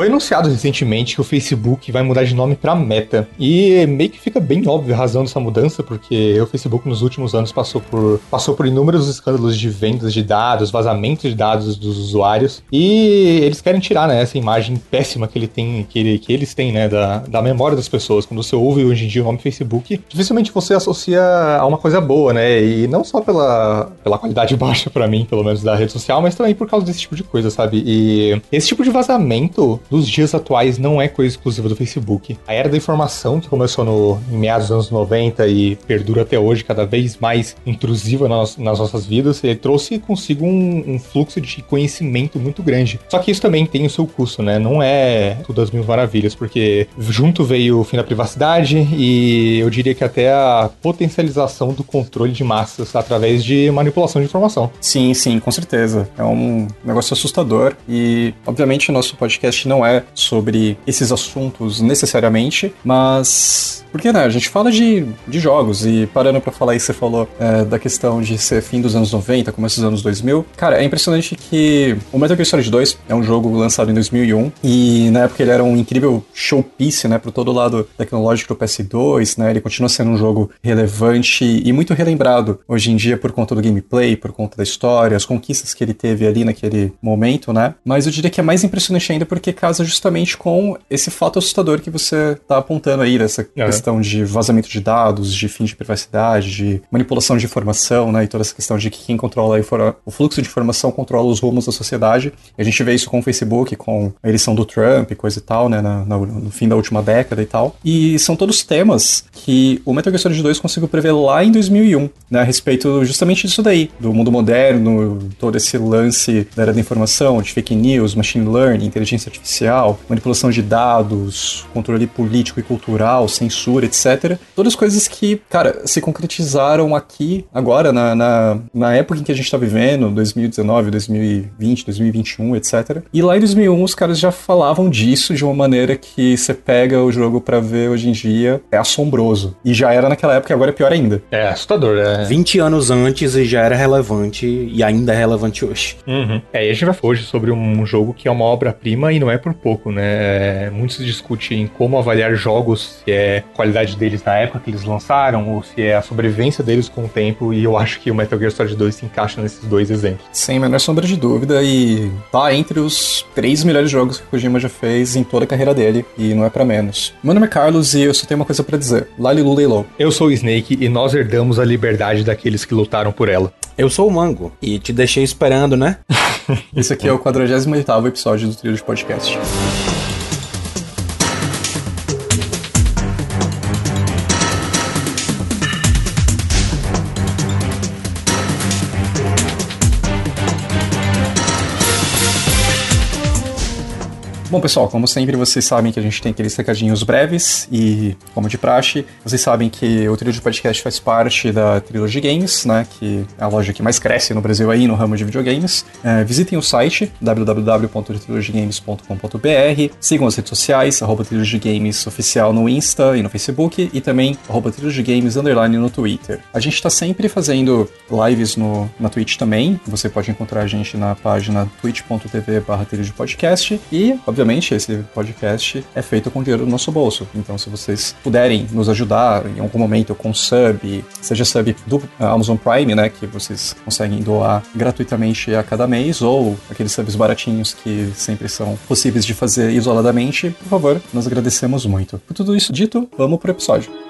Foi anunciado recentemente que o Facebook vai mudar de nome para Meta. E meio que fica bem óbvio a razão dessa mudança, porque o Facebook nos últimos anos passou por, passou por inúmeros escândalos de vendas de dados, vazamento de dados dos usuários. E eles querem tirar né, essa imagem péssima que, ele tem, que, ele, que eles têm né, da, da memória das pessoas. Quando você ouve hoje em dia o nome Facebook, dificilmente você associa a uma coisa boa, né? E não só pela, pela qualidade baixa para mim, pelo menos da rede social, mas também por causa desse tipo de coisa, sabe? E esse tipo de vazamento dos dias atuais não é coisa exclusiva do Facebook. A era da informação, que começou no, em meados dos anos 90 e perdura até hoje, cada vez mais intrusiva nas, nas nossas vidas, ele trouxe consigo um, um, fluxo de conhecimento muito grande. Só que isso também tem o seu custo, né? Não é tudo as mil maravilhas, porque junto veio o fim da privacidade e eu diria que até a potencialização do controle de massas através de manipulação de informação. Sim, sim, com certeza. É um negócio assustador e, obviamente, o nosso podcast não é sobre esses assuntos necessariamente, mas porque, né, a gente fala de, de jogos e parando para falar aí, você falou é, da questão de ser fim dos anos 90, começo dos anos 2000. Cara, é impressionante que o Metal Gear Solid 2 é um jogo lançado em 2001 e na época ele era um incrível showpiece, né, pro todo lado tecnológico do PS2, né, ele continua sendo um jogo relevante e muito relembrado hoje em dia por conta do gameplay, por conta da história, as conquistas que ele teve ali naquele momento, né, mas eu diria que é mais impressionante ainda porque casa justamente com esse fato assustador que você tá apontando aí, dessa uhum. questão de vazamento de dados, de fim de privacidade, de manipulação de informação, né, e toda essa questão de que quem controla o fluxo de informação controla os rumos da sociedade. E a gente vê isso com o Facebook, com a eleição do Trump e coisa e tal, né, na, na, no fim da última década e tal. E são todos temas que o Metal Gear Solid 2 conseguiu prever lá em 2001, né, a respeito justamente disso daí, do mundo moderno, todo esse lance da era da informação, de fake news, machine learning, inteligência artificial, manipulação de dados, controle político e cultural, censura, etc. Todas coisas que, cara, se concretizaram aqui, agora, na, na, na época em que a gente tá vivendo, 2019, 2020, 2021, etc. E lá em 2001 os caras já falavam disso de uma maneira que você pega o jogo para ver hoje em dia, é assombroso. E já era naquela época e agora é pior ainda. É assustador, é. 20 anos antes e já era relevante e ainda é relevante hoje. Uhum. É, e a gente vai hoje sobre um jogo que é uma obra-prima e não é por pouco, né? É, muitos discutem como avaliar jogos, se é a qualidade deles na época que eles lançaram ou se é a sobrevivência deles com o tempo, e eu acho que o Metal Gear Solid 2 se encaixa nesses dois exemplos. Sem a menor sombra de dúvida, e tá entre os três melhores jogos que o Kojima já fez em toda a carreira dele, e não é para menos. Meu nome é Carlos e eu só tenho uma coisa para dizer: Lalilu Leilou. Eu sou o Snake e nós herdamos a liberdade daqueles que lutaram por ela. Eu sou o Mango e te deixei esperando, né? Esse aqui é o 48 episódio do Trilho de Podcast. Thank you. Bom, pessoal, como sempre, vocês sabem que a gente tem aqueles recadinhos breves e, como de praxe, vocês sabem que o Trilho de Podcast faz parte da Trilogy Games, né, que é a loja que mais cresce no Brasil aí no ramo de videogames. É, visitem o site www.trilogygames.com.br, sigam as redes sociais, arroba Games oficial no Insta e no Facebook e também arroba Games underline no Twitter. A gente está sempre fazendo lives no, na Twitch também, você pode encontrar a gente na página twitch.tv barra podcast e, obviamente, obviamente, esse podcast é feito com dinheiro do nosso bolso. Então, se vocês puderem nos ajudar em algum momento com sub, seja sub do Amazon Prime, né, que vocês conseguem doar gratuitamente a cada mês, ou aqueles subs baratinhos que sempre são possíveis de fazer isoladamente, por favor, nós agradecemos muito. Por tudo isso dito, vamos pro episódio.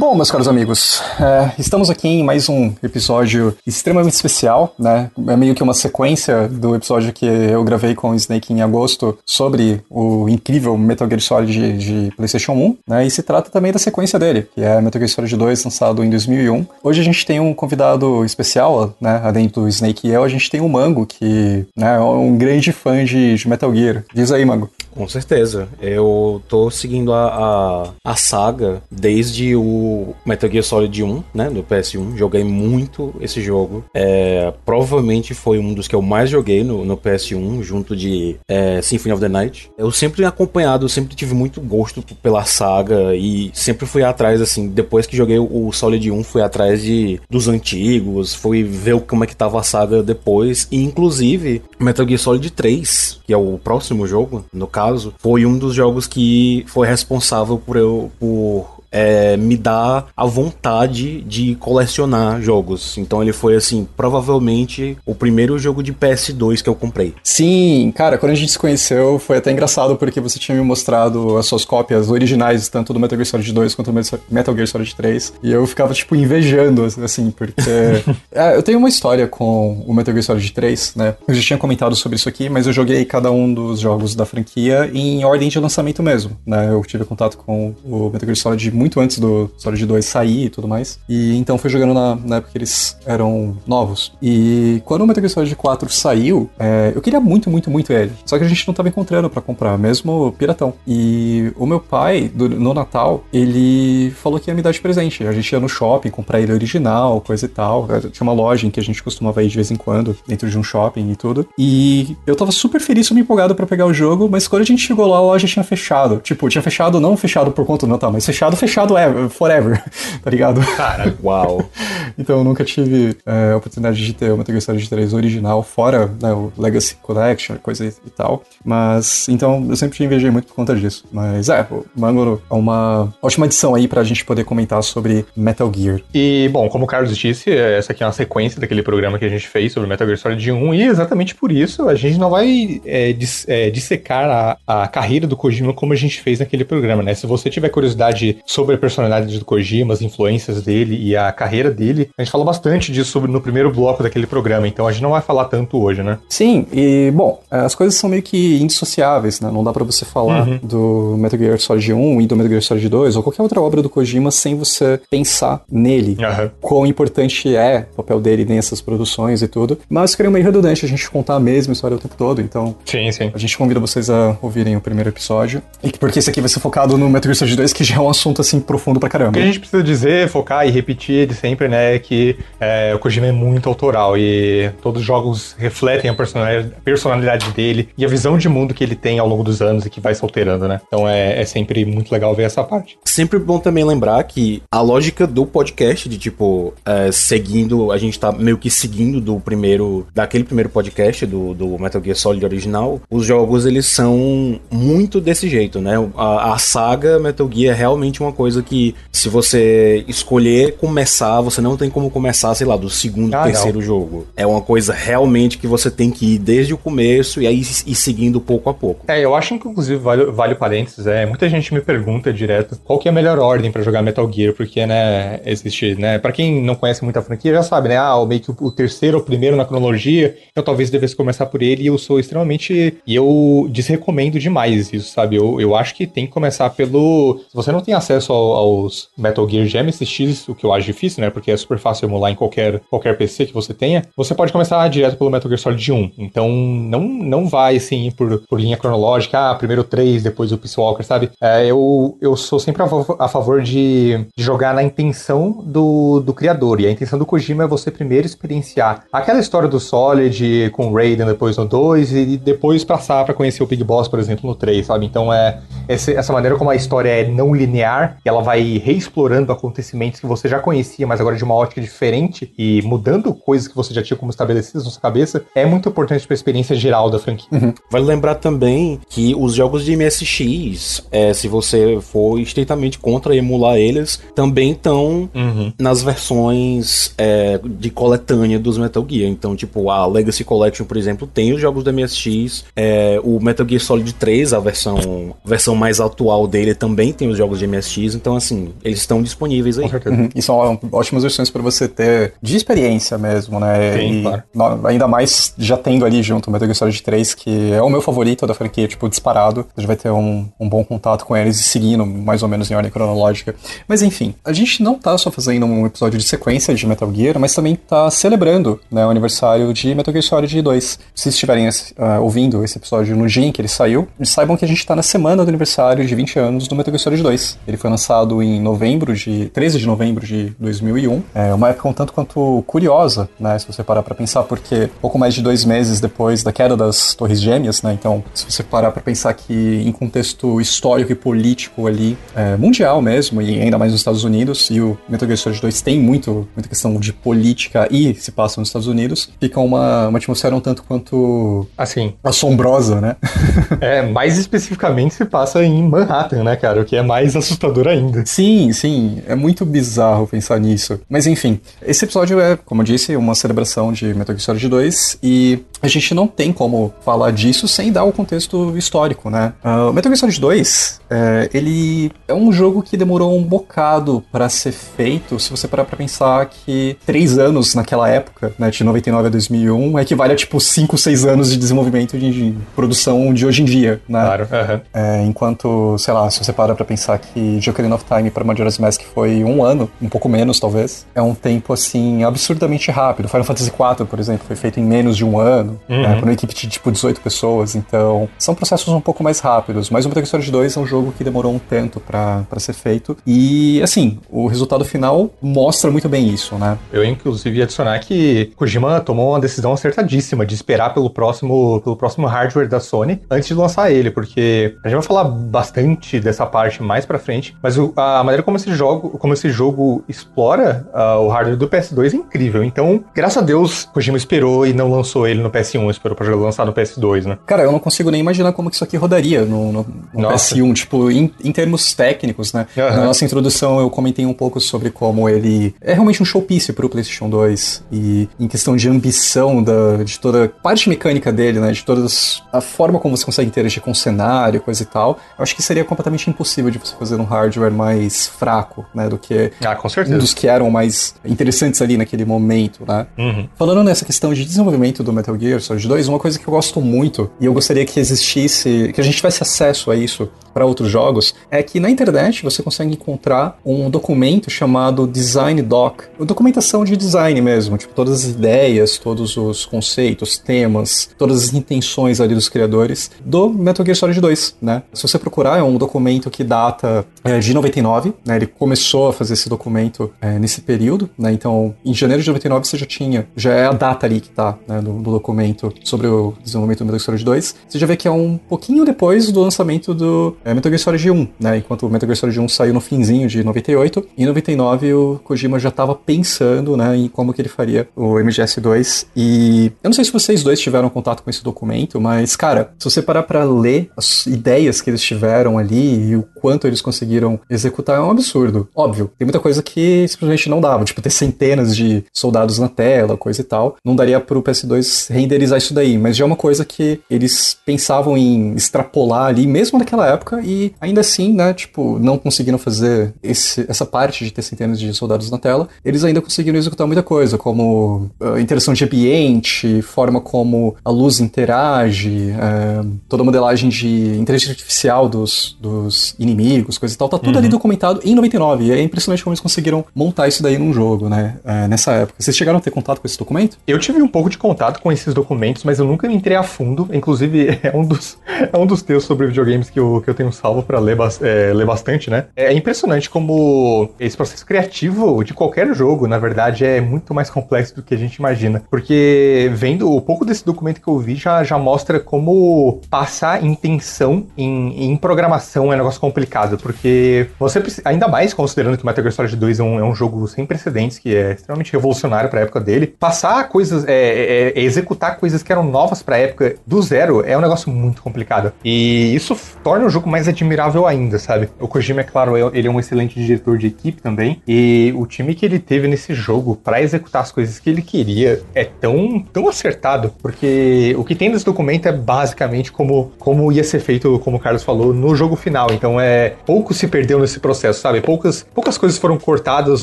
Bom, meus caros amigos, é, estamos aqui em mais um episódio extremamente especial, né? É meio que uma sequência do episódio que eu gravei com o Snake em agosto sobre o incrível Metal Gear Solid de, de PlayStation 1, né? E se trata também da sequência dele, que é Metal Gear Solid 2, lançado em 2001. Hoje a gente tem um convidado especial, né? Além do Snake e eu, a gente tem o Mango, que né, é um grande fã de, de Metal Gear. Diz aí, Mango. Com certeza. Eu tô seguindo a, a, a, saga desde o Metal Gear Solid 1, né? No PS1. Joguei muito esse jogo. É, provavelmente foi um dos que eu mais joguei no, no PS1, junto de é, Symphony of the Night. Eu sempre acompanhado, sempre tive muito gosto pela saga e sempre fui atrás, assim, depois que joguei o Solid 1, fui atrás de dos antigos, fui ver como é que tava a saga depois. E inclusive, Metal Gear Solid 3, que é o próximo jogo, no caso, foi um dos jogos que foi responsável por eu por é, me dá a vontade de colecionar jogos. Então ele foi, assim, provavelmente o primeiro jogo de PS2 que eu comprei. Sim, cara, quando a gente se conheceu foi até engraçado porque você tinha me mostrado as suas cópias originais, tanto do Metal Gear Solid 2 quanto do Metal Gear Solid 3. E eu ficava, tipo, invejando, assim, porque. é, eu tenho uma história com o Metal Gear Solid 3, né? Eu já tinha comentado sobre isso aqui, mas eu joguei cada um dos jogos da franquia em ordem de lançamento mesmo, né? Eu tive contato com o Metal Gear Solid muito antes do Solid 2 sair e tudo mais. E então foi jogando na, na época que eles eram novos. E quando o Metal Gear Solid 4 saiu, é, eu queria muito, muito, muito ele. Só que a gente não tava encontrando para comprar, mesmo piratão. E o meu pai, do, no Natal, ele falou que ia me dar de presente. A gente ia no shopping comprar ele original, coisa e tal. Tinha uma loja em que a gente costumava ir de vez em quando, dentro de um shopping e tudo. E eu tava super feliz, super empolgado para pegar o jogo, mas quando a gente chegou lá, a loja tinha fechado. Tipo, tinha fechado, não fechado por conta do Natal, mas fechado, fechado fechado ever, forever, tá ligado? Cara, uau. então eu nunca tive é, a oportunidade de ter uma Metal Gear Solid 3 original, fora né, o Legacy Collection, coisa e tal. Mas, então, eu sempre invejei muito por conta disso. Mas é, o Mango é uma ótima adição aí pra gente poder comentar sobre Metal Gear. E, bom, como o Carlos disse, essa aqui é uma sequência daquele programa que a gente fez sobre Metal Gear Solid 1, e exatamente por isso a gente não vai é, dis, é, dissecar a, a carreira do Kojima como a gente fez naquele programa, né? Se você tiver curiosidade sobre sobre a personalidade do Kojima, as influências dele e a carreira dele. A gente falou bastante disso sobre, no primeiro bloco daquele programa, então a gente não vai falar tanto hoje, né? Sim, e bom, as coisas são meio que indissociáveis, né? Não dá para você falar uhum. do Metal Gear Solid 1 e do Metal Gear Solid 2 ou qualquer outra obra do Kojima sem você pensar nele, uhum. quão importante é o papel dele nessas produções e tudo. Mas seria meio redundante a gente contar a mesma história o tempo todo, então sim, sim. a gente convida vocês a ouvirem o primeiro episódio. E porque esse aqui vai ser focado no Metal Gear Solid 2, que já é um assunto assim profundo pra caramba. O que a gente precisa dizer, focar e repetir de sempre, né, é que é, o Kojima é muito autoral e todos os jogos refletem a personalidade, a personalidade dele e a visão de mundo que ele tem ao longo dos anos e que vai se alterando, né? Então é, é sempre muito legal ver essa parte. Sempre bom também lembrar que a lógica do podcast, de tipo, é, seguindo, a gente tá meio que seguindo do primeiro, daquele primeiro podcast do, do Metal Gear Solid original, os jogos eles são muito desse jeito, né? A, a saga Metal Gear é realmente uma coisa que se você escolher começar, você não tem como começar, sei lá, do segundo, ah, terceiro não. jogo. É uma coisa realmente que você tem que ir desde o começo e aí ir seguindo pouco a pouco. É, eu acho que inclusive vale, vale parênteses, é, muita gente me pergunta direto qual que é a melhor ordem para jogar Metal Gear, porque, né, existe, né, para quem não conhece muito a franquia já sabe, né, ah, meio que o, o terceiro ou primeiro na cronologia, eu talvez devesse começar por ele e eu sou extremamente, e eu desrecomendo demais isso, sabe, eu, eu acho que tem que começar pelo, se você não tem acesso ao, aos Metal Gear Genesis o que eu acho difícil, né? Porque é super fácil emular em qualquer, qualquer PC que você tenha. Você pode começar direto pelo Metal Gear Solid 1. Então não, não vai assim por, por linha cronológica, ah, primeiro 3, depois o Peace Walker, sabe? É, eu, eu sou sempre a, favor de, de, jogar na intenção do, do criador. E a intenção do Kojima é você primeiro experienciar aquela história do Solid com o Raiden depois no 2 e depois passar para conhecer o Big Boss, por exemplo, no 3, sabe? Então é essa maneira como a história é não linear, ela vai reexplorando acontecimentos que você já conhecia, mas agora de uma ótica diferente e mudando coisas que você já tinha como estabelecidas na sua cabeça, é muito importante para a experiência geral da franquia. Uhum. Vale lembrar também que os jogos de MSX, é, se você for estritamente contra emular eles, também estão uhum. nas versões é, de coletânea dos Metal Gear. Então, tipo, a Legacy Collection, por exemplo, tem os jogos do MSX, é, o Metal Gear Solid 3, a versão, versão mais atual dele também tem os jogos de MSX, então assim, eles estão disponíveis aí. Uhum. E são ótimas versões para você ter de experiência mesmo, né? Sim, e, claro. Ainda mais já tendo ali junto o Metal Gear Solid 3, que é o meu favorito da franquia, tipo, disparado. A gente vai ter um, um bom contato com eles e seguindo mais ou menos em ordem cronológica. Mas enfim, a gente não tá só fazendo um episódio de sequência de Metal Gear, mas também tá celebrando né, o aniversário de Metal Gear Solid 2. Se estiverem uh, ouvindo esse episódio no dia em que ele saiu, saibam que a gente tá na semana do aniversário de 20 anos do Metal Gear Solid 2. Ele foi lançado em novembro de. 13 de novembro de 2001. É uma época um tanto quanto curiosa, né? Se você parar pra pensar, porque pouco mais de dois meses depois da queda das Torres Gêmeas, né? Então, se você parar pra pensar que em contexto histórico e político ali, é, mundial mesmo, e ainda mais nos Estados Unidos, e o Metal Gear Solid 2 tem muito, muita questão de política e se passa nos Estados Unidos, fica uma, uma atmosfera um tanto quanto. Assim. assombrosa, né? é, mais especificamente se passa em Manhattan, né, cara? O que é mais assustador ainda. Sim, sim. É muito bizarro pensar nisso. Mas enfim, esse episódio é, como eu disse, uma celebração de Metal Gear Solid 2 e a gente não tem como falar disso sem dar o contexto histórico, né? Uh, Metal Gear Solid 2, é, ele é um jogo que demorou um bocado para ser feito, se você parar pra pensar que três anos naquela época, né, de 99 a 2001, equivale a tipo 5, 6 anos de desenvolvimento de, de produção de hoje em dia, né? Claro. Uhum. É, enquanto, sei lá, se você para pra pensar que Ocarina of Time para Majora's Mask foi um ano, um pouco menos talvez, é um tempo assim absurdamente rápido. Final Fantasy IV, por exemplo, foi feito em menos de um ano, né, uhum. né, por uma equipe de tipo 18 pessoas, então são processos um pouco mais rápidos. Mas o Metal Gear Solid 2 é um jogo que demorou um tanto para ser feito e assim, o resultado final mostra muito bem isso, né? Eu inclusive ia adicionar que Kojima tomou uma decisão acertadíssima de esperar pelo próximo pelo próximo hardware da Sony antes de lançar ele, porque a gente vai falar bastante dessa parte mais para frente, mas o, a maneira como esse jogo, como esse jogo explora uh, o hardware do PS2 é incrível. Então, graças a Deus, Kojima esperou e não lançou ele no PS1, esperou para lançar no PS2, né? Cara, eu não consigo nem imaginar como que isso aqui rodaria no, no, no PS1, tipo, em, em, termos técnicos, né? Uhum. Na nossa introdução eu comentei um pouco sobre como ele é realmente um showpiece pro PlayStation 2 e em questão de ambição da, de toda a parte mecânica dele, né? De toda a forma como você consegue interagir com o cenário, coisa e tal, eu acho que seria completamente impossível de você fazer um hardware mais fraco, né, do que ah, com certeza. um dos que eram mais interessantes ali naquele momento, né? Uhum. Falando nessa questão de desenvolvimento do Metal Gear Solid 2, uma coisa que eu gosto muito e eu gostaria que existisse, que a gente tivesse acesso a isso para outros jogos, é que na internet você consegue encontrar um documento chamado Design Doc, documentação de design mesmo, tipo todas as ideias, todos os conceitos, temas, todas as intenções ali dos criadores do Metal Gear Solid 2, né? Se você procurar, é um documento que data é, de 99, né? Ele começou a fazer esse documento é, nesse período, né? Então, em janeiro de 99 você já tinha, já é a data ali que tá, né, do, do documento sobre o desenvolvimento do Metal Gear Solid 2. Você já vê que é um pouquinho depois do lançamento do é, Metal Gear Solid 1, né? Enquanto o Metal Gear Solid 1 saiu no finzinho de 98, em 99 o Kojima já estava pensando, né, em como que ele faria o MGS2 e eu não sei se vocês dois tiveram contato com esse documento, mas cara, se você parar para ler as ideias que eles tiveram ali e o quanto eles conseguiram executar é um absurdo. Óbvio, tem muita coisa que simplesmente não dava, tipo ter centenas de soldados na tela, coisa e tal. Não daria pro PS2 renderizar isso daí, mas já é uma coisa que eles pensavam em extrapolar ali, mesmo naquela época, e ainda assim, né, tipo, não conseguiram fazer esse, essa parte de ter centenas de soldados na tela, eles ainda conseguiram executar muita coisa, como uh, interação de ambiente, forma como a luz interage, uh, toda a modelagem de inteligência artificial dos, dos inimigos, coisa e tal, tá tudo uhum. ali documentado em 99, e é impressionante como eles conseguiram montar isso daí num jogo, né, uh, nessa época. Vocês chegaram a ter contato com esse documento? Eu tive um pouco de contato com esses documentos, mas eu nunca me entrei a fundo, inclusive é um dos, é um dos textos sobre videogames que eu, que eu tenho salvo para ler, é, ler bastante, né? É impressionante como esse processo criativo de qualquer jogo, na verdade, é muito mais complexo do que a gente imagina. Porque vendo o pouco desse documento que eu vi já, já mostra como passar intenção em, em programação é um negócio complicado. Porque você ainda mais considerando que Metal Gear Solid 2 é um, é um jogo sem precedentes, que é extremamente revolucionário para época dele, passar coisas, é, é, é, executar coisas que eram novas para época do zero é um negócio muito complicado. E isso torna o jogo mais admirável ainda, sabe? O Kojima, é claro, é, ele é um excelente diretor de equipe também, e o time que ele teve nesse jogo para executar as coisas que ele queria é tão, tão acertado, porque o que tem nesse documento é basicamente como, como ia ser feito, como o Carlos falou, no jogo final. Então é pouco se perdeu nesse processo, sabe? Poucas, poucas coisas foram cortadas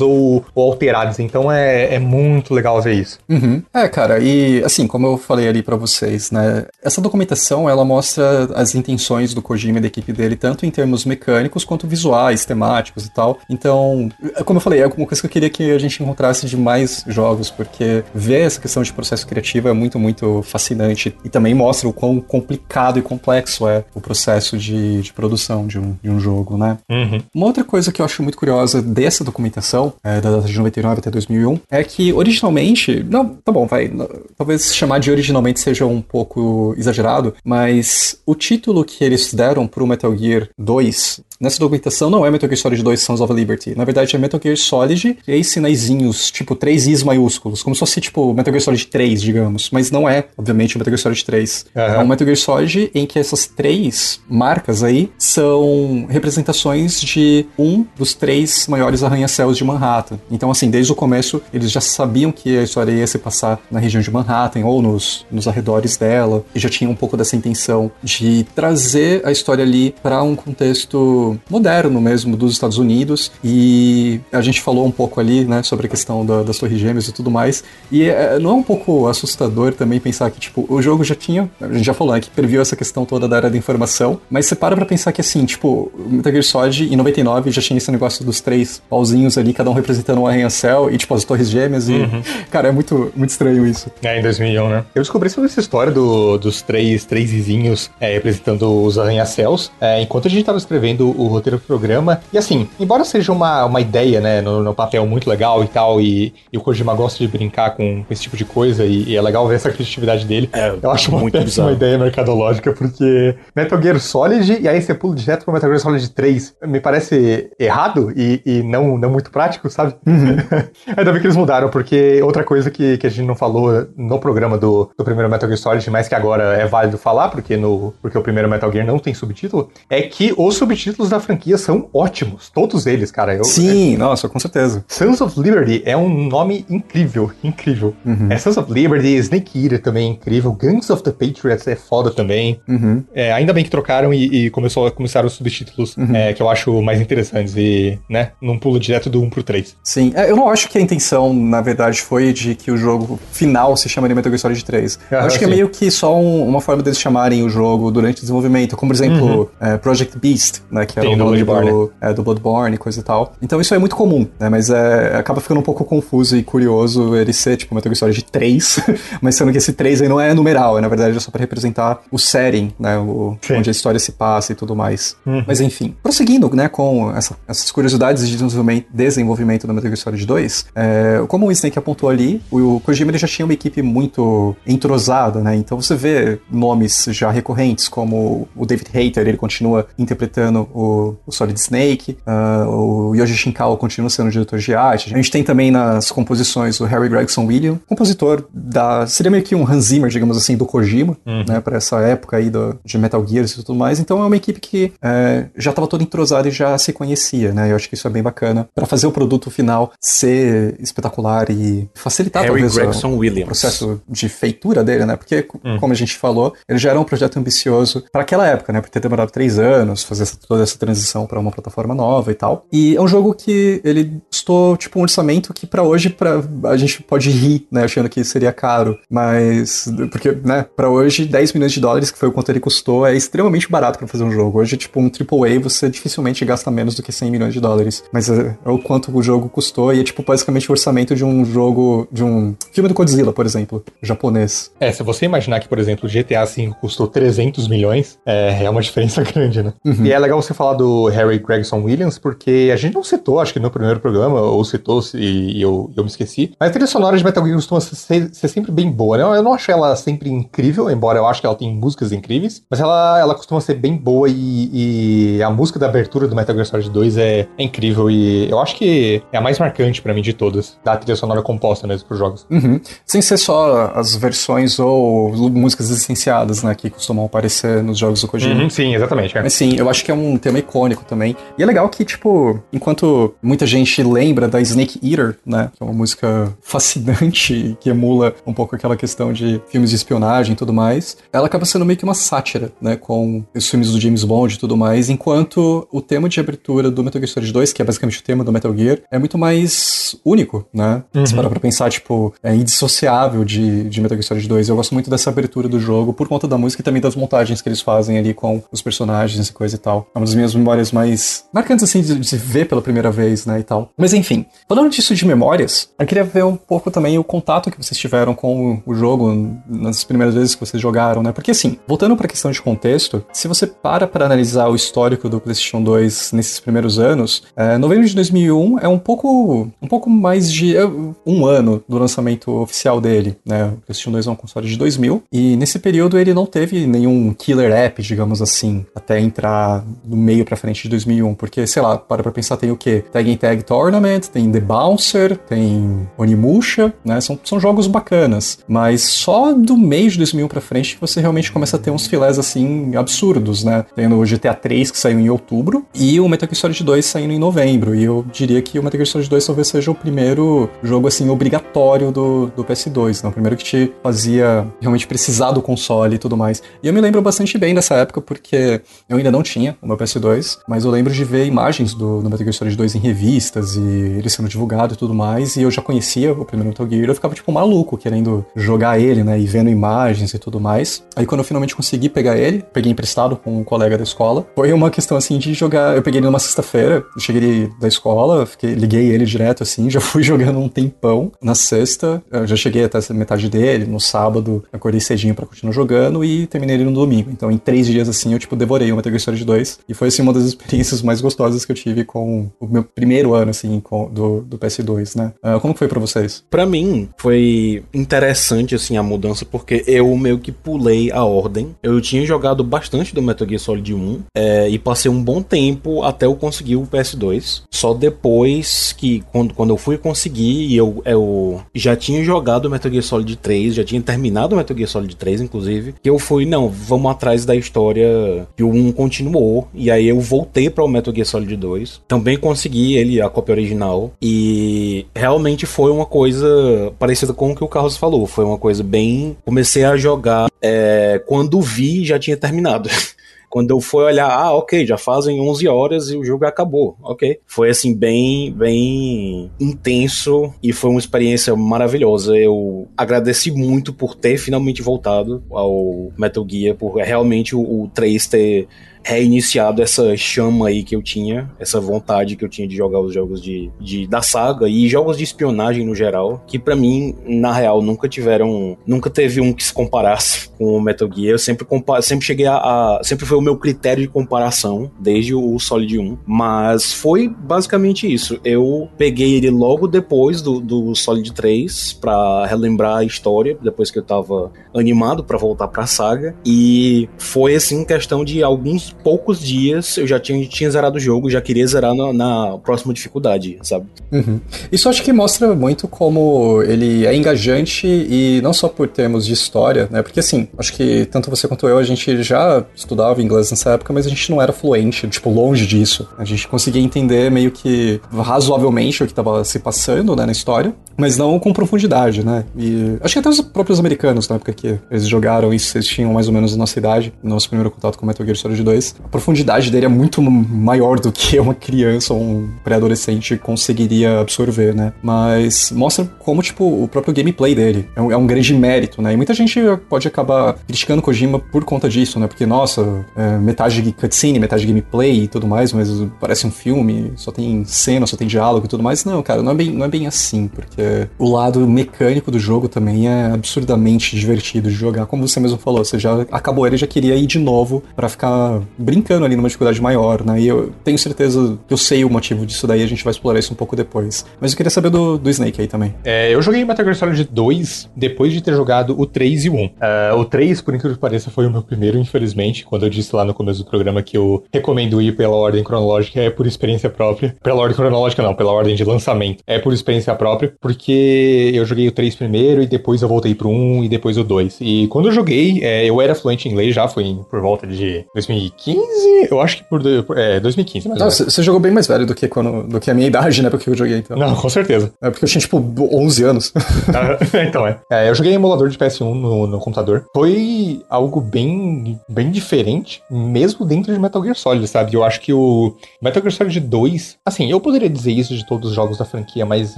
ou, ou alteradas. Então é, é muito legal ver isso. Uhum. É, cara, e assim, como eu falei ali para vocês, né? Essa documentação ela mostra as intenções do Kojima e da equipe dele, tanto em termos mecânicos quanto visuais, temáticos e tal. Então, como eu falei, é uma coisa que eu queria que a gente encontrasse de mais jogos, porque ver essa questão de processo criativo é muito, muito fascinante e também mostra o quão complicado e complexo é o processo de, de produção de um, de um jogo, né? Uhum. Uma outra coisa que eu acho muito curiosa dessa documentação, é, da data de 99 até 2001, é que originalmente, não, tá bom, vai, talvez chamar de originalmente seja um pouco exagerado, mas o título que eles deram pro Metal Gear 2 Nessa documentação não é Metal Gear Solid 2 Sons of Liberty. Na verdade é Metal Gear Solid e aí sinaizinhos, tipo três Is maiúsculos, como se fosse tipo Metal Gear Solid 3, digamos. Mas não é, obviamente, o Metal Gear Solid 3. Uhum. É um Metal Gear Solid em que essas três marcas aí são representações de um dos três maiores arranha-céus de Manhattan. Então, assim, desde o começo eles já sabiam que a história ia se passar na região de Manhattan ou nos, nos arredores dela, e já tinha um pouco dessa intenção de trazer a história ali para um contexto moderno mesmo dos Estados Unidos e a gente falou um pouco ali, né, sobre a questão da, das torres gêmeas e tudo mais e é, não é um pouco assustador também pensar que, tipo, o jogo já tinha, a gente já falou, né, que previu essa questão toda da área da informação, mas você para pra pensar que, assim, tipo, Metal Gear Solid em 99 já tinha esse negócio dos três pauzinhos ali, cada um representando um arranha-céu e, tipo, as torres gêmeas e, uhum. cara, é muito, muito estranho isso. É, em 2001, né? Eu descobri sobre essa história do, dos três, três vizinhos é, representando os arranha-céus é, enquanto a gente tava escrevendo o roteiro do programa. E assim, embora seja uma, uma ideia, né, no, no papel muito legal e tal, e, e, o Kojima gosta de brincar com, esse tipo de coisa, e, e, é legal ver essa criatividade dele. É, eu acho uma péssima ideia mercadológica, porque Metal Gear Solid, e aí você pula direto pro Metal Gear Solid 3, me parece errado e, e não, não muito prático, sabe? Uhum. Ainda bem que eles mudaram, porque outra coisa que, que a gente não falou no programa do, do primeiro Metal Gear Solid, mas que agora é válido falar, porque, no, porque o primeiro Metal Gear não tem subtítulo, é que os subtítulos da franquia são ótimos. Todos eles, cara. Eu, Sim, é... nossa, com certeza. Sons of Liberty é um nome incrível, incrível. Uhum. É Sons of Liberty, Snake Eater também é incrível. Gangs of the Patriots é foda também. Uhum. É, ainda bem que trocaram e, e começou, começaram os subtítulos uhum. é, que eu acho mais interessantes e, né, não pulo direto do 1 pro 3. Sim, é, eu não acho que a intenção, na verdade, foi de que o jogo final se chamaria Metal Gear Solid 3. eu acho sim. que é meio que só um, uma forma deles chamarem o jogo durante o desenvolvimento, como por exemplo, uhum. é, Project Beast, né, que era Tem o nome Bloodborne. Do, é, do Bloodborne e coisa e tal. Então isso é muito comum, né? Mas é, acaba ficando um pouco confuso e curioso ele ser, tipo, uma história de 3, mas sendo que esse 3 aí não é numeral, é na verdade é só pra representar o setting, né? O, onde a história se passa e tudo mais. Uhum. Mas enfim, prosseguindo, né, com essa, essas curiosidades de desenvolvimento, desenvolvimento do Metal Gear Solid 2, é, como o Snake apontou ali, o Kojima já tinha uma equipe muito entrosada, né? Então você vê nomes já recorrentes, como o David Hayter, ele continua interpretando o, o Solid Snake, uh, o Yoji Shinkawa continua sendo diretor de arte. A gente tem também nas composições o Harry Gregson Williams, compositor da. seria meio que um Hans Zimmer, digamos assim, do Kojima, uhum. né, para essa época aí do, de Metal Gears e tudo mais. Então é uma equipe que é, já estava toda entrosada e já se conhecia, né? Eu acho que isso é bem bacana para fazer o produto final ser espetacular e facilitar Harry talvez Gregson o, Williams. processo de feitura dele, né? Porque, uhum. como a gente falou, ele já era um projeto ambicioso para aquela época, né? Por ter demorado três anos, fazer essa, toda essa transição para uma plataforma nova e tal. E é um jogo que ele custou, tipo, um orçamento que para hoje pra, a gente pode rir, né, achando que seria caro, mas porque, né, para hoje 10 milhões de dólares, que foi o quanto ele custou, é extremamente barato para fazer um jogo. Hoje, tipo, um AAA você dificilmente gasta menos do que 100 milhões de dólares, mas é, é o quanto o jogo custou e é tipo basicamente o orçamento de um jogo, de um filme do Godzilla, por exemplo, japonês. É, se você imaginar que, por exemplo, o GTA V custou 300 milhões, é, é uma diferença grande, né? Uhum. E é legal você falar do Harry Gregson Williams, porque a gente não citou, acho que no primeiro programa, ou citou e eu, eu me esqueci, mas a trilha sonora de Metal Gear costuma ser, ser sempre bem boa, né? Eu não acho ela sempre incrível, embora eu acho que ela tem músicas incríveis, mas ela, ela costuma ser bem boa e, e a música da abertura do Metal Gear Solid 2 é, é incrível e eu acho que é a mais marcante para mim de todas, da trilha sonora composta mesmo pros jogos. Uhum. Sem ser só as versões ou músicas licenciadas, né, que costumam aparecer nos jogos do Kojima. Uhum, sim, exatamente. É. Mas sim, eu acho que é um tema icônico também. E é legal que, tipo, enquanto muita gente lembra da Snake Eater, né? Que é uma música fascinante que emula um pouco aquela questão de filmes de espionagem e tudo mais, ela acaba sendo meio que uma sátira, né? Com os filmes do James Bond e tudo mais, enquanto o tema de abertura do Metal Gear Solid 2, que é basicamente o tema do Metal Gear, é muito mais único, né? Uhum. Se parar pra pensar, tipo, é indissociável de, de Metal Gear Solid 2. Eu gosto muito dessa abertura do jogo por conta da música e também das montagens que eles fazem ali com os personagens e coisa e tal. É uma das minhas memórias mais marcantes, assim, de, se ver pela primeira vez, né, e tal. Mas enfim, falando disso de memórias, eu queria ver um pouco também o contato que vocês tiveram com o jogo nas primeiras vezes que vocês jogaram, né? Porque assim, voltando pra questão de contexto, se você para pra analisar o histórico do PlayStation 2 nesses primeiros anos, é, novembro de 2001 é um pouco, um pouco mais de é, um ano do lançamento oficial dele, né? O PlayStation 2 é um console de 2000 e nesse período ele não teve nenhum killer app, digamos assim, até entrar no meio pra frente de 2001, porque sei lá, para pra pensar tem o quê? Tag Tag Tournament, tem The Bouncer, tem Onimusha, né? São, são jogos bacanas, mas só do meio de 2001 pra frente que você realmente começa a ter uns filés assim absurdos, né? Tem o GTA 3 que saiu em outubro e o Metal Gear Solid 2 saindo em novembro, e eu diria que o Metal Gear Solid 2 talvez seja o primeiro jogo assim obrigatório do, do PS2, né? O primeiro que te fazia realmente precisar do console e tudo mais. E eu me lembro bastante bem dessa época porque eu ainda não tinha o meu PS2, mas eu lembro de ver imagens do, do Metal Gear Solid 2 em revistas e ele sendo divulgado e tudo mais, e eu já conhecia o primeiro Metal Gear, eu ficava tipo maluco querendo jogar ele, né, e vendo imagens e tudo mais. Aí quando eu finalmente consegui pegar ele, peguei emprestado com um colega da escola, foi uma questão assim de jogar, eu peguei ele numa sexta-feira, cheguei da escola, fiquei, liguei ele direto assim, já fui jogando um tempão. Na sexta, já cheguei até metade dele, no sábado acordei cedinho para continuar jogando e terminei ele no domingo. Então em três dias assim eu tipo devorei o Metal Solid 2 e foi assim uma das experiências mais gostosas que eu tive com o meu primeiro ano assim com, do, do PS2, né? Uh, como foi para vocês? Para mim foi interessante assim a mudança porque eu meio que pulei a ordem. Eu tinha jogado bastante do Metal Gear Solid 1 é, e passei um bom tempo até eu conseguir o PS2. Só depois que quando, quando eu fui conseguir eu, eu já tinha jogado Metal Gear Solid 3, já tinha terminado o Metal Gear Solid 3 inclusive, que eu fui não, vamos atrás da história que o 1 continuou e aí eu voltei para o Metal Gear Solid 2. Também consegui ele a cópia original e realmente foi uma coisa parecida com o que o Carlos falou, foi uma coisa bem comecei a jogar é, quando vi já tinha terminado. Quando eu fui olhar, ah, ok, já fazem 11 horas e o jogo acabou, ok. Foi assim, bem, bem intenso e foi uma experiência maravilhosa. Eu agradeci muito por ter finalmente voltado ao Metal Gear, por realmente o, o 3 ter reiniciado essa chama aí que eu tinha, essa vontade que eu tinha de jogar os jogos de, de da saga e jogos de espionagem no geral, que para mim, na real, nunca tiveram, nunca teve um que se comparasse com o Metal Gear. Eu sempre sempre cheguei a, a, sempre foi o meu critério de comparação desde o Solid 1, mas foi basicamente isso. Eu peguei ele logo depois do, do Solid 3 para relembrar a história, depois que eu tava animado para voltar para a saga e foi assim questão de alguns poucos dias eu já tinha, tinha zerado o jogo, já queria zerar na, na próxima dificuldade, sabe? Uhum. Isso acho que mostra muito como ele é engajante e não só por termos de história, né? Porque assim, acho que tanto você quanto eu, a gente já estudava inglês nessa época, mas a gente não era fluente, tipo, longe disso. A gente conseguia entender meio que razoavelmente o que estava se passando, né, na história, mas não com profundidade, né? E acho que até os próprios americanos, na época que eles jogaram isso, eles tinham mais ou menos a nossa idade, nosso primeiro contato com Metal Gear Solid 2, a profundidade dele é muito maior do que uma criança ou um pré-adolescente conseguiria absorver, né? Mas mostra como, tipo, o próprio gameplay dele é um, é um, grande mérito, né? E muita gente pode acabar criticando Kojima por conta disso, né? Porque, nossa, é metade de cutscene, metade de gameplay e tudo mais, mas parece um filme, só tem cena, só tem diálogo e tudo mais. Não, cara, não é bem, não é bem assim, porque o lado mecânico do jogo também é absurdamente divertido de jogar. Como você mesmo falou, você já acabou ele já queria ir de novo para ficar brincando ali numa dificuldade maior, né? E eu tenho certeza que eu sei o motivo disso daí, a gente vai explorar isso um pouco depois. Mas eu queria saber do, do Snake aí também. É, eu joguei Metal Gear Solid 2 depois de ter jogado o 3 e o 1. Uh, o 3, por incrível que pareça, foi o meu primeiro, infelizmente. Quando eu disse lá no começo do programa que eu recomendo ir pela ordem cronológica, é por experiência própria. Pela ordem cronológica, não, pela ordem de lançamento. É por experiência própria, porque eu joguei o 3 primeiro e depois eu voltei pro 1 e depois o 2. E quando eu joguei, é, eu era fluente em inglês já, foi por volta de 2015. 2015? Eu acho que por. É, 2015, mas. Você jogou bem mais velho do que, quando, do que a minha idade, né? Porque eu joguei então. Não, com certeza. É porque eu tinha, tipo, 11 anos. então, é. é. Eu joguei emulador de PS1 no, no computador. Foi algo bem, bem diferente, mesmo dentro de Metal Gear Solid, sabe? Eu acho que o Metal Gear Solid 2. Assim, eu poderia dizer isso de todos os jogos da franquia, mas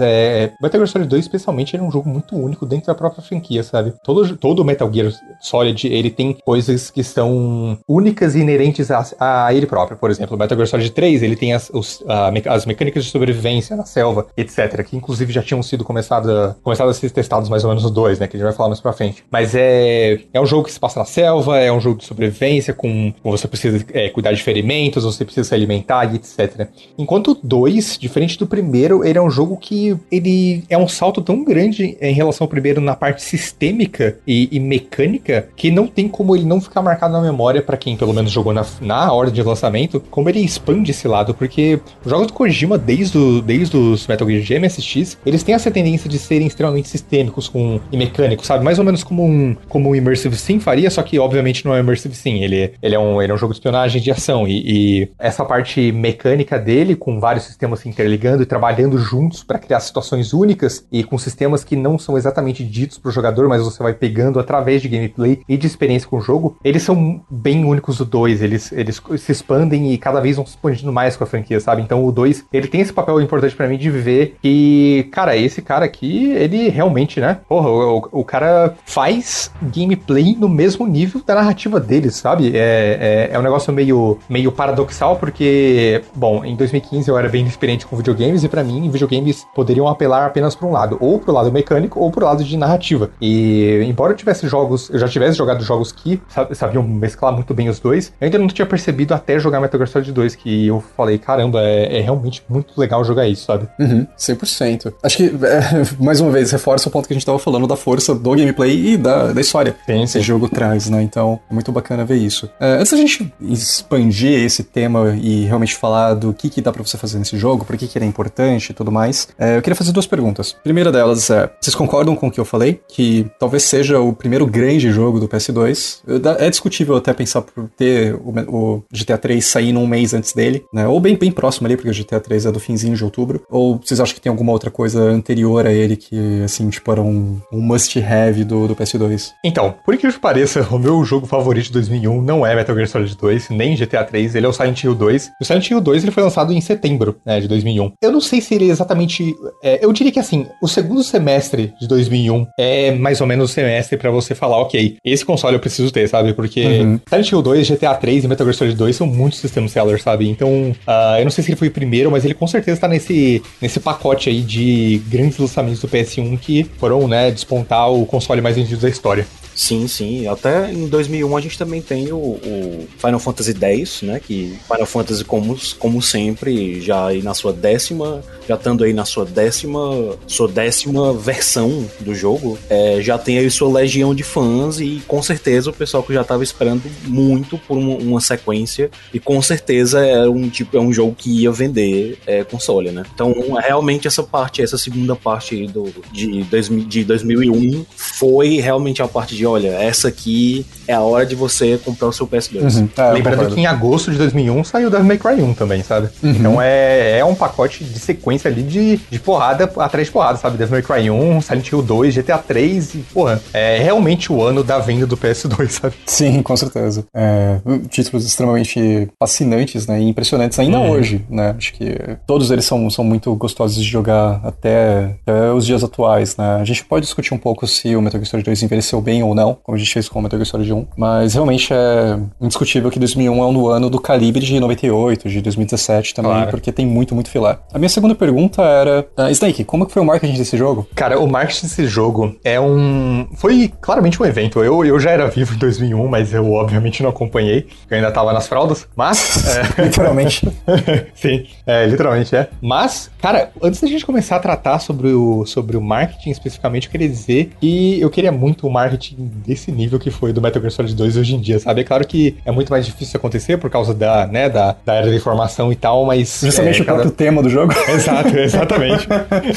é. Metal Gear Solid 2, especialmente, era um jogo muito único dentro da própria franquia, sabe? Todo, todo Metal Gear Solid, ele tem coisas que são únicas e inerentes a, a ele próprio. Por exemplo, o Metal Gear Solid 3, ele tem as, os, a, as mecânicas de sobrevivência na selva, etc., que inclusive já tinham sido começadas começado a ser testados mais ou menos no 2, né? Que a gente vai falar mais pra frente. Mas é, é um jogo que se passa na selva, é um jogo de sobrevivência, com, com você precisa é, cuidar de ferimentos, você precisa se alimentar e etc. Enquanto o 2, diferente do primeiro, ele é um jogo que ele é um salto tão grande em relação ao primeiro na parte sistêmica e, e mecânica que não tem como ele não ficar marcado na memória para quem pelo menos jogou na, na ordem de lançamento, como ele expande esse lado, porque os jogos do Kojima, desde, o, desde os Metal Gear MSX, eles têm essa tendência de serem extremamente sistêmicos com, e mecânicos, sabe? Mais ou menos como um, como um Immersive Sim faria, só que obviamente não é Immersive Sim, ele, ele, é, um, ele é um jogo de espionagem de ação, e, e essa parte mecânica dele, com vários sistemas se interligando e trabalhando juntos para criar situações únicas, e com sistemas que não são exatamente ditos pro jogador, mas você vai pegando através de gameplay e de experiência com o jogo, eles são bem únicos do 2, eles, eles se expandem e cada vez vão se expandindo mais com a franquia, sabe? Então o 2, ele tem esse papel importante para mim de ver que, cara, esse cara aqui, ele realmente, né? Porra, o, o cara faz gameplay no mesmo nível da narrativa dele, sabe? É, é, é um negócio meio, meio paradoxal, porque, bom, em 2015 eu era bem experiente com videogames e para mim, videogames poderiam apelar apenas para um lado, ou pro lado mecânico ou pro lado de narrativa. E embora eu tivesse jogos, eu já tivesse jogado jogos que sabiam mesclar muito bem os dois, eu ainda não tinha percebido até jogar Metal Gear Solid 2 que eu falei, caramba, é, é realmente muito legal jogar isso, sabe? Uhum, 100%. Acho que, é, mais uma vez, reforça o ponto que a gente tava falando da força do gameplay e da, da história sim. esse jogo traz, né? Então, é muito bacana ver isso. É, antes da gente expandir esse tema e realmente falar do que, que dá pra você fazer nesse jogo, por que, que ele é importante e tudo mais, é, eu queria fazer duas perguntas. A primeira delas é, vocês concordam com o que eu falei? Que talvez seja o primeiro grande jogo do PS2? É discutível até pensar por ter o, GTA 3 sair num mês antes dele, né? Ou bem, bem próximo ali, porque o GTA 3 é do finzinho de outubro. Ou vocês acham que tem alguma outra coisa anterior a ele que, assim, tipo, era um, um must-have do, do PS2? Então, por que pareça, o meu jogo favorito de 2001 não é Metal Gear Solid 2, nem GTA 3, ele é o Silent Hill 2. O Silent Hill 2 ele foi lançado em setembro né, de 2001. Eu não sei se ele é exatamente. É, eu diria que assim, o segundo semestre de 2001 é mais ou menos o semestre para você falar, ok, esse console eu preciso ter, sabe? Porque uhum. Silent Hill 2, GTA 3 e Metal Gear Solid 2 são muitos system sellers, sabe? Então, uh, eu não sei se ele foi o primeiro, mas ele com certeza tá nesse, nesse pacote aí de grandes lançamentos do PS1 que foram, né, despontar o console mais vendido da história. Sim, sim. Até em 2001 a gente também tem o, o, Final Fantasy X, né? Que Final Fantasy, como, como sempre, já aí na sua décima, já estando aí na sua décima, sua décima versão do jogo, é, já tem aí sua legião de fãs e com certeza o pessoal que já estava esperando muito por uma, uma, sequência e com certeza é um tipo é um jogo que ia vender é, console, né? Então realmente essa parte, essa segunda parte do, de, de 2001 foi realmente a parte de olha, essa aqui é a hora de você comprar o seu PS2. Uhum. É, Lembrando que em agosto de 2001 saiu Devil May Cry 1 também, sabe? Uhum. Então é, é um pacote de sequência ali de, de porrada atrás de porrada, sabe? Devil May Cry 1, Silent Hill 2, GTA 3 e, porra, é realmente o ano da venda do PS2, sabe? Sim, com certeza. É, títulos extremamente fascinantes, né? E impressionantes ainda uhum. hoje, né? Acho que todos eles são, são muito gostosos de jogar até, até os dias atuais, né? A gente pode discutir um pouco se o Metal Gear Solid 2 envelheceu bem ou não, como a gente fez com o Metal Gear Solid 1, mas realmente é indiscutível que 2001 é um ano do calibre de 98, de 2017 também, claro. porque tem muito, muito filé. A minha segunda pergunta era, uh, Snake, como que foi o marketing desse jogo? Cara, o marketing desse jogo é um... foi claramente um evento. Eu, eu já era vivo em 2001, mas eu obviamente não acompanhei, eu ainda tava nas fraldas, mas... É... literalmente. Sim, é, literalmente é. Mas, cara, antes da gente começar a tratar sobre o, sobre o marketing especificamente, eu queria dizer que eu queria muito o marketing desse nível que foi do Metal Gear Solid 2 hoje em dia, sabe? É claro que é muito mais difícil acontecer por causa da, né, da, da era da informação e tal, mas... Justamente é, o cada... próprio tema do jogo. Exato, exatamente.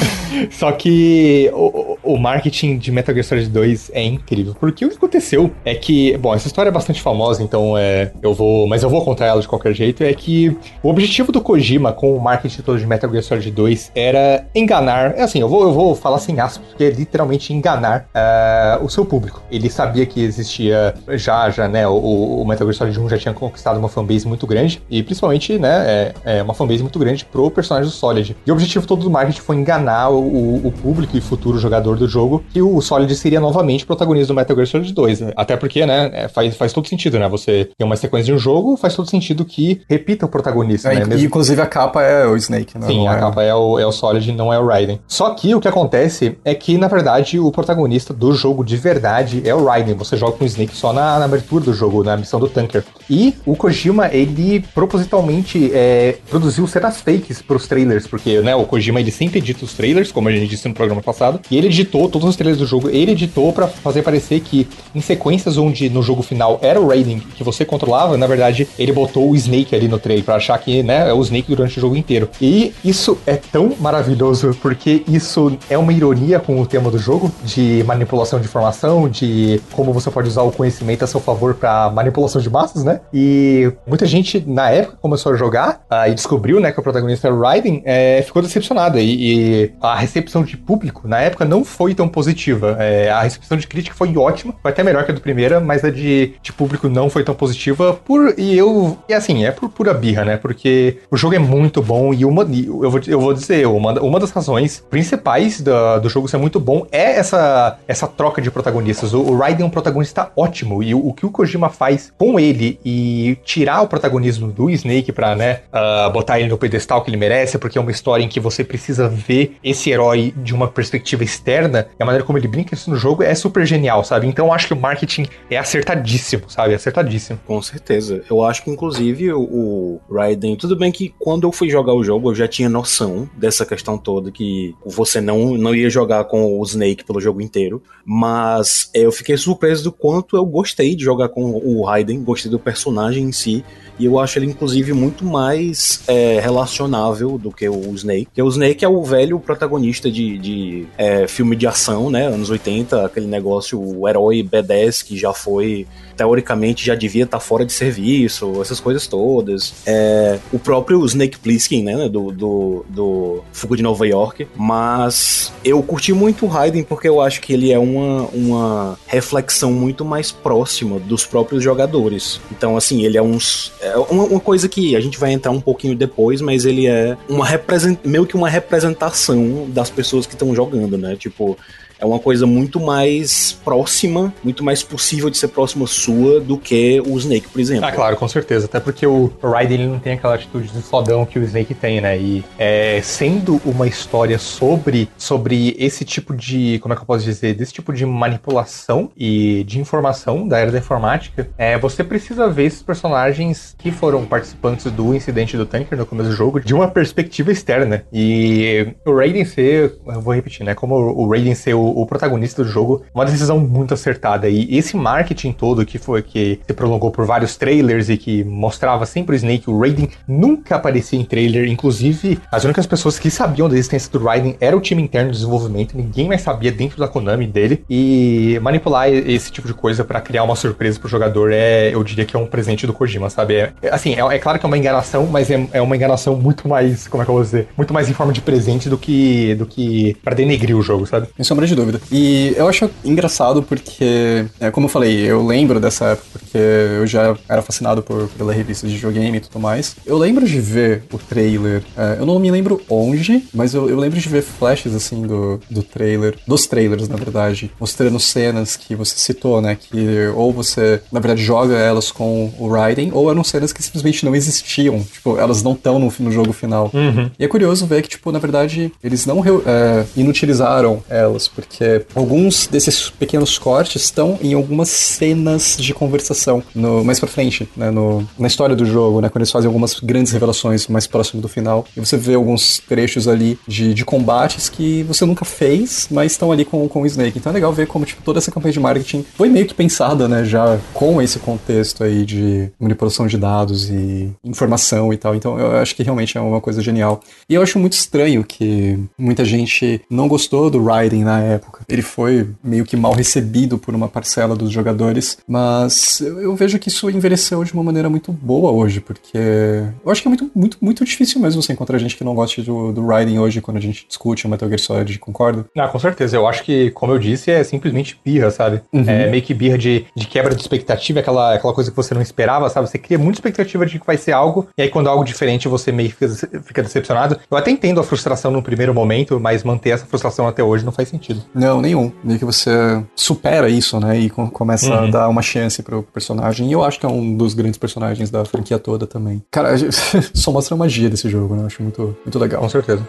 Só que o, o marketing de Metal Gear Solid 2 é incrível. Porque o que aconteceu é que, bom, essa história é bastante famosa, então é, eu vou, mas eu vou contar ela de qualquer jeito, é que o objetivo do Kojima com o marketing todo de Metal Gear Solid 2 era enganar, é assim, eu vou, eu vou falar sem aspas, porque é literalmente enganar uh, o seu público. Ele sabia que existia já, já, né, o, o Metal Gear Solid 1 já tinha conquistado uma fanbase muito grande, e principalmente, né, é, é uma fanbase muito grande pro personagem do Solid. E o objetivo todo do marketing foi enganar o, o público e futuro jogador do jogo que o Solid seria novamente protagonista do Metal Gear Solid 2. Até porque, né, é, faz, faz todo sentido, né? Você tem uma sequência de um jogo, faz todo sentido que repita o protagonista, é, né? Mesmo... Inclusive a capa é o Snake, né? Sim, a é... capa é o, é o Solid, não é o Raiden. Só que o que acontece é que, na verdade, o protagonista do jogo de verdade é o Raiden. Você joga com o Snake só na, na abertura do jogo, na missão do Tanker. E o Kojima, ele propositalmente é, produziu cenas fakes pros trailers, porque, né, o Kojima, ele sempre edita os trailers, como a gente disse no programa passado, e ele editou todos os trailers do jogo, ele editou para fazer parecer que em sequências onde no jogo final era o Raiden que você controlava, na verdade, ele botou o Snake ali no trailer para achar que, né, é o Snake durante o jogo inteiro. E isso é tão maravilhoso porque isso é uma ironia com o tema do jogo de manipulação de informação, de como você pode usar o conhecimento a seu favor para manipulação de massas, né? E muita gente na época começou a jogar uh, e descobriu, né, que o protagonista era Raiden, é, ficou decepcionada e, e, a recepção de público na época não foi tão positiva. É, a recepção de crítica foi ótima, foi até melhor que a do primeira, mas a de, de público não foi tão positiva por e eu e assim é por pura birra, né? Porque o jogo é muito bom e uma eu vou, eu vou dizer uma, uma das razões principais do, do jogo ser muito bom é essa essa troca de protagonistas. O, o Raiden é um protagonista ótimo e o, o, que o Kojima faz com ele e tirar o protagonismo do Snake para né uh, botar ele no pedestal que ele merece, porque é uma história em que você precisa ver esse herói de uma perspectiva externa e a maneira como ele brinca isso no jogo é super genial, sabe? Então eu acho que o marketing é acertadíssimo, sabe? Acertadíssimo. Com certeza. Eu acho que, inclusive, o, o Raiden. Tudo bem que quando eu fui jogar o jogo, eu já tinha noção dessa questão toda, que você não, não ia jogar com o Snake pelo jogo inteiro. Mas eu fiquei surpreso do quanto eu gostei de jogar com o Raiden, gostei do personagem em si. E eu acho ele, inclusive, muito mais é, relacionável do que o Snake. Porque o Snake é o velho protagonista de, de é, filme de ação, né? Anos 80, aquele negócio, o herói B10 que já foi teoricamente já devia estar tá fora de serviço, essas coisas todas. É, o próprio Snake Plissken, né, do, do, do Fuga de Nova York, mas eu curti muito o Raiden porque eu acho que ele é uma, uma reflexão muito mais próxima dos próprios jogadores. Então, assim, ele é uns. É uma, uma coisa que a gente vai entrar um pouquinho depois, mas ele é uma represent, meio que uma representação das pessoas que estão jogando, né? Tipo, é uma coisa muito mais próxima, muito mais possível de ser próxima sua do que o Snake, por exemplo. Ah, claro, com certeza. Até porque o Raiden ele não tem aquela atitude de fodão que o Snake tem, né? E é, sendo uma história sobre, sobre esse tipo de. Como é que eu posso dizer? Desse tipo de manipulação e de informação da era da informática, é, você precisa ver esses personagens que foram participantes do incidente do Tanker no começo do jogo de uma perspectiva externa. E o Raiden ser. Eu vou repetir, né? Como o Raiden ser o o, protagonista do jogo, uma decisão muito acertada. E esse marketing todo que foi que se prolongou por vários trailers e que mostrava sempre o Snake, o Raiden nunca aparecia em trailer. Inclusive, as únicas pessoas que sabiam da existência do Raiden era o time interno de desenvolvimento, ninguém mais sabia dentro da Konami dele. E manipular esse tipo de coisa para criar uma surpresa pro jogador é, eu diria que é um presente do Kojima, sabe? É, assim, é, é, claro que é uma enganação, mas é, é, uma enganação muito mais, como é que eu vou dizer? Muito mais em forma de presente do que, do que para denegrir o jogo, sabe? Sem sombra de dúvida. E eu acho engraçado porque, é, como eu falei, eu lembro dessa época porque eu já era fascinado por, pela revista de videogame e tudo mais. Eu lembro de ver o trailer, é, eu não me lembro onde, mas eu, eu, lembro de ver flashes assim do, do trailer, dos trailers na verdade, mostrando cenas que você citou, né? Que ou você, na verdade, joga elas com o Raiden, ou eram cenas que simplesmente não existiam. Tipo, elas não estão no, no jogo final. Uhum. E é curioso ver que, tipo, na verdade, eles não é, inutilizaram elas, porque porque alguns desses pequenos cortes estão em algumas cenas de conversação no, mais pra frente, né, no, na história do jogo, né, quando eles fazem algumas grandes revelações mais próximo do final. E você vê alguns trechos ali de, de combates que você nunca fez, mas estão ali com, com o Snake. Então é legal ver como tipo, toda essa campanha de marketing foi meio que pensada, né, já com esse contexto aí de manipulação de dados e informação e tal. Então eu acho que realmente é uma coisa genial. E eu acho muito estranho que muita gente não gostou do Raiden na época época. Ele foi meio que mal recebido por uma parcela dos jogadores, mas eu, vejo que isso envelheceu de uma maneira muito boa hoje, porque eu acho que é muito, muito, muito difícil mesmo você encontrar gente que não goste do, do Raiden hoje quando a gente discute o Metal Gear Solid, concorda? Ah, com certeza. Eu acho que, como eu disse, é simplesmente birra, sabe? Uhum. É meio que birra de, de quebra de expectativa, aquela, aquela coisa que você não esperava, sabe? Você cria muita expectativa de que vai ser algo, e aí quando é algo diferente você meio que fica, fica decepcionado. Eu até entendo a frustração no primeiro momento, mas manter essa frustração até hoje não faz sentido. Não, nenhum. Meio que você supera isso, né? E começa uhum. a dar uma chance pro personagem. E eu acho que é um dos grandes personagens da franquia toda também. Cara, só mostra a magia desse jogo, né? Eu acho muito, muito legal. Com certeza.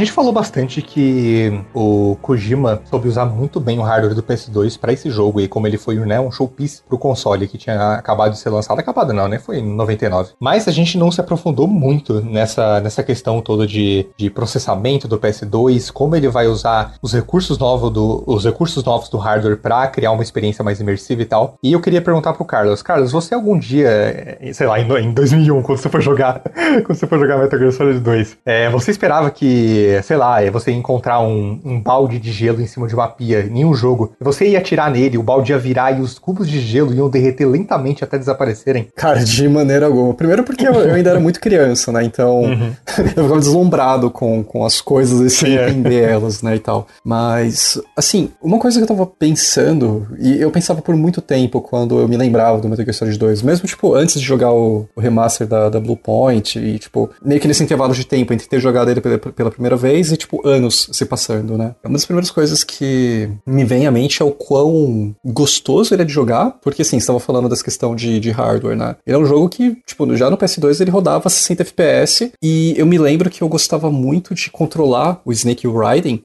Gente falou bastante que o Kojima soube usar muito bem o hardware do PS2 para esse jogo e como ele foi né, um showpiece pro console que tinha acabado de ser lançado, acabado não, né? Foi em 99. Mas a gente não se aprofundou muito nessa, nessa questão toda de, de processamento do PS2, como ele vai usar os recursos novos do, os recursos novos do hardware para criar uma experiência mais imersiva e tal. E eu queria perguntar pro Carlos, Carlos, você algum dia, sei lá, em 2001, quando você for jogar, quando você for jogar Metal Gear Solid 2, é, você esperava que sei lá, é você encontrar um, um, balde de gelo em cima de uma pia em um jogo, você ia atirar nele, o balde ia virar e os cubos de gelo iam derreter lentamente até desaparecerem? Cara, de maneira alguma. Primeiro porque eu, eu ainda era muito criança, né? Então uhum. eu ficava deslumbrado com, com as coisas e sem é. entender elas, né? E tal. Mas, assim, uma coisa que eu tava pensando, e eu pensava por muito tempo quando eu me lembrava do Metal Gear Solid 2, mesmo, tipo, antes de jogar o, o remaster da, da Blue Point, e, tipo, meio que nesse intervalo de tempo entre ter jogado ele pela, pela primeira vez e, tipo, anos se passando, né? Uma das primeiras coisas que me vem à mente é o quão gostoso ele é de jogar, porque, assim, estava falando dessa questão de, de hardware, né? Ele é um jogo que, tipo, já no PS2 ele rodava 60 FPS e eu me lembro que eu gostava muito de controlar o Snake o Raiden,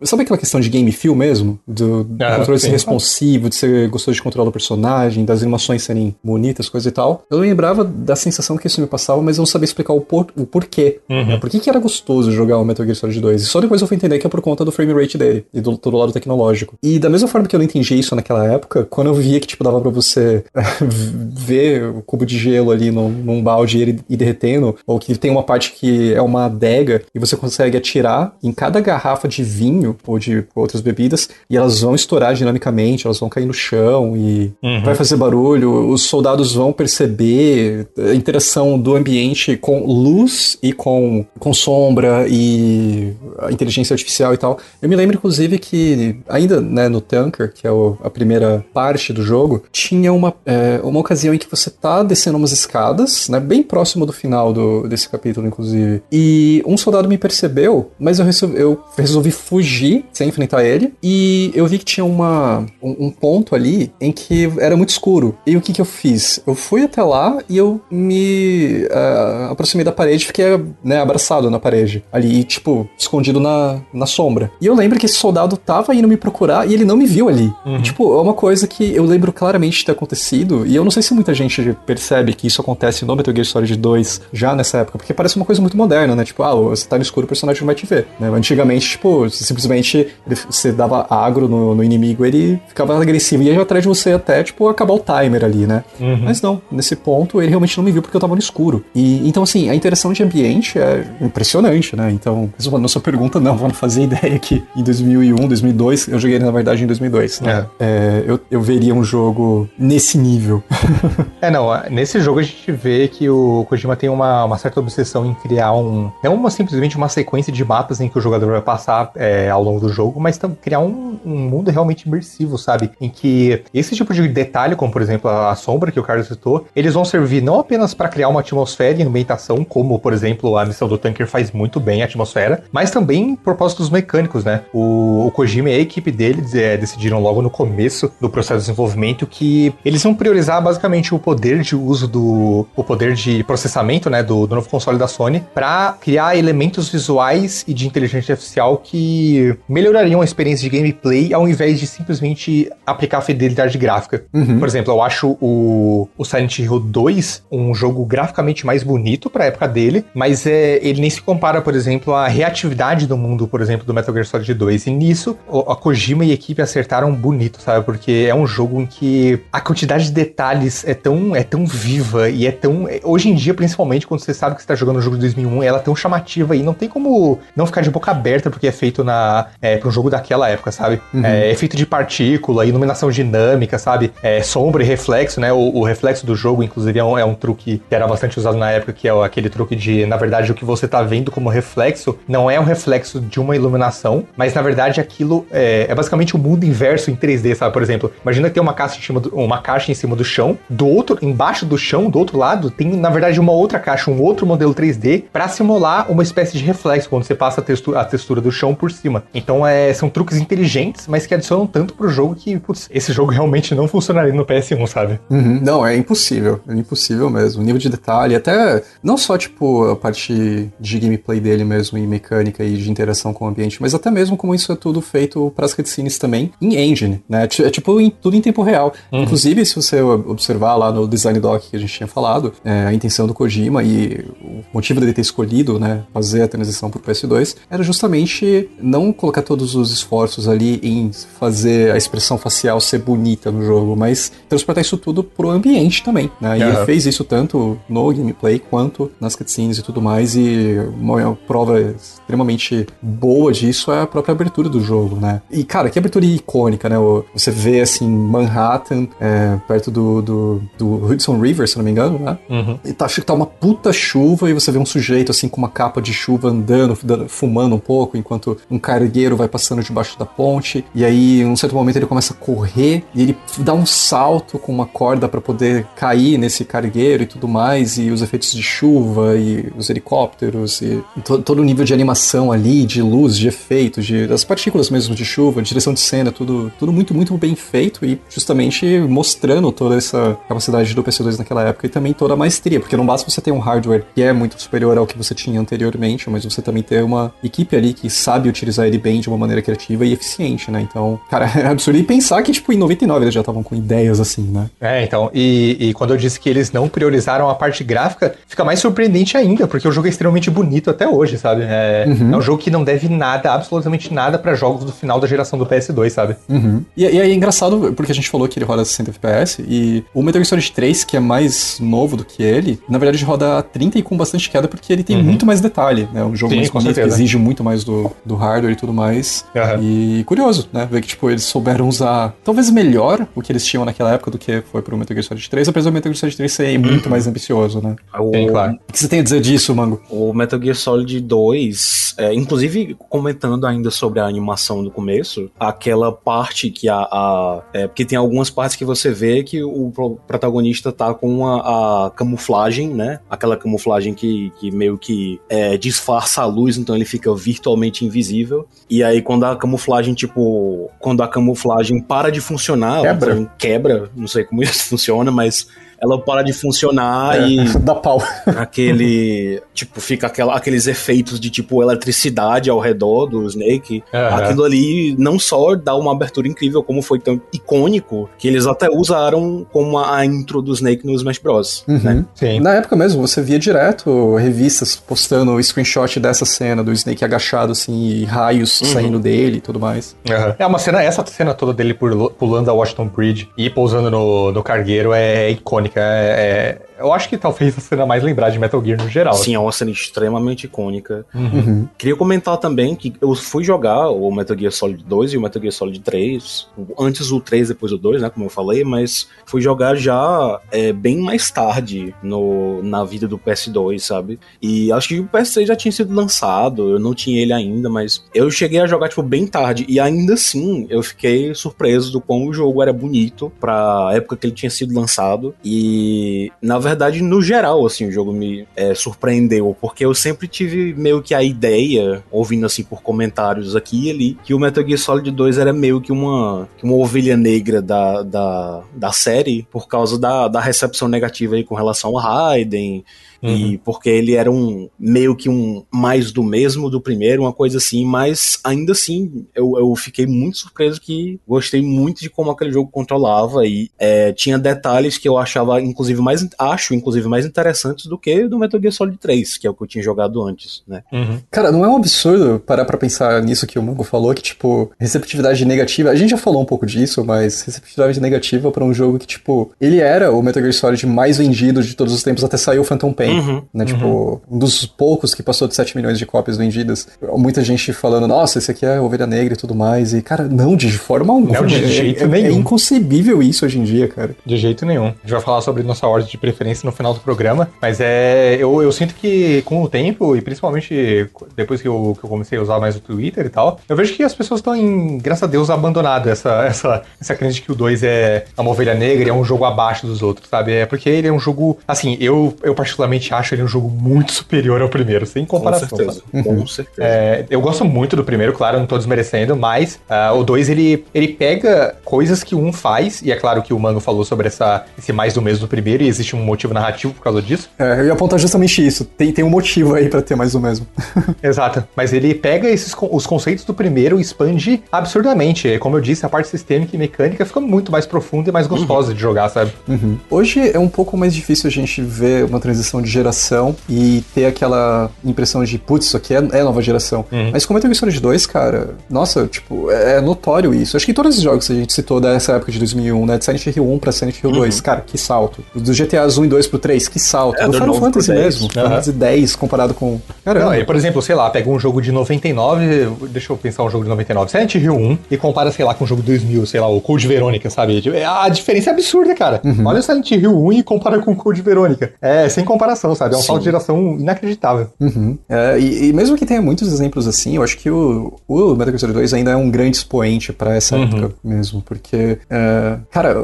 mas Sabe aquela questão de game feel mesmo? Do, do ah, controle ser responsivo, de ser gostoso de controlar o personagem, das animações serem bonitas, coisa e tal. Eu lembrava da sensação que isso me passava, mas eu não sabia explicar o, por, o porquê. Uhum. Né? Por que, que era gostoso jogar o Metal Gear Solid 2? E só depois eu fui entender que é por conta do frame rate dele e do todo lado tecnológico. E da mesma forma que eu não entendi isso naquela época, quando eu via que tipo dava para você ver o cubo de gelo ali num, num balde e ele ir derretendo, ou que tem uma parte que é uma adega e você consegue atirar em cada garrafa de vinho vinho ou de outras bebidas e elas vão estourar dinamicamente, elas vão cair no chão e uhum. vai fazer barulho. Os soldados vão perceber a interação do ambiente com luz e com, com sombra e a inteligência artificial e tal. Eu me lembro, inclusive, que ainda né, no Tanker, que é o, a primeira parte do jogo, tinha uma, é, uma ocasião em que você tá descendo umas escadas, né, bem próximo do final do, desse capítulo, inclusive, e um soldado me percebeu, mas eu resolvi, eu resolvi fugir fugir sem enfrentar ele. E eu vi que tinha uma, um, um, ponto ali em que era muito escuro. E o que, que eu fiz? Eu fui até lá e eu me uh, aproximei da parede e fiquei né, abraçado na parede. Ali, tipo, escondido na, na sombra. E eu lembro que esse soldado tava indo me procurar e ele não me viu ali. Uhum. Tipo, é uma coisa que eu lembro claramente de ter acontecido. E eu não sei se muita gente percebe que isso acontece no Metal Gear Solid 2 já nessa época, porque parece uma coisa muito moderna, né? Tipo, ah, você tá no escuro, o personagem não vai te ver. Né? Antigamente, tipo, se simplesmente ele, você dava agro no, no, inimigo, ele ficava agressivo e ia atrás de você até, tipo, acabar o timer ali, né? Uhum. Mas não, nesse ponto ele realmente não me viu porque eu tava no escuro. E então, assim, a interação de ambiente é impressionante, né? Então, respondendo a sua pergunta, não, vou não fazer ideia que em 2001, 2002, eu joguei na verdade em 2002, né? É. É, eu, eu veria um jogo nesse nível. é, não, nesse jogo a gente vê que o Kojima tem uma, uma certa obsessão em criar um. Não uma, simplesmente uma sequência de mapas em que o jogador vai passar é, ao longo do jogo, mas criar um, um, mundo realmente imersivo, sabe? Em que esse tipo de detalhe, como por exemplo a, sombra que o Carlos citou, eles vão servir não apenas para criar uma atmosfera e ambientação, como por exemplo a missão do Tanker faz muito bem a atmosfera, mas também propósitos mecânicos, né? O, o Kojima e a equipe dele é, decidiram logo no começo do processo de desenvolvimento que eles iam priorizar basicamente o poder de uso do o poder de processamento, né, do, do novo console da Sony para criar elementos visuais e de inteligência artificial que que melhorariam a experiência de gameplay ao invés de simplesmente aplicar fidelidade gráfica. Uhum. Por exemplo, eu acho o, o Silent Hill 2 um jogo graficamente mais bonito pra época dele, mas é, ele nem se compara, por exemplo, à reatividade do mundo, por exemplo, do Metal Gear Solid 2. E nisso, a Kojima e a equipe acertaram bonito, sabe? Porque é um jogo em que a quantidade de detalhes é tão, é tão viva e é tão. Hoje em dia, principalmente, quando você sabe que você tá jogando um jogo de 2001, ela é tão chamativa e não tem como não ficar de boca aberta porque é feito na é, pra um jogo daquela época, sabe? Uhum. É, efeito de partícula, iluminação dinâmica, sabe? É, sombra e reflexo, né? O, o, reflexo do jogo, inclusive, é um, é um truque que era bastante usado na época, que é aquele truque de, na verdade, o que você tá vendo como reflexo não é um reflexo de uma iluminação, mas na verdade aquilo é, é basicamente o mundo inverso em 3D, sabe? Por exemplo, imagina que tem uma caixa, em cima do, uma caixa em cima do chão, do outro, embaixo do chão, do outro lado, tem na verdade uma outra caixa, um outro modelo 3D para simular uma espécie de reflexo quando você passa a textura, a textura do chão por cima. Então é, são truques inteligentes, mas que adicionam tanto pro jogo que, putz, esse jogo realmente não funcionaria no PS1, sabe? Uhum. Não, é impossível. É impossível mesmo. O nível de detalhe, até não só tipo a parte de gameplay dele mesmo, e mecânica e de interação com o ambiente, mas até mesmo como isso é tudo feito para as cutscenes também em engine, né? É tipo em, tudo em tempo real. Uhum. Inclusive, se você observar lá no design doc que a gente tinha falado, é, a intenção do Kojima e o motivo dele ter escolhido, né, fazer a transição pro PS2 era justamente não colocar todos os esforços ali em fazer a expressão facial ser bonita no jogo, mas transportar isso tudo pro ambiente também, né? Uhum. E ele fez isso tanto no gameplay quanto nas cutscenes e tudo mais, e uma prova extremamente boa disso é a própria abertura do jogo, né? E, cara, que abertura icônica, né? Você vê, assim, Manhattan, é, perto do, do, do, Hudson River, se não me engano, né? Uhum. E tá, acho que tá uma puta chuva e você vê um sujeito, assim, com uma capa de chuva andando, fumando um pouco, enquanto um cargueiro vai passando debaixo da ponte. E aí, em um certo momento, ele começa a correr e ele dá um salto com uma corda para poder cair nesse cargueiro e tudo mais, e os efeitos de chuva e os helicópteros e to todo o nível de animação ali, de luz, de efeitos, de, das partículas mesmo de chuva, de direção de cena, tudo, tudo muito, muito bem feito e justamente mostrando toda essa capacidade do PC2 naquela época e também toda a maestria, porque não basta você ter um hardware que é muito superior ao que você tinha anteriormente, mas você também ter uma equipe ali que sabe utilizar ele bem de uma maneira criativa e eficiente, né? Então, cara, é absurdo. E pensar que, tipo, em 99 eles já estavam com ideias assim, né? É, então, e, e quando eu disse que eles não priorizaram a parte gráfica, fica mais surpreendente ainda, porque o jogo é extremamente bonito até hoje, sabe? É, uhum. é um jogo que não deve nada, absolutamente nada para jogos do final da geração do PS2, sabe? Uhum. E, e é engraçado, porque a gente falou que ele roda 60 FPS, e o Metal Gear Solid 3, que é mais novo do que ele, na verdade roda a 30 e com bastante queda, porque ele tem uhum. muito mais detalhe, né? Um jogo Sim, mais bonito, que exige muito mais do, do hardware e tudo mais. E curioso, né? Ver que, tipo, eles souberam usar, talvez melhor o que eles tinham naquela época do que foi pro Metal Gear Solid 3, apesar do Metal Gear Solid 3 ser muito uhum. mais ambicioso, né? O... Sim, claro. O que você tem a dizer disso, Mango? O Metal Gear Solid 2, é, inclusive comentando ainda sobre a animação do começo, aquela parte que a. a é, porque tem algumas partes que você vê que o protagonista tá com a, a camuflagem, né? Aquela camuflagem que, que meio que é, disfarça a luz, então ele fica virtualmente invisível. E aí, quando a camuflagem, tipo. Quando a camuflagem para de funcionar, quebra, quebra não sei como isso funciona, mas ela para de funcionar é, e. Dá pau. Aquele. tipo, fica aquela, aqueles efeitos de tipo eletricidade ao redor do Snake. Uhum. Aquilo ali não só dá uma abertura incrível, como foi tão icônico que eles até usaram como a intro do Snake no Smash Bros. Uhum. Né? Sim. Na época mesmo, você via direto revistas postando o screenshot dessa cena do Snake agachado, assim, e raios uhum. saindo dele e tudo mais. Uhum. É uma cena, essa cena toda dele pulando a Washington Bridge e pousando no, no cargueiro é icônica icônica. É, é, eu acho que talvez a cena mais lembrada de Metal Gear no geral. Sim, é uma cena extremamente icônica. Uhum. Queria comentar também que eu fui jogar o Metal Gear Solid 2 e o Metal Gear Solid 3, antes o 3, depois o 2, né, como eu falei, mas fui jogar já é, bem mais tarde no, na vida do PS2, sabe? E acho que o PS3 já tinha sido lançado, eu não tinha ele ainda, mas eu cheguei a jogar, tipo, bem tarde, e ainda assim eu fiquei surpreso do quão o jogo era bonito pra época que ele tinha sido lançado, e na verdade, no geral, assim, o jogo me é, surpreendeu, porque eu sempre tive meio que a ideia, ouvindo assim por comentários aqui e ali, que o Metal Gear Solid 2 era meio que uma, uma ovelha negra da, da, da série, por causa da, da recepção negativa aí com relação a Raiden Uhum. E porque ele era um meio que um mais do mesmo do primeiro, uma coisa assim, mas ainda assim eu, eu fiquei muito surpreso que gostei muito de como aquele jogo controlava e é, tinha detalhes que eu achava, inclusive, mais acho, inclusive, mais interessantes do que do Metal Gear Solid 3, que é o que eu tinha jogado antes, né? Uhum. Cara, não é um absurdo parar pra pensar nisso que o Mango falou, que, tipo, receptividade negativa. A gente já falou um pouco disso, mas receptividade negativa para um jogo que, tipo, ele era o Metal Gear Solid mais vendido de todos os tempos até sair o Phantom Pain, uhum. Né? Uhum. Tipo, um dos poucos que passou de 7 milhões de cópias vendidas. Muita gente falando, nossa, esse aqui é Ovelha Negra e tudo mais. E, cara, não, de forma alguma. Não, de é, jeito é, nenhum. É inconcebível isso hoje em dia, cara. De jeito nenhum. A gente vai falar sobre nossa ordem de preferência no final do programa, mas é. Eu, eu sinto que com o tempo, e principalmente depois que eu, que eu comecei a usar mais o Twitter e tal, eu vejo que as pessoas estão, em, graças a Deus, abandonado essa, essa, essa crença de que o 2 é uma ovelha negra e é um jogo abaixo dos outros, sabe? É porque ele é um jogo. Assim, eu, eu particularmente acho ele um jogo muito superior ao primeiro, sem comparação. Com certeza. Sabe? Com certeza. É, eu gosto muito do primeiro, claro, não tô desmerecendo, mas uh, o 2 ele, ele pega coisas que um faz, e é claro que o Mano falou sobre essa, esse mais do mesmo do primeiro, e existe um motivo narrativo por causa disso. É, eu ia apontar justamente isso. Tem, tem um motivo aí para ter mais do mesmo. Exato. Mas ele pega esses, os conceitos do primeiro e expande absurdamente. Como eu disse, a parte sistêmica e mecânica fica muito mais profunda e mais gostosa uhum. de jogar, sabe? Uhum. Hoje é um pouco mais difícil a gente ver uma transição de geração e ter aquela impressão de, putz, isso aqui é, é nova geração. Uhum. Mas com Metal Gear Solid 2, cara, nossa, tipo, é, é notório isso. Acho que em todos os jogos que a gente citou dessa época de 2001, né? De Silent Hill 1 pra Silent Hill 2, uhum. cara, que salto. Do GTAs 1 e 2 pro 3, que salto. É, do Final Fantasy mesmo, Final Fantasy 10 comparado com... Caramba. Não, e, por exemplo, sei lá, pega um jogo de 99, deixa eu pensar um jogo de 99, Silent Hill 1, e compara, sei lá, com um jogo de 2000, sei lá, o Code Verônica, sabe? Tipo, a diferença é absurda, cara. Uhum. Olha o Silent Hill 1 e compara com o Code Verônica. É, sem comparação, sabe? É um salto de geração inacreditável. Uhum. É, e, e, mesmo que tenha muitos exemplos assim, eu acho que o, o Metal Gear Solid 2 ainda é um grande expoente para essa uhum. época mesmo, porque, é, cara,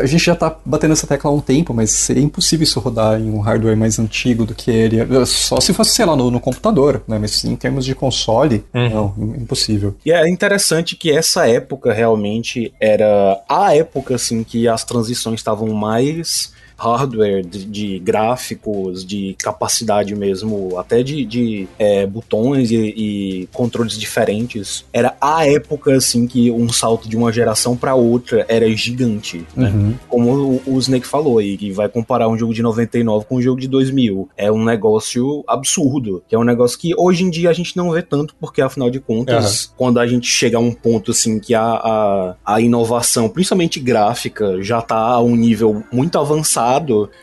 a gente já tá batendo essa tecla há um tempo, mas seria impossível isso rodar em um hardware mais antigo do que ele. Só se fosse, sei lá, no, no computador, né? Mas em termos de console, uhum. não, impossível. E é interessante que essa época realmente era a época, assim, que as transições estavam mais hardware, de, de gráficos, de capacidade mesmo, até de, de é, botões e, e, controles diferentes. Era a época, assim, que um salto de uma geração para outra era gigante, né? Uhum. Como o, o Snake falou aí, que vai comparar um jogo de 99 com um jogo de 2000. É um negócio absurdo, que é um negócio que hoje em dia a gente não vê tanto, porque afinal de contas, uhum. quando a gente chega a um ponto, assim, que a, a, a inovação, principalmente gráfica, já tá a um nível muito avançado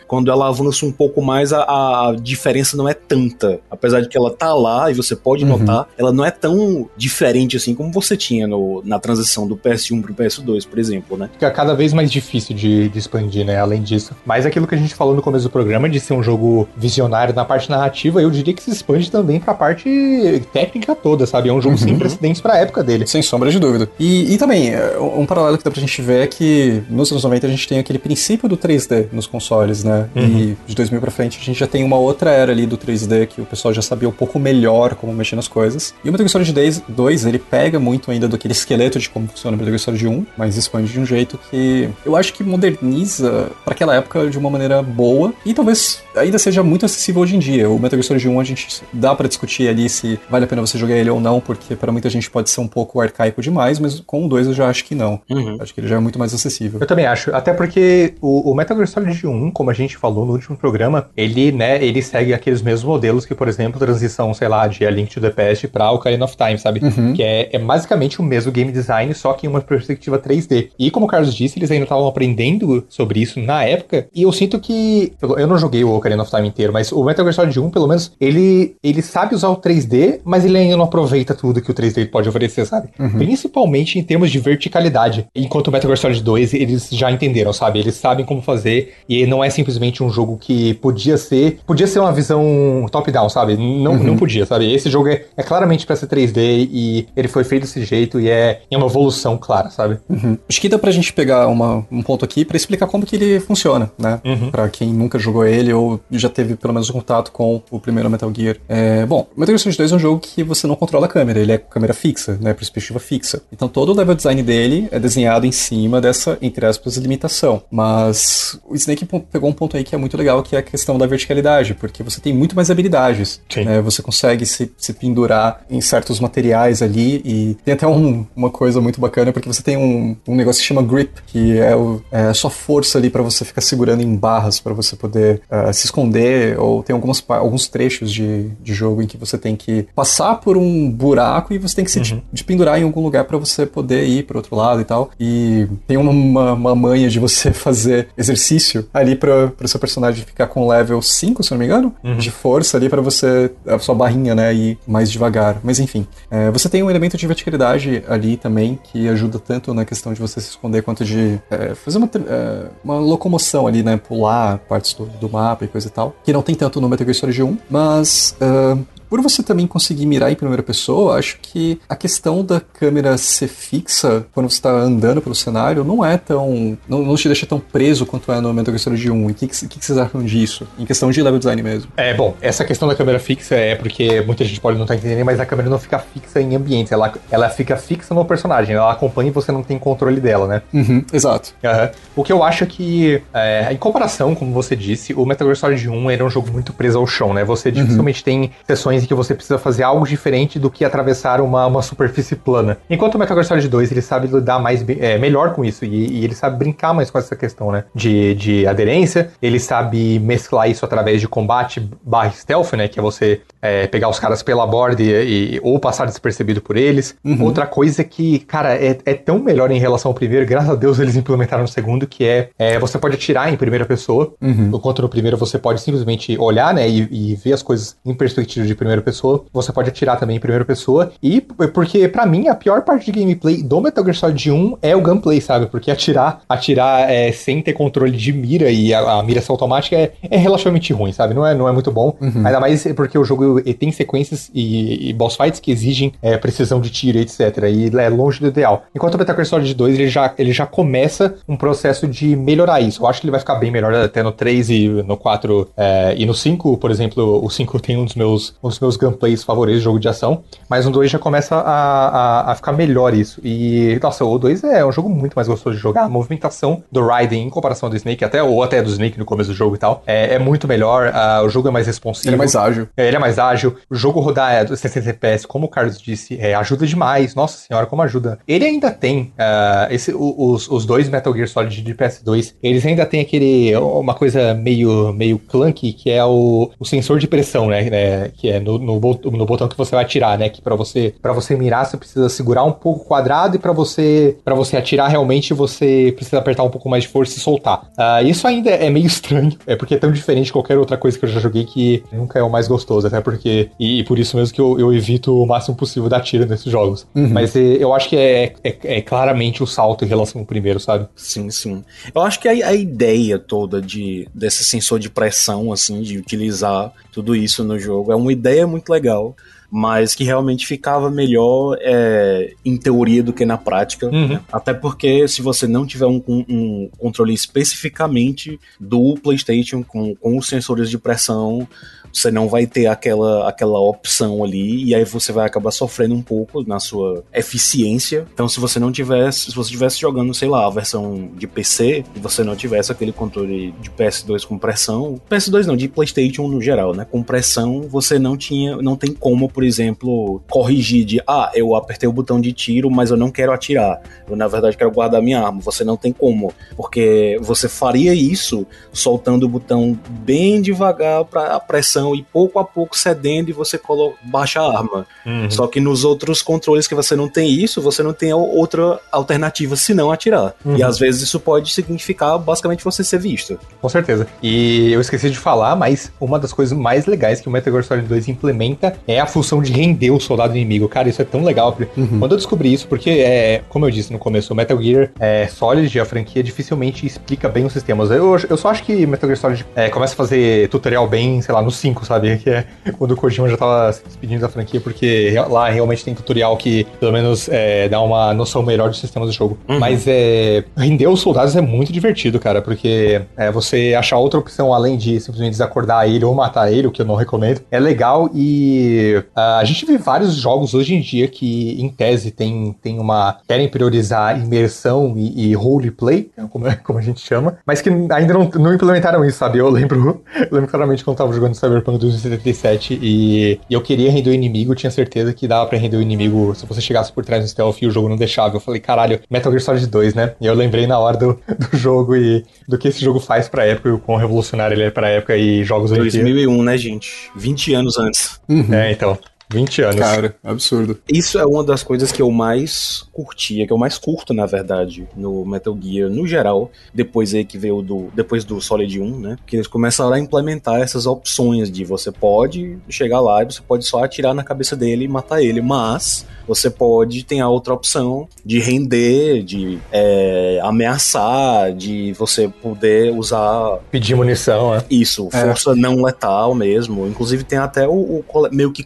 quando ela avança um pouco mais, a, a, diferença não é tanta. Apesar de que ela tá lá e você pode uhum. notar, ela não é tão diferente assim como você tinha no, na transição do PS1 pro PS2, por exemplo, né? Fica cada vez mais difícil de, de expandir, né? Além disso. Mas aquilo que a gente falou no começo do programa, de ser um jogo visionário na parte narrativa, eu diria que se expande também pra parte técnica toda, sabe? É um jogo uhum. sem precedentes pra época dele. Sem sombra de dúvida. E, e também, é, um paralelo que dá pra gente ver é que nos anos 90 a gente tem aquele princípio do 3D nos consoles, né? Uhum. E de 2000 pra frente a gente já tem uma outra era ali do 3D que o pessoal já sabia um pouco melhor como mexer nas coisas. E o Metal Gear Solid 2, ele pega muito ainda do aquele esqueleto de como funciona o Metal Gear Solid 1, mas expande de um jeito que eu acho que moderniza para aquela época de uma maneira boa e talvez ainda seja muito acessível hoje em dia. O Metal Gear Solid 1 a gente dá para discutir ali se vale a pena você jogar ele ou não, porque para muita gente pode ser um pouco arcaico demais, mas com o 2 eu já acho que não. Uhum. Acho que ele já é muito mais acessível. Eu também acho, até porque o, o Metal Gear Solid 1, como a gente falou no último programa, ele, né, ele segue aqueles mesmos modelos que, por exemplo, transição, sei lá, de A Link to the Past pra Ocarina of Time, sabe? Uhum. Que é, é basicamente o mesmo game design, só que em uma perspectiva 3D. E como o Carlos disse, eles ainda estavam aprendendo sobre isso na época, e eu sinto que, eu não joguei o Ocarina of Time inteiro, mas o Metal Gear Solid 1, pelo menos, ele, ele sabe usar o 3D, mas ele ainda não aproveita tudo que o 3D pode oferecer, sabe? Uhum. Principalmente em termos de verticalidade. Enquanto o Metal Gear Solid 2, eles já entenderam, sabe? Eles sabem como fazer, e não é simplesmente um jogo que podia ser. Podia ser uma visão top-down, sabe? Não, uhum. não podia, sabe? Esse jogo é, é claramente para ser 3D e ele foi feito desse jeito e é, é uma evolução clara, sabe? Uhum. Acho que dá pra gente pegar uma, um ponto aqui para explicar como que ele funciona, né? Uhum. Pra quem nunca jogou ele ou já teve pelo menos um contato com o primeiro Metal Gear. É, bom, Metal Gear Solid 2 é um jogo que você não controla a câmera, ele é câmera fixa, né, perspectiva fixa. Então todo o level design dele é desenhado em cima dessa, entre aspas, limitação. Mas o Snake pegou um ponto aí que é muito legal, que é a questão da verticalidade, porque você tem muito mais habilidades. Né, você consegue se, se pendurar em certos materiais ali e tem até um, uma coisa muito bacana, porque você tem um, um negócio que chama grip, que é, o, é a sua força ali para você ficar segurando em barras para você poder uh, se esconder, ou tem algumas, alguns trechos de, de jogo em que você tem que passar por um buraco e você tem que se uhum. de pendurar em algum lugar para você poder ir para outro lado e tal. E tem uma, uma, uma manha de você fazer exercício ali para o seu personagem ficar com level 5, se não me engano, uhum. de força ali para você, a sua barrinha, né, ir mais devagar. Mas enfim, é, você tem um elemento de verticalidade ali também que ajuda tanto na questão de você se esconder quanto de é, fazer uma, é, uma locomoção ali, né, pular partes do, do mapa e coisa e tal, que não tem tanto no Metal Gear Solid 1, mas uh, por você também conseguir mirar em primeira pessoa, acho que a questão da câmera ser fixa quando você está andando pelo cenário não é tão. não, não te deixa tão preso quanto é no Metal Gear Solid 1. E o que, que, que, vocês acham disso? Em questão de level design mesmo. É, bom, essa questão da câmera fixa é porque muita gente pode não estar tá entendendo, mas a câmera não fica fixa em ambientes, ela, ela fica fixa no personagem, ela acompanha e você não tem controle dela, né? Uhum, exato. Uhum. O que eu acho é que, é, em comparação, como você disse, o Metal Gear Solid 1 era um jogo muito preso ao chão, né? Você uhum. dificilmente tem sessões em que você precisa fazer algo diferente do que atravessar uma, uma superfície plana. Enquanto o Metal Gear Solid 2 ele sabe lidar mais é, melhor com isso e, e, ele sabe brincar mais com essa questão, né? De, de aderência, ele sabe mesclar isso através de combate barra stealth, né? Que é você é, pegar os caras pela borda e, e, ou passar despercebido por eles. Uhum. Outra coisa que, cara, é, é, tão melhor em relação ao primeiro, graças a Deus eles implementaram no segundo, que é, é você pode atirar em primeira pessoa, uhum. enquanto no primeiro você pode simplesmente olhar, né? E, e ver as coisas em perspectiva de primeira pessoa você pode atirar também em primeira pessoa. E porque, para mim, a pior parte de gameplay do Metal Gear Solid 1 é o gunplay, sabe? Porque atirar, atirar é, sem ter controle de mira e a, a mira ser automática é, é, relativamente ruim, sabe? Não é, não é muito bom. Uhum. Ainda mais porque o jogo tem sequências e, e boss fights que exigem é, precisão de tiro, etc. E é longe do ideal. Enquanto o Metal Gear Solid 2 ele já, ele já começa um processo de melhorar isso. Eu acho que ele vai ficar bem melhor até no 3 e no 4 é, e no 5, por exemplo. O 5 tem um dos meus, um dos meus gameplays favoritos jogo de ação, mas no 2 já começa a, a, a, ficar melhor isso. E, nossa, o 2 é um jogo muito mais gostoso de jogar. A movimentação do Raiden em comparação do Snake, até ou até do Snake no começo do jogo e tal, é, é muito melhor. Uh, o jogo é mais responsivo. Ele é mais ágil. É, ele é mais ágil. O jogo rodar é, 60 FPS, como o Carlos disse, é, ajuda demais. Nossa senhora, como ajuda. Ele ainda tem uh, esse, os, os dois Metal Gear Solid de PS2, eles ainda tem aquele uma coisa meio meio clunky que é o, o sensor de pressão, né, né que é no, no, no botão que você vai atirar, né? Que para você para você mirar você precisa segurar um pouco o quadrado e para você para você atirar realmente você precisa apertar um pouco mais de força e soltar. Uh, isso ainda é meio estranho, é porque é tão diferente de qualquer outra coisa que eu já joguei que nunca é o mais gostoso, até porque e, e por isso mesmo que eu, eu, evito o máximo possível dar tiro nesses jogos. Uhum. Mas é, eu acho que é, é, é, claramente o salto em relação ao primeiro, sabe? Sim, sim. Eu acho que a, a ideia toda de desse sensor de pressão assim, de utilizar tudo isso no jogo é uma ideia muito legal mas que realmente ficava melhor é, em teoria do que na prática. Uhum. Né? Até porque se você não tiver um, um, controle especificamente do PlayStation com, com os sensores de pressão, você não vai ter aquela, aquela opção ali e aí você vai acabar sofrendo um pouco na sua eficiência. Então, se você não tivesse, se você estivesse jogando, sei lá, a versão de PC e você não tivesse aquele controle de PS2 com pressão, PS2 não, de PlayStation no geral, né, com pressão, você não tinha, não tem como, por exemplo, corrigir de, ah, eu apertei o botão de tiro, mas eu não quero atirar. Eu na verdade quero guardar minha arma. Você não tem como, porque você faria isso soltando o botão bem devagar para a pressão e pouco a pouco cedendo e você coloca, baixa a arma. Uhum. Só que nos outros controles que você não tem isso, você não tem outra alternativa senão atirar. Uhum. E às vezes isso pode significar basicamente você ser visto. Com certeza. E eu esqueci de falar, mas uma das coisas mais legais que o Metal Gear Solid 2 implementa é a função opção de render o soldado inimigo. Cara, isso é tão legal. Uhum. Quando eu descobri isso, porque, é, como eu disse no começo, o Metal Gear é, Solid, a franquia, dificilmente explica bem os sistemas. Eu, eu só acho que Metal Gear Solid é, começa a fazer tutorial bem, sei lá, no 5, sabe? Que é quando o Kojima já tava se despedindo da franquia, porque lá realmente tem tutorial que, pelo menos, é, dá uma noção melhor dos sistemas do jogo. Uhum. Mas é, render os soldados é muito divertido, cara, porque é, você achar outra opção além de simplesmente desacordar ele ou matar ele, o que eu não recomendo, é legal e uh, a gente vê vários jogos hoje em dia que, em tese, tem, tem uma. querem priorizar imersão e, e roleplay, como, como a gente chama, mas que ainda não, não implementaram isso, sabe? Eu lembro, eu lembro claramente quando eu tava jogando Cyberpunk 2077 e, e eu queria render o inimigo, tinha certeza que dava pra render o inimigo se você chegasse por trás do stealth e o jogo não deixava. Eu falei, caralho, Metal Gear Solid 2, né? E eu lembrei na hora do, do jogo e do que esse jogo faz pra época, e o quão revolucionário ele é pra época e jogos 2001, né, gente? 20 anos antes. Uhum. É, então. 20 anos. Cara, absurdo. Isso é uma das coisas que eu mais curtia, que eu mais curto, na verdade, no Metal Gear, no geral, depois aí que veio do. Depois do Solid 1, né? Que eles começaram a implementar essas opções de você pode chegar lá e você pode só atirar na cabeça dele e matar ele, mas você pode ter a outra opção de render, de é, ameaçar, de você poder usar. Pedir munição, é. Isso, força é. não letal mesmo. Inclusive tem até o, o meio que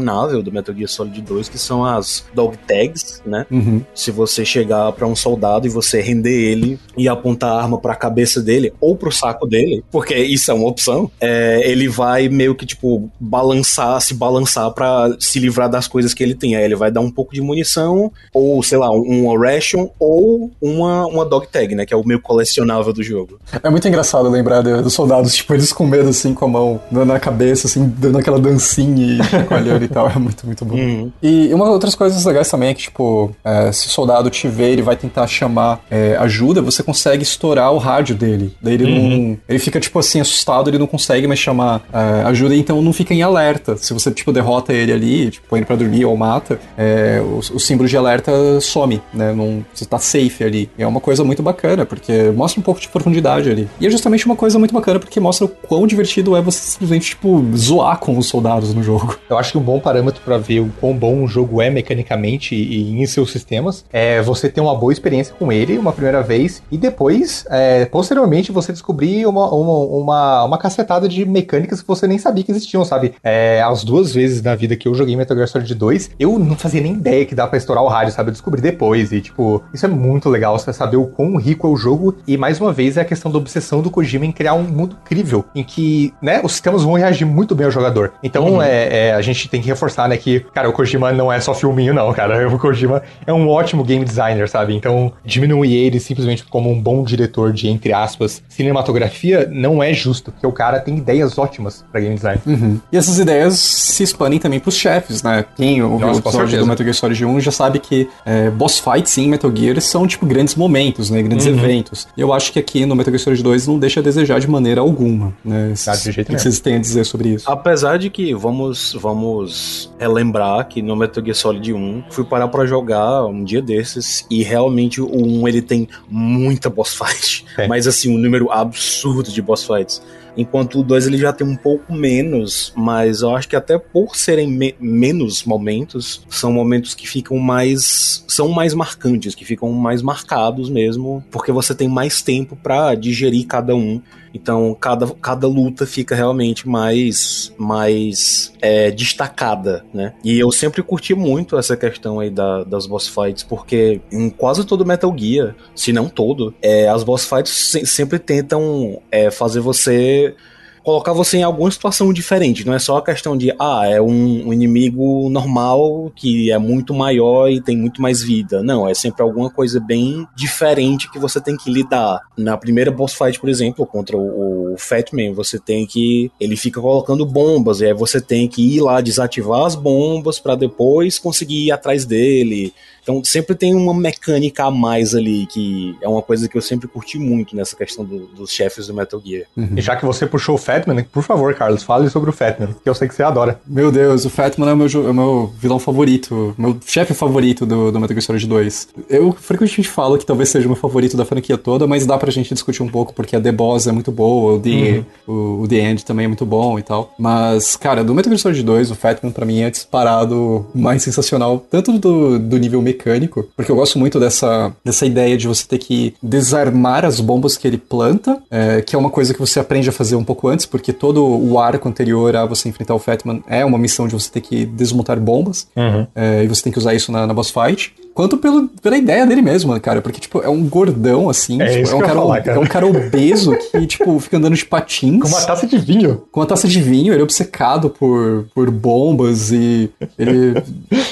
colecionável do Metal Gear Solid 2, que são as dog tags, né? Uhum. Se você chegar para um soldado e você render ele e apontar a arma para a cabeça dele ou pro saco dele, porque isso é uma opção, é, ele vai meio que tipo balançar, se balançar para se livrar das coisas que ele tem. Aí ele vai dar um pouco de munição, ou sei lá, um ration, ou uma, uma dog tag, né? Que é o meio colecionável do jogo. É muito engraçado lembrar dos soldados, tipo, eles com medo assim, com a mão na cabeça, assim, dando aquela dancinha e chacoalhando e tal. É muito, muito bom. Uhum. E uma outras coisas legais também é que, tipo, é, se o soldado te ver, ele vai tentar chamar é, ajuda, você consegue estourar o rádio dele. Daí ele uhum. não. Ele fica, tipo assim, assustado, ele não consegue mais chamar é, ajuda, então não fica em alerta. Se você, tipo, derrota ele ali, tipo, põe ele pra dormir ou mata, é, é, o, o, símbolo de alerta some, né? Não, você tá safe ali. E é uma coisa muito bacana, porque mostra um pouco de profundidade ali. E é justamente uma coisa muito bacana, porque mostra o quão divertido é você simplesmente, tipo, zoar com os soldados no jogo. Eu acho que um bom parâmetro para ver o quão bom um jogo é mecanicamente e em seus sistemas é você ter uma boa experiência com ele uma primeira vez e depois, é, posteriormente, você descobrir uma, uma, uma, uma cacetada de mecânicas que você nem sabia que existiam, sabe? É, as duas vezes na vida que eu joguei Metal Gear Solid 2, eu não fazia nem ideia que dá pra estourar o rádio, sabe? Eu descobri depois. E, tipo, isso é muito legal, você saber o quão rico é o jogo. E, mais uma vez, é a questão da obsessão do Kojima em criar um mundo incrível, em que, né, os sistemas vão reagir muito bem ao jogador. Então, uhum. é, é, a gente tem que reforçar, né, que, cara, o Kojima não é só filminho, não, cara. O Kojima é um ótimo game designer, sabe? Então, diminuir ele simplesmente como um bom diretor de, entre aspas, cinematografia não é justo, porque o cara tem ideias ótimas pra game design. Uhum. E essas ideias se expandem também pros chefes, né? Quem ouviu o episódio do Metal Gear Solid 1 já sabe que é, boss fights em Metal Gear são, tipo, grandes momentos, né? Grandes uhum. eventos. E eu acho que aqui no Metal Gear Solid 2 não deixa a desejar de maneira alguma, né? Ah, de jeito o que vocês têm a dizer sobre isso? Apesar de que, vamos, vamos relembrar que no Metal Gear Solid 1, fui parar pra jogar um dia desses e realmente o 1 ele tem muita boss fight. É. Mas assim, um número absurdo de boss fights. Enquanto o 2 ele já tem um pouco menos, mas eu acho que até por serem me menos momentos, são momentos que ficam mais. são mais marcantes, que ficam mais marcados mesmo, porque você tem mais tempo para digerir cada um. Então cada, cada luta fica realmente mais, mais é, destacada, né? E eu sempre curti muito essa questão aí da, das boss fights, porque em quase todo Metal Gear, se não todo, é, as boss fights se, sempre tentam é, fazer você colocar você em alguma situação diferente. Não é só a questão de, ah, é um, um, inimigo normal que é muito maior e tem muito mais vida. Não, é sempre alguma coisa bem diferente que você tem que lidar. Na primeira boss fight, por exemplo, contra o, o Fatman, você tem que. Ele fica colocando bombas, e aí você tem que ir lá desativar as bombas para depois conseguir ir atrás dele. Então sempre tem uma mecânica a mais ali, que é uma coisa que eu sempre curti muito nessa questão do, dos chefes do Metal Gear. Uhum. E já que você puxou o Fatman, por favor, Carlos, fale sobre o Fatman, que eu sei que você adora. Meu Deus, o Fatman é o meu, é o meu vilão favorito, meu chefe favorito do, do Metal Gear Solid 2. Eu frequentemente falo que talvez seja o meu favorito da franquia toda, mas dá pra gente discutir um pouco, porque a The Boss é muito boa, o The, uhum. o, o, The End também é muito bom e tal. Mas, cara, do Metal Gear Solid 2, o Fatman pra mim é disparado mais sensacional, tanto do, do nível mecânico, porque eu gosto muito dessa, dessa ideia de você ter que desarmar as bombas que ele planta, é, que é uma coisa que você aprende a fazer um pouco antes, porque todo o arco anterior a você enfrentar o Fatman é uma missão de você ter que desmontar bombas, uhum. é, e você tem que usar isso na, na boss fight quanto pelo, pela ideia dele mesmo, cara. Porque, tipo, é um gordão, assim. É, tipo, é, um cara, falar, cara, é um cara obeso que, tipo, fica andando de patins. Com uma taça de vinho. Com uma taça de vinho, ele é obcecado por, por bombas e ele,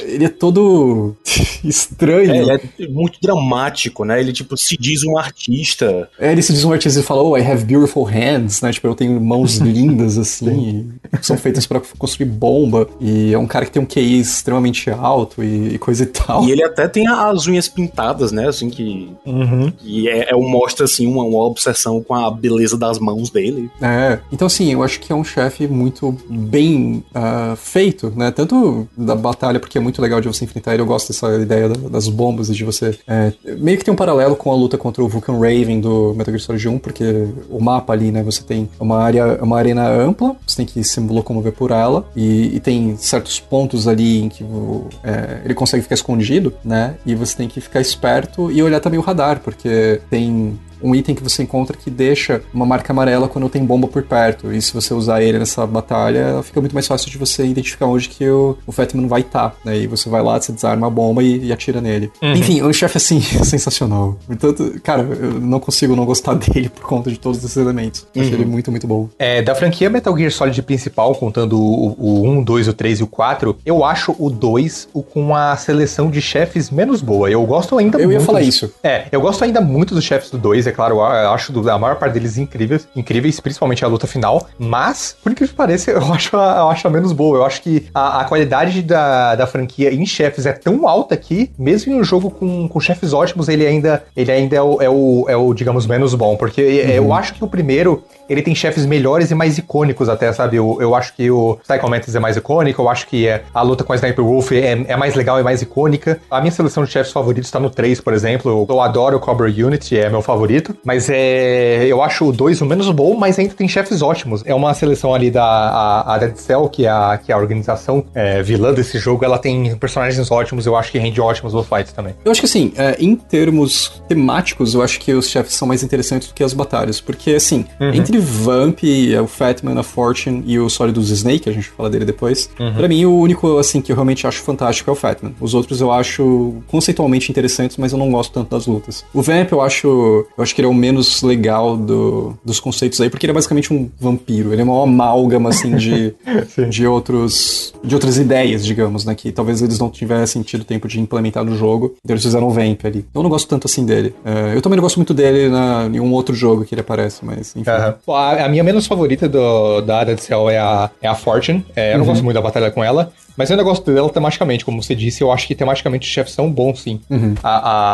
ele é todo estranho. É, ele é muito dramático, né? Ele, tipo, se diz um artista. É, ele se diz um artista e fala, oh, I have beautiful hands, né? Tipo, eu tenho mãos lindas, assim, são feitas para construir bomba. E é um cara que tem um QI extremamente alto e, e coisa e tal. E ele até tem as unhas pintadas, né? Assim, que, uhum. que é, é um, mostra, assim, uma, uma obsessão com a beleza das mãos dele. É, então, assim, eu acho que é um chefe muito bem uh, feito, né? Tanto da batalha, porque é muito legal de você enfrentar ele, eu gosto dessa ideia das bombas e de você... É, meio que tem um paralelo com a luta contra o Vulcan Raven do Metal Gear Solid 1, porque o mapa ali, né? Você tem uma área, uma arena ampla, você tem que se locomover por ela, e, e tem certos pontos ali em que o, é, ele consegue ficar escondido, né? Né? E você tem que ficar esperto e olhar também o radar, porque tem um item que você encontra que deixa uma marca amarela quando tem bomba por perto. E se você usar ele nessa batalha, fica muito mais fácil de você identificar onde que o, o Fatman vai estar. Tá, né? E você vai lá, você desarma a bomba e, e atira nele. Uhum. Enfim, o chefe assim, sensacional. Portanto, cara, eu não consigo não gostar dele por conta de todos esses elementos. Uhum. Achei ele muito, muito bom. É, da franquia Metal Gear Solid principal, contando o, o 1, 2, o 3 e o 4, eu acho o 2 o com a seleção de chefes menos boa. Eu gosto ainda eu muito. Eu ia falar isso. É, eu gosto ainda muito dos chefes do 2, é claro, eu acho a maior parte deles incríveis, incríveis, principalmente a luta final, mas, por incrível que pareça, eu acho a, eu acho a menos boa. Eu acho que a, a qualidade da, da franquia em chefes é tão alta que, mesmo em um jogo com, com chefes ótimos, ele ainda, ele ainda é o, é o, é o digamos, menos bom. Porque uhum. eu acho que o primeiro, ele tem chefes melhores e mais icônicos até, sabe? Eu, eu acho que o Psycho Mantis é mais icônico, eu acho que é, a luta com a Sniper Wolf é, é mais legal e mais icônica. A minha seleção de chefes favoritos tá no 3, por exemplo. Eu, eu adoro o Cobra Unity, é meu favorito, mas mas é, eu acho o 2 o menos bom, mas ainda tem chefes ótimos. É uma seleção ali da a, a Dead Cell, que é a, que é a organização é, vilã desse jogo, ela tem personagens ótimos, eu acho que rende ótimos os fights também. Eu acho que assim, é, em termos temáticos, eu acho que os chefes são mais interessantes do que as batalhas, porque assim, uhum. entre Vamp, o Fatman, a Fortune e o Solidus Snake, a gente fala dele depois, uhum. pra mim o único assim que eu realmente acho fantástico é o Fatman. Os outros eu acho conceitualmente interessantes, mas eu não gosto tanto das lutas. O Vamp eu acho, eu acho que ele é o menos legal do, dos conceitos aí, porque ele é basicamente um vampiro. Ele é uma amálgama, assim, de, de, outros, de outras ideias, digamos, né? Que talvez eles não tivessem tido tempo de implementar no jogo. Então eles fizeram o Vamp ali. Eu não gosto tanto assim dele. Uh, eu também não gosto muito dele na, em um outro jogo que ele aparece, mas enfim. Uhum. A, a, minha menos favorita do, da Ada de Cell é a, é a Fortune. É, eu não uhum. gosto muito da batalha com ela. Mas eu ainda gosto dela tematicamente, como você disse, eu acho que tematicamente os chefes são bons, sim. Uhum. A,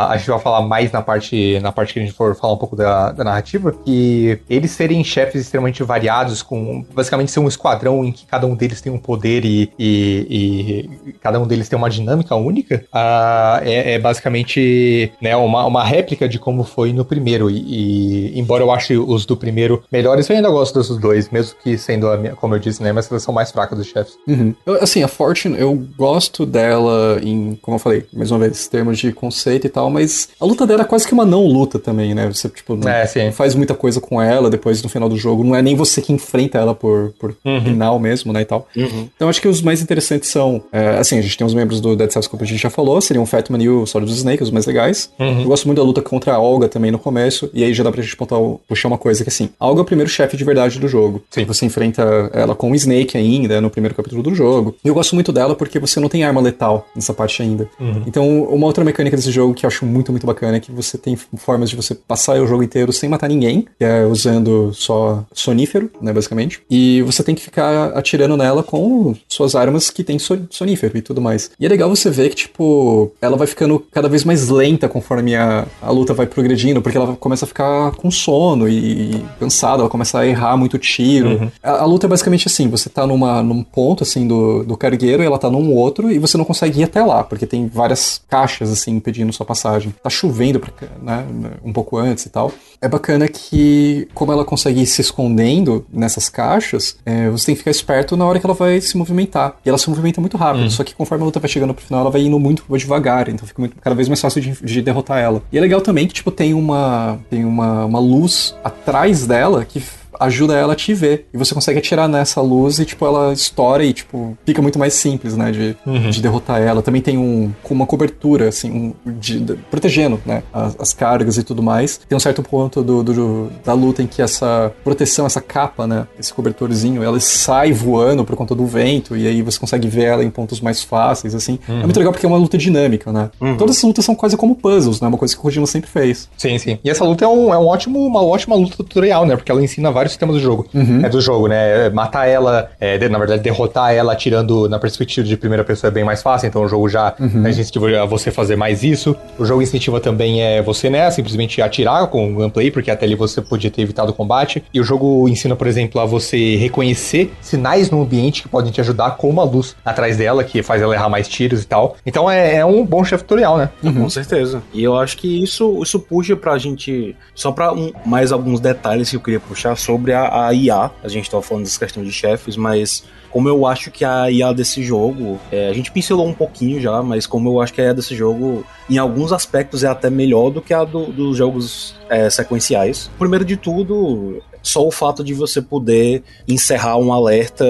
a, a, gente vai falar mais na parte, na parte que a gente for falar um pouco da, da narrativa, que eles serem chefes extremamente variados, com basicamente ser um esquadrão em que cada um deles tem um poder e, e, e cada um deles tem uma dinâmica única, uh, é, é, basicamente né, uma, uma réplica de como foi no primeiro. E, e, embora eu ache os do primeiro melhores, eu ainda gosto dos dois, mesmo que sendo, a minha, como eu disse, né, uma seleção mais fraca dos chefes. Uhum. Assim, a Ford Fortune, eu gosto dela em, como eu falei, mais uma vez, termos de conceito e tal, mas a luta dela é quase que uma não luta também, né? Você, tipo, não, é, faz muita coisa com ela depois no final do jogo. Não é nem você que enfrenta ela por, por uhum. final mesmo, né? E tal. Uhum. Então acho que os mais interessantes são, é, assim, a gente tem os membros do Dead Cells, como a gente já falou, seriam o Fatman e o Solid Snake, os mais legais. Uhum. Eu gosto muito da luta contra a Olga também no começo, e aí já dá pra gente pontar, puxar uma coisa que assim, a Olga é o primeiro chefe de verdade do jogo. Sim. Você enfrenta ela com o Snake ainda no primeiro capítulo do jogo. E eu gosto muito muito dela porque você não tem arma letal nessa parte ainda. Uhum. Então, uma outra mecânica desse jogo que eu acho muito, muito bacana é que você tem formas de você passar o jogo inteiro sem matar ninguém, que é usando só sonífero, né, basicamente. E você tem que ficar atirando nela com suas armas que tem sonífero e tudo mais. E é legal você ver que, tipo, ela vai ficando cada vez mais lenta conforme a, a luta vai progredindo, porque ela começa a ficar com sono e cansada, ela começa a errar muito tiro. Uhum. A, a, luta é basicamente assim, você tá numa, num ponto, assim, do, do cargueiro e ela tá num outro e você não consegue ir até lá, porque tem várias caixas, assim, impedindo sua passagem. Tá chovendo, né, um pouco antes e tal. É bacana que, como ela consegue ir se escondendo nessas caixas, é, você tem que ficar esperto na hora que ela vai se movimentar. E ela se movimenta muito rápido, uhum. só que conforme a luta vai chegando pro final, ela vai indo muito devagar, então fica muito, cada vez mais fácil de, de derrotar ela. E é legal também que, tipo, tem uma, tem uma, uma luz atrás dela que ajuda ela a te ver. E você consegue atirar nessa luz e, tipo, ela estoura e, tipo, fica muito mais simples, né, de, uhum. de derrotar ela. Também tem um, com uma cobertura, assim, um, de, de, protegendo, né, as, as, cargas e tudo mais. Tem um certo ponto do, do, da luta em que essa proteção, essa capa, né, esse cobertorzinho, ela sai voando por conta do vento e aí você consegue ver ela em pontos mais fáceis, assim. Uhum. É muito legal porque é uma luta dinâmica, né. Uhum. Todas essas lutas são quase como puzzles, né, uma coisa que o Kojima sempre fez. Sim, sim. E essa luta é, um, é um ótimo, uma ótima luta tutorial, né, porque ela ensina vários vários sistemas do jogo. Uhum. É do jogo, né? Matar ela, é, na verdade, derrotar ela atirando na perspectiva de primeira pessoa é bem mais fácil, então o jogo já uhum. incentiva a você fazer mais isso. O jogo incentiva também é você, né, simplesmente atirar com o gunplay, porque até ali você podia ter evitado o combate. E o jogo ensina, por exemplo, a você reconhecer sinais no ambiente que podem te ajudar com uma luz atrás dela, que faz ela errar mais tiros e tal. Então é, é um bom chefe tutorial, né? Uhum. Com certeza. E eu acho que isso, isso puxa pra gente. Só pra um, mais alguns detalhes que eu queria puxar sobre sobre a, a IA. A gente estava falando dessa questão de chefes, mas como eu acho que a IA desse jogo, é, a gente pincelou um pouquinho já, mas como eu acho que a IA desse jogo, em alguns aspectos, é até melhor do que a do, dos jogos é, sequenciais. Primeiro de tudo, só o fato de você poder encerrar um alerta,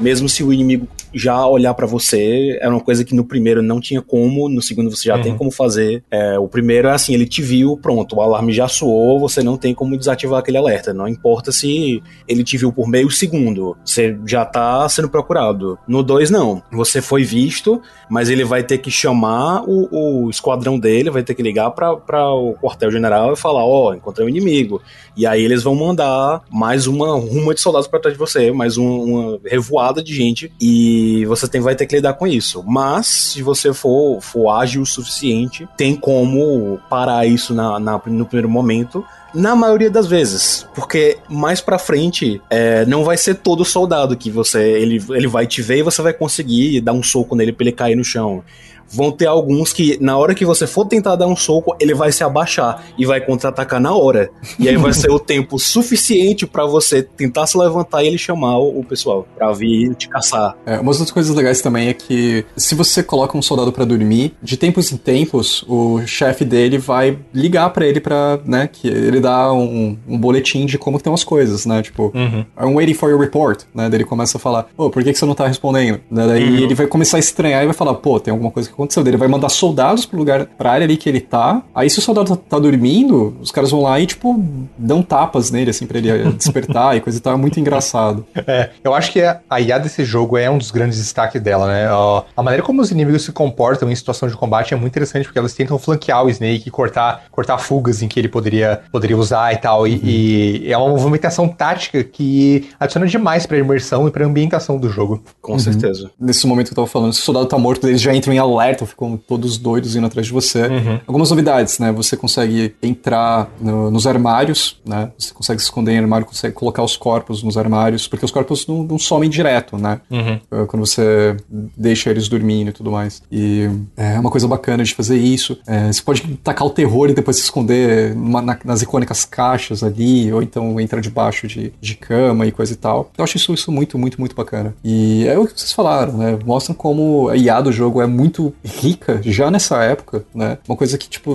mesmo se o inimigo já olhar para você, é uma coisa que no primeiro não tinha como, no segundo você já uhum. tem como fazer. É, o primeiro é assim, ele te viu, pronto, o alarme já soou, você não tem como desativar aquele alerta. Não importa se ele te viu por meio segundo, você já tá sendo procurado. No dois não. Você foi visto, mas ele vai ter que chamar o, o esquadrão dele, vai ter que ligar para o quartel-general e falar: Ó, oh, encontrei um inimigo. E aí eles vão mandar mais uma ruma de soldados para trás de você, mais um, uma revoada de gente. E você tem, vai ter que lidar com isso. Mas, se você for, for ágil o suficiente, tem como parar isso na, na no primeiro momento na maioria das vezes, porque mais para frente é, não vai ser todo soldado que você ele, ele vai te ver e você vai conseguir dar um soco nele para ele cair no chão vão ter alguns que, na hora que você for tentar dar um soco, ele vai se abaixar e vai contra-atacar na hora. E aí vai ser o tempo suficiente para você tentar se levantar e ele chamar o, pessoal pra vir te caçar. É, uma das coisas legais também é que se você coloca um soldado para dormir, de tempos em tempos, o chefe dele vai ligar para ele para, né, que ele dá um, um, boletim de como estão as coisas, né? Tipo, uhum. I'm waiting for your report, né? Daí ele começa a falar, pô, por que, que você não tá respondendo? Daí uhum. ele vai começar a estranhar e vai falar, pô, tem alguma coisa que aconteceu. Ele vai mandar soldados pro lugar, pra área ali que ele tá. Aí se o soldado tá, tá dormindo, os caras vão lá e, tipo, dão tapas nele, assim, pra ele despertar e coisa e tal. É muito engraçado. É, eu acho que a IA desse jogo é um dos grandes destaques dela, né? A maneira como os inimigos se comportam em situação de combate é muito interessante, porque elas tentam flanquear o Snake e cortar, cortar fugas em que ele poderia, poderia usar e tal. E, uhum. e é uma movimentação tática que adiciona demais pra imersão e pra ambientação do jogo. Com uhum. certeza. Nesse momento que eu tava falando, se o soldado tá morto, eles já entram em alerta aberta, ficam todos doidos indo atrás de você. Uhum. Algumas novidades, né? Você consegue entrar no, nos armários, né? Você consegue se esconder em armário, consegue colocar os corpos nos armários, porque os corpos não, não somem direto, né? Uhum. É, quando você deixa eles dormindo e tudo mais. E é uma coisa bacana de fazer isso. É, você pode tacar o terror e depois se esconder numa, na, nas icônicas caixas ali, ou então entrar debaixo de, de cama e coisa e tal. Eu acho isso, isso muito, muito, muito bacana. E é o que vocês falaram, né? Mostram como a IA do jogo é muito rica já nessa época, né? Uma coisa que, tipo,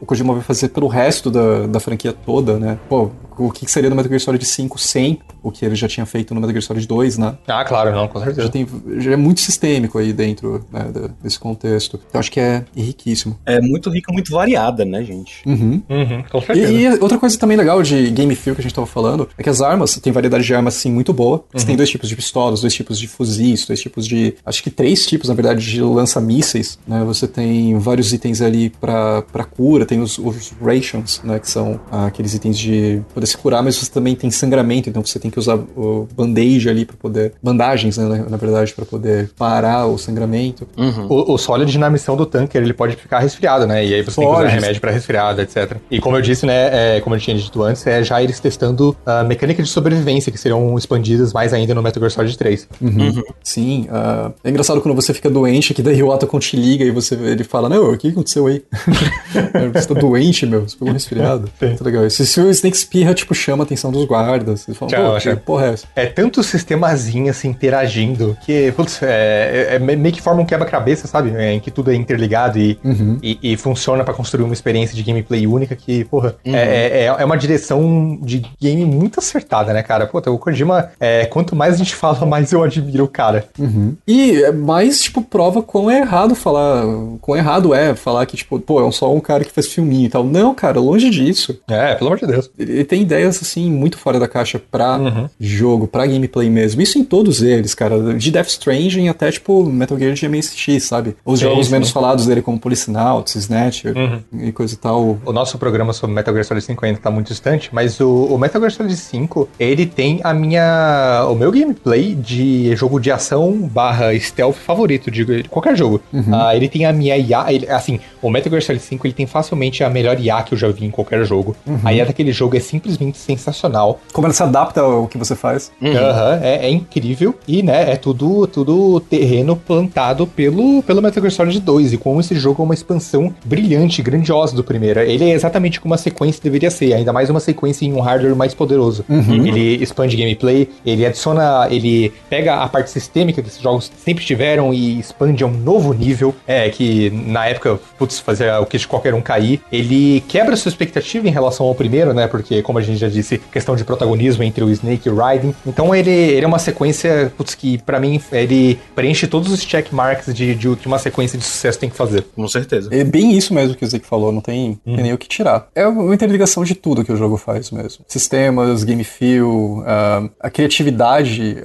o Kojima vai fazer pelo resto da, da franquia toda, né? Pô, o que seria do Metal Gear Solid 5 sem o que ele já tinha feito no Metal Gear Solid 2, né? Ah, claro, não, com certeza. Já, tem, já é muito sistêmico aí dentro né, desse contexto. Eu acho que é riquíssimo. É muito rico, muito variada, né, gente? Uhum. Uhum, com certeza. E, e, outra coisa também legal de Game Feel que a gente tava falando é que as armas, tem variedade de armas assim muito boa. Você Uhum. tem dois tipos de pistolas, dois tipos de fuzis, dois tipos de. Acho que três tipos, na verdade, de lança-mísseis. Né? Você tem vários itens ali pra, pra cura, tem os, os rations, né? Que são ah, aqueles itens de poder se curar, mas você também tem sangramento, então você tem que usar o bandage ali pra poder. Bandagens, né? Na, verdade, pra poder parar o sangramento. Uhum. O, o Solid na missão do tanker, ele pode ficar resfriado, né? E aí você tem que Pode. usar remédio pra resfriado, etc. E como eu disse, né, é, como eu tinha dito antes, é já eles testando a mecânica de sobrevivência, que serão expandidas mais ainda no Metal Gear Solid 3. Uhum. Sim, ah, é engraçado quando você fica doente, que daí o Otacon te liga e você, ele fala, não, o que aconteceu aí? você tá doente, meu, você pegou um resfriado. Muito legal. Se, se o Snake espirra, tipo, chama a atenção dos guardas. Eles falam, Tchau, que porra é essa? É tanto sistemazinho assim interagindo que, putz, é, é- é meio que forma um quebra-cabeça, sabe? É, em que tudo é interligado e, Uhum. e, e funciona pra construir uma experiência de gameplay única que, porra, Uhum. é, é, é uma direção de game muito acertada, né, cara? Puta, o Kojima, é, quanto mais a gente fala, mais eu admiro o cara. Uhum. E é mais, tipo, prova quão é errado falar, quão errado é falar que, tipo, pô, é só um cara que faz filminho e tal. Não, cara, longe disso. É, pelo amor de Deus. Ele tem ideias, assim, muito fora da caixa pra Uhum. jogo, pra gameplay mesmo. Isso em todos eles, cara. De Death Stranding até, tipo, Metal Gear de MSX, sabe? Os jogos sim. menos falados dele, como Policenauts, Snatcher Uhum. e coisa e tal. O nosso programa sobre Metal Gear Solid 5 ainda tá muito distante, mas o, o Metal Gear Solid 5, ele tem a minha. o meu gameplay de jogo de ação barra stealth favorito de, qualquer jogo. Ah, ele tem a minha IA. ele- assim, o Metal Gear Solid 5 ele tem facilmente a melhor IA que eu já vi em qualquer jogo. A IA daquele jogo é simplesmente sensacional. Como ela se adapta ao que você faz. Aham, é, é incrível. E, né, é tudo, tudo terreno plantado pelo, pelo Metal Gear Solid 2. E como esse jogo é uma expansão brilhante, grandiosa do primeiro. Ele é exatamente como uma sequência deveria ser, ainda mais uma sequência em um hardware mais poderoso. Ele expande gameplay, ele adiciona, ele pega a parte sistêmica que esses jogos sempre tiveram e expande a um novo nível. É, que na época, putz, fazia o que de qualquer um cair. Ele quebra sua expectativa em relação ao primeiro, né? Porque, como a gente já disse, questão de protagonismo entre o Snake e o Raiden. Então ele, ele é uma sequência, putz, que pra mim ele preenche todos os check marks de, de, de uma sequência de sucesso tem que fazer. Com certeza. É bem isso mesmo que o Zeke falou, não tem, tem nem o que tirar. É uma interligação de tudo que o jogo faz mesmo. Sistemas, game feel, ah, a criatividade,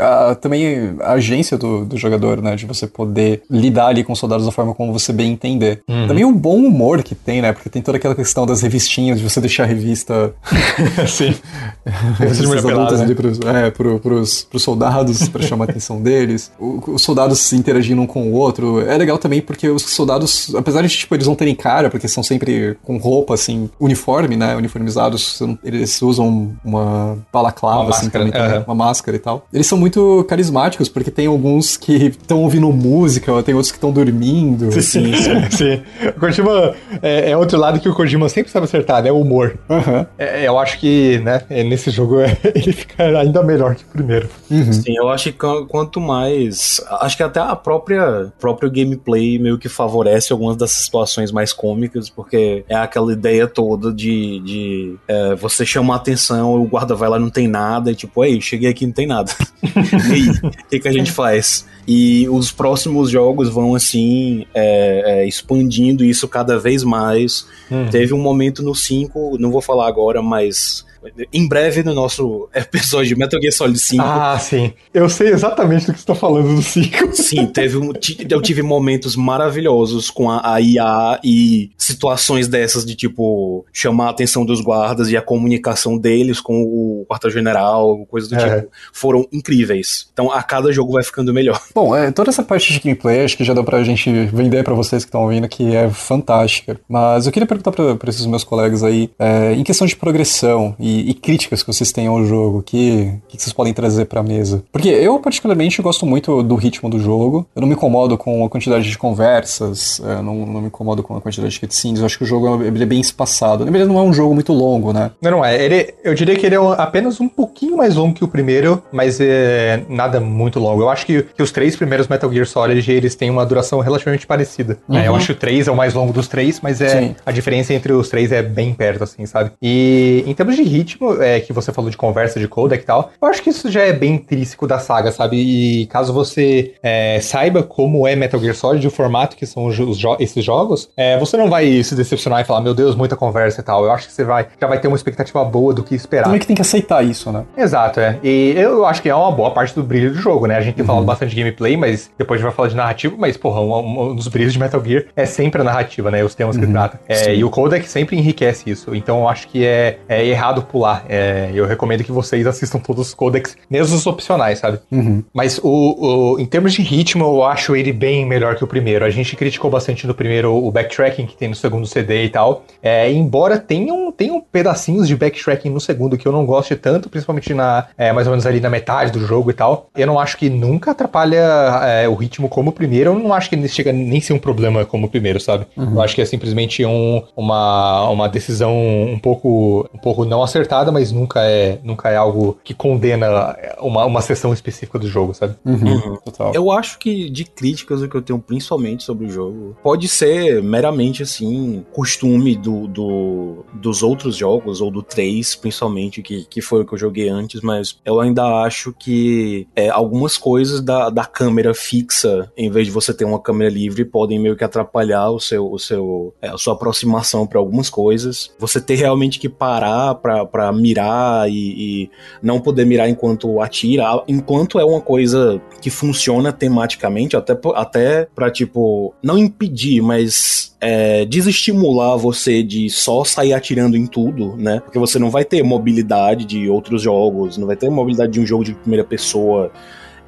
também a agência do, do jogador, né? De você poder lidar ali com os soldados da forma como você bem entender. Também o bom humor que tem, né? Porque tem toda aquela questão das revistinhas, de você deixar a revista Sim. revistas adultas ali pros, é, pro, pros, pros soldados, pra chamar a atenção deles. O- os soldados interagindo um com o outro. É legal também porque os soldados, apesar de tipo, eles não terem cara, porque são sempre com roupa, assim, uniforme, né? Uniformizados, eles usam uma balaclava, Uma assim, máscara, também, uma máscara e tal. Eles são muito carismáticos, porque tem alguns que estão ouvindo música, tem outros que estão dormindo. Sim, sim, sim. O Kojima é, é outro lado que o Kojima sempre sabe acertar, né? O humor. É, eu acho que, né, é, nesse jogo é, ele fica ainda melhor que o primeiro. Sim, eu acho que qu- quanto mais. Acho que até a própria próprio gameplay meio que favorece algumas dessas situações mais cômicas, porque é aquela ideia toda de, de é, você chamar a atenção, o guarda vai lá não tem nada, e tipo, ei, cheguei aqui não tem nada. e aí, o que, que a gente faz? E os próximos jogos vão assim é, é, expandindo isso cada vez mais. Teve um momento no 5, não vou falar agora, mas em breve no nosso episódio de Metal Gear Solid 5. Ah, sim. Eu sei exatamente do que você tá falando do 5. Sim, teve um, eu tive momentos maravilhosos com a, a IA e situações dessas de tipo chamar a atenção dos guardas e a comunicação deles com o quartel-general, coisas do É. tipo, foram incríveis. Então a cada jogo vai ficando melhor. Bom, é, toda essa parte de gameplay acho que já deu pra gente vender pra vocês que estão ouvindo que é fantástica. Mas eu queria perguntar pra, pra esses meus colegas aí, é, em questão de progressão e, e críticas que vocês têm ao jogo, que, que vocês podem trazer pra mesa? Porque eu, particularmente, gosto muito do ritmo do jogo. Eu não me incomodo com a quantidade de conversas, é, não, não me incomodo com a quantidade de cutscenes. Eu acho que o jogo é, ele é bem espaçado. Verdade, não é um jogo muito longo, né? Não, não é. Ele, eu diria que ele é apenas um pouquinho mais longo que o primeiro, mas é nada muito longo. Eu acho que, que os três primeiros Metal Gear Solid, eles têm uma duração relativamente parecida. É, eu acho que o 3 é o mais longo dos três, mas é Sim. a diferença entre os três é bem perto, assim, sabe? E em termos de ritmo, é, que você falou de conversa, de codec e tal, eu acho que isso já é bem intrínseco da saga, sabe? E caso você é, saiba como é Metal Gear Solid, o formato que são jo esses jogos, é, você não vai se decepcionar e falar, meu Deus, muita conversa e tal. Eu acho que você vai, já vai ter uma expectativa boa do que esperar. Também que tem que aceitar isso, né? Exato, é. E eu acho que é uma boa parte do brilho do jogo, né? A gente tem uhum. falado bastante de gameplay, mas depois a gente vai falar de narrativa, mas, porra, um, um dos brilhos de Metal Gear é sempre a narrativa, né? Os temas uhum. que trata. É, e o codec sempre enriquece isso. Então eu acho que é, é errado pular. É, eu recomendo que vocês assistam todos os codecs, mesmo os opcionais, sabe? Uhum. Mas o, o, em termos de ritmo, eu acho ele bem melhor que o primeiro. A gente criticou bastante no primeiro o backtracking que tem no segundo CD e tal. É, embora tenham, tenham pedacinhos de backtracking no segundo que eu não goste tanto, principalmente na é, mais ou menos ali na metade do jogo e tal. Eu não acho que nunca atrapalha é, o ritmo como o primeiro. Eu não acho que chega nem ser um problema como o primeiro, sabe? Uhum. Eu acho que é simplesmente um, uma, uma decisão um pouco, um pouco não acertada, mas nunca é, nunca é algo que condena uma, uma sessão específica do jogo, sabe? Uhum. Uhum. Total. Eu acho que de críticas o que eu tenho principalmente sobre o jogo pode ser meramente assim, costume do, do, dos outros jogos, ou do 3, principalmente, que, que foi o que eu joguei antes, mas eu ainda acho que é, algumas coisas da, da câmera fixa, em vez de você ter uma câmera livre, podem meio que atrapalhar o seu, o seu, é, a sua aproximação para algumas coisas. Você ter realmente que parar para mirar e, e não poder mirar enquanto atira, enquanto é uma coisa que funciona tematicamente, até, até pra, tipo, não impedir, mas é, desestimular você de só sair atirando em tudo, né? Porque você não vai ter mobilidade de outros jogos, não vai ter mobilidade de um jogo de primeira pessoa.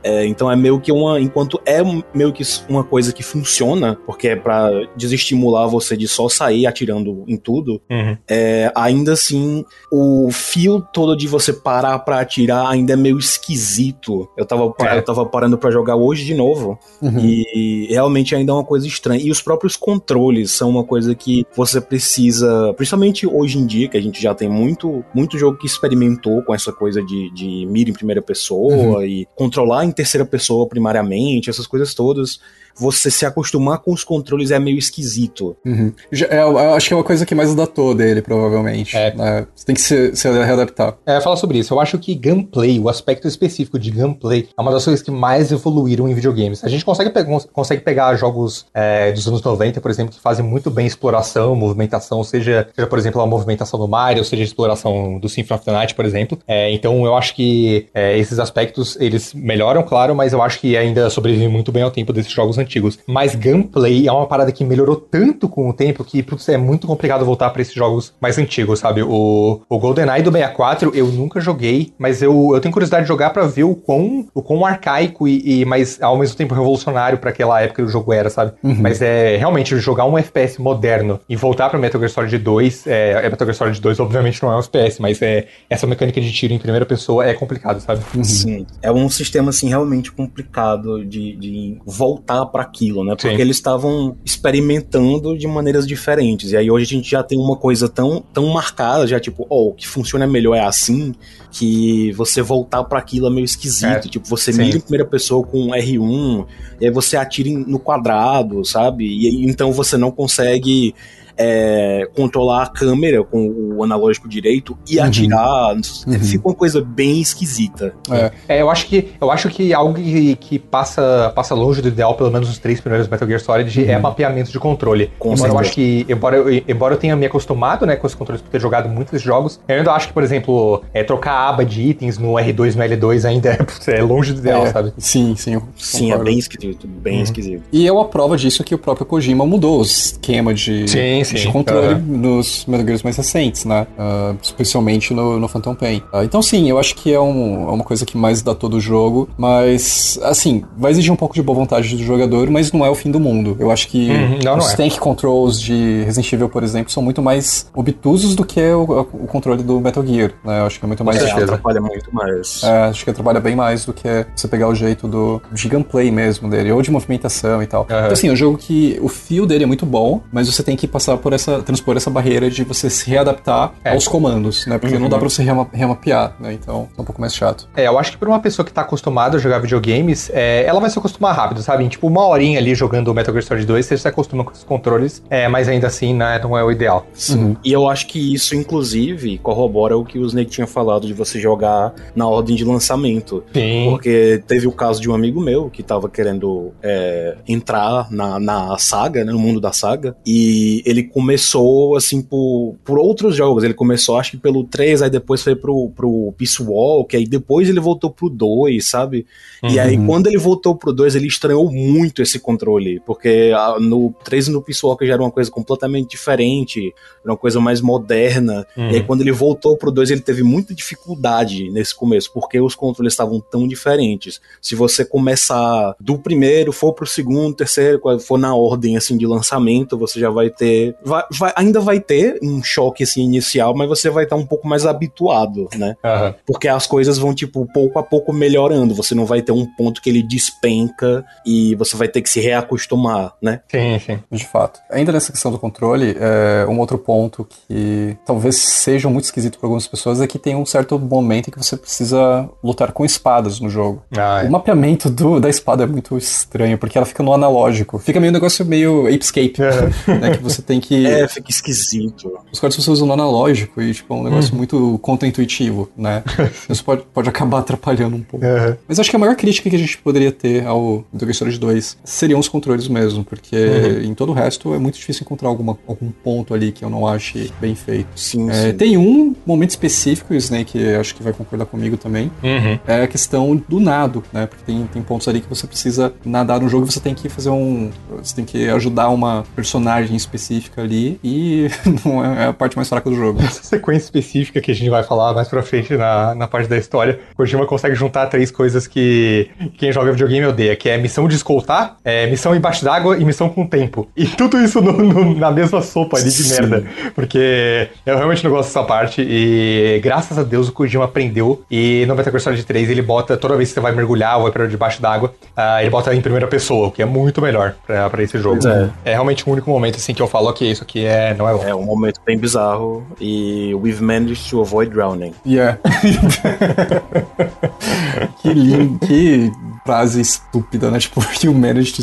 É, então é meio que uma. Enquanto é meio que uma coisa que funciona, porque é pra desestimular você de só sair atirando em tudo, uhum. é, ainda assim, o fio todo de você parar pra atirar ainda é meio esquisito. Eu tava, é. eu tava parando pra jogar hoje de novo, uhum. e realmente ainda é uma coisa estranha. E os próprios controles são uma coisa que você precisa, principalmente hoje em dia, que a gente já tem muito, muito jogo que experimentou com essa coisa de, de mira em primeira pessoa uhum. e controlar em terceira pessoa primariamente, essas coisas todas você se acostumar com os controles é meio esquisito. Uhum. É, eu acho que é uma coisa que mais adaptou dele, provavelmente. É. Né? Você tem que se, se readaptar. É, falar sobre isso. Eu acho que gameplay, o aspecto específico de gameplay, é uma das coisas que mais evoluíram em videogames. A gente consegue, pe consegue pegar jogos é, dos anos 90, por exemplo, que fazem muito bem exploração, movimentação, seja, seja por exemplo, a movimentação do Mario, seja a exploração do Symphony of the Night, por exemplo. É, então eu acho que é, esses aspectos, eles melhoram, claro, mas eu acho que ainda sobrevivem muito bem ao tempo desses jogos antigos. Mas gameplay é uma parada que melhorou tanto com o tempo que putz, é muito complicado voltar para esses jogos mais antigos, sabe? O, o GoldenEye do 64 eu nunca joguei, mas eu, eu tenho curiosidade de jogar para ver o quão, o quão arcaico e, e mas ao mesmo tempo revolucionário para aquela época que o jogo era, sabe? Uhum. Mas é realmente jogar um FPS moderno e voltar para Metal Gear Solid 2, é, é, Metal Gear Solid 2 obviamente não é um FPS, mas é essa mecânica de tiro em primeira pessoa é complicado, sabe? Uhum. Sim, é um sistema assim realmente complicado de, de voltar para aquilo né? Porque Sim. eles estavam experimentando de maneiras diferentes. E aí hoje a gente já tem uma coisa tão, tão marcada, já tipo, ó, oh, o que funciona melhor é assim, que você voltar para aquilo é meio esquisito. É. Tipo, você Sim. mira em primeira pessoa com R1, e aí você atira no quadrado, sabe? E então você não consegue é, controlar a câmera com o analógico direito e uhum. atirar. Uhum. Fica uma coisa bem esquisita. É. é, eu acho que eu acho que algo que, que passa, passa longe do ideal, pelo menos os três primeiros Metal Gear Solid, é uhum. é mapeamento de controle. Com embora eu acho que, embora eu, embora eu tenha me acostumado né, com os controles por ter jogado muitos jogos, eu ainda acho que, por exemplo, é, trocar a aba de itens no R2 no L2 ainda é, é longe do ideal, é, sabe? Sim, sim. Sim, é bem esquisito, bem uhum. esquisito. E é uma prova disso que o próprio Kojima mudou o esquema de, sim, sim. de controle uhum. nos Metal Gears mais recentes, né? Uh, especialmente no, no Phantom Pain. Uh, então, sim, eu acho que é, um, é uma coisa que mais datou do jogo, mas, assim, vai exigir um pouco de boa vontade do jogador, mas não é o fim do mundo. Eu acho que uhum, não, os não é. tank controls de Resident Evil, por exemplo, são muito mais obtusos do que o, o controle do Metal Gear, né? Eu acho que é muito mais... É, atrapalha muito mais. É, acho que atrapalha bem mais do que você pegar o jeito do de gameplay mesmo dele, ou de movimentação e tal. Uhum. Então, assim, é um jogo que o fio dele é muito bom, mas você tem que passar passar por essa, transpor essa barreira de você se readaptar É. aos comandos, né? Porque Uhum. não dá pra você rema- remapear, né? Então é um pouco mais chato. É, eu acho que pra uma pessoa que tá acostumada a jogar videogames, é, ela vai se acostumar rápido, sabe? Em, tipo, uma horinha ali jogando Metal Gear Solid 2, você se acostuma com os controles, é, mas ainda assim, né, não é o ideal. Uhum. E eu acho que isso, inclusive, corrobora o que o Snake tinha falado de você jogar na ordem de lançamento. Sim. Porque teve o caso de um amigo meu que tava querendo é, entrar na, na saga, né, no mundo da saga, e ele começou, assim, por, por outros jogos. Ele começou, acho que pelo 3, aí depois foi pro, pro Peace Walk, aí depois ele voltou pro 2, sabe? E aí, Uhum. quando ele voltou pro 2, ele estranhou muito esse controle, porque ah, no 3 e no Peace Walker já era uma coisa completamente diferente, era uma coisa mais moderna. Uhum. E aí, quando ele voltou pro 2, ele teve muita dificuldade nesse começo, porque os controles estavam tão diferentes. Se você começar do primeiro, for pro segundo, terceiro, for na ordem assim de lançamento, você já vai ter. Vai- vai- ainda vai ter um choque assim inicial, mas você vai estar um pouco mais habituado, né? Aham. Porque as coisas vão, tipo, pouco a pouco melhorando. Você não vai ter um ponto que ele despenca e você vai ter que se reacostumar, né? Sim, sim. De fato. Ainda nessa questão do controle, é, um outro ponto que talvez seja muito esquisito para algumas pessoas é que tem um certo momento em que você precisa lutar com espadas no jogo. Ah, é. O mapeamento do- da espada é muito estranho, porque ela fica no analógico. Fica meio um negócio meio Apescape, né? Que você tem que. É, fica esquisito. Os cortes você usa no analógico e, tipo, é um negócio muito contra-intuitivo, né? Isso pode, pode acabar atrapalhando um pouco. Mas acho que a maior crítica que a gente poderia ter ao Metal Gear Solid 2 seriam os controles mesmo, porque em todo o resto é muito difícil encontrar alguma, algum ponto ali que eu não ache bem feito. Sim, É, sim. tem um momento específico, o Snake acho que vai concordar comigo também, Uhum. é a questão do nado, né? Porque tem, tem pontos ali que você precisa nadar no jogo, você tem que fazer um. Você tem que ajudar uma personagem específica ali e não é a parte mais fraca do jogo. Essa sequência específica que a gente vai falar mais pra frente na, na parte da história, Kojima consegue juntar três coisas que quem joga videogame odeia, que é missão de escoltar, é, missão embaixo d'água e missão com tempo. E tudo isso no- no- na mesma sopa ali de Sim. merda. Porque eu realmente não gosto dessa parte e graças a Deus o Kojima aprendeu e no Metal Gear Solid 3 ele bota, toda vez que você vai mergulhar ou vai pra debaixo d'água, ah, ele bota em primeira pessoa, o que é muito melhor pra, pra esse jogo. É. é realmente o único momento assim que eu falo, ok, isso aqui é, não é bom. É um momento bem bizarro e we've managed to avoid drowning. Yeah. que lindo, que frase estúpida, né? Tipo, you managed to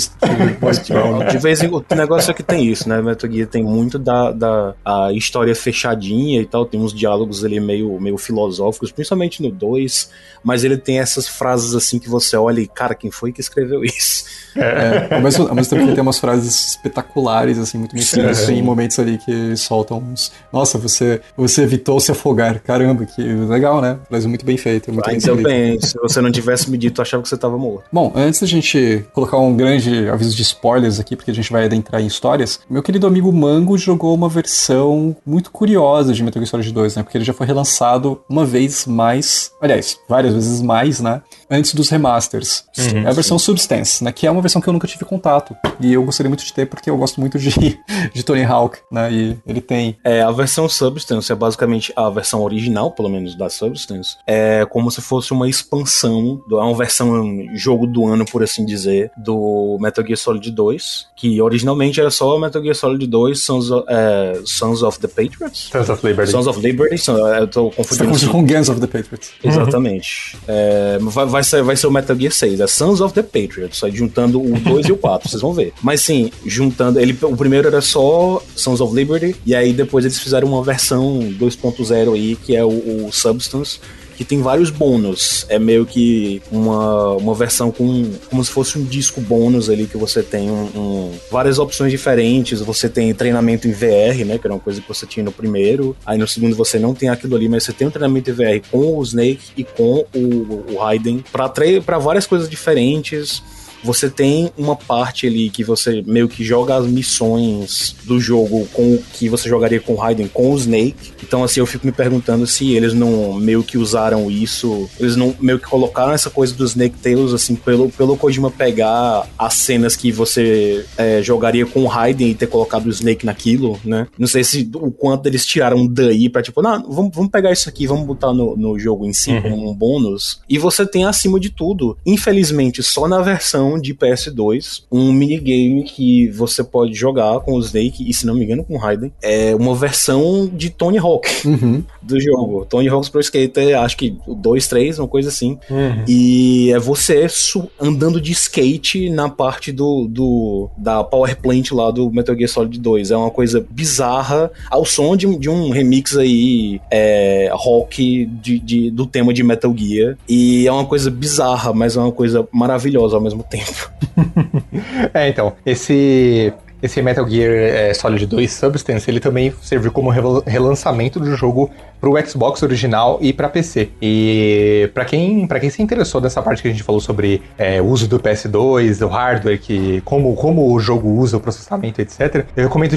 De vez em quando, o negócio é que tem isso, né? Metal Gear tem muito da, da a história fechadinha e tal, tem uns diálogos ali meio, meio filosóficos, principalmente no 2, mas ele tem essas frases assim que você olha e, cara, quem foi que escreveu isso? É, ao, mesmo, ao mesmo tempo que tem umas frases espetaculares, assim, muito bem escritas, Sim. tem momentos ali que soltam uns. Nossa, você, você evitou se afogar. Caramba, que legal, né? Frase muito bem feita, muito bem Ainda escrita. bem, se você não tivesse me dito, eu achava que você tava morto. Bom, antes da gente colocar um grande aviso de spoilers aqui, porque a gente vai adentrar em histórias, meu querido amigo Mango jogou uma versão muito curiosa de Metal Gear Solid 2, né? Porque ele já foi relançado uma vez mais, aliás, várias vezes mais, né? Antes dos remasters. é a versão Substance, né? Que é uma versão que eu nunca tive contato. E eu gostaria muito de ter, porque eu gosto muito de, de Tony Hawk, né? E ele tem. É, a versão Substance é basicamente a versão original, pelo menos da Substance. É como se fosse uma expansão, do- é uma versão jogo do ano, por assim dizer, do Metal Gear Solid 2, que originalmente era só Metal Gear Solid 2 Sons of, é, Sons of the Patriots. Sons of Liberty. Sons of Liberty, eu tô Você tá confundindo. confundindo com Guns of the Patriots. Exatamente. É, vai, vai, ser, vai ser o Metal Gear 6, é Sons of the Patriots, aí juntando o 2 e o 4, vocês vão ver. Mas sim, juntando. Ele, o primeiro era só Sons of Liberty, e aí depois eles fizeram uma versão 2.0 aí, que é o, o Substance. Que tem vários bônus. É meio que uma, uma versão com. como se fosse um disco bônus ali, que você tem um, um- várias opções diferentes. Você tem treinamento em VR, né? Que era uma coisa que você tinha no primeiro. Aí no segundo você não tem aquilo ali, mas você tem um treinamento em VR com o Snake e com o, o Raiden. Pra várias coisas diferentes. Você tem uma parte ali que você meio que joga as missões do jogo com o que você jogaria com o Raiden, com o Snake. Então, assim, eu fico me perguntando se eles não meio que usaram isso, eles não meio que colocaram essa coisa do Snake Tales, assim, pelo, pelo Kojima pegar as cenas que você é, jogaria com o Raiden e ter colocado o Snake naquilo, né? Não sei se o quanto eles tiraram daí pra tipo, não, vamos, vamos pegar isso aqui, vamos botar no, no jogo em si como um bônus. E você tem acima de tudo, infelizmente, só na versão versão de PS2, um minigame que você pode jogar com o Snake e, se não me engano, com o Raiden. É uma versão de Tony Hawk Uhum. do jogo. Tony Hawk's Pro Skater, acho que o 2, 3, uma coisa assim. Uhum. E é você andando de skate na parte do, do da Power Plant lá do Metal Gear Solid 2. É uma coisa bizarra, ao som de, de um remix aí é, rock de, de- do tema de Metal Gear. E é uma coisa bizarra, mas é uma coisa maravilhosa ao mesmo tempo. É, então, esse esse Metal Gear é, Solid 2 Substance, ele também serviu como rel- relançamento do jogo pro Xbox original e pra PC. E pra quem, pra quem se interessou dessa parte que a gente falou sobre é, o uso do PS2, o hardware, que, como, como o jogo usa o processamento, etc., eu recomendo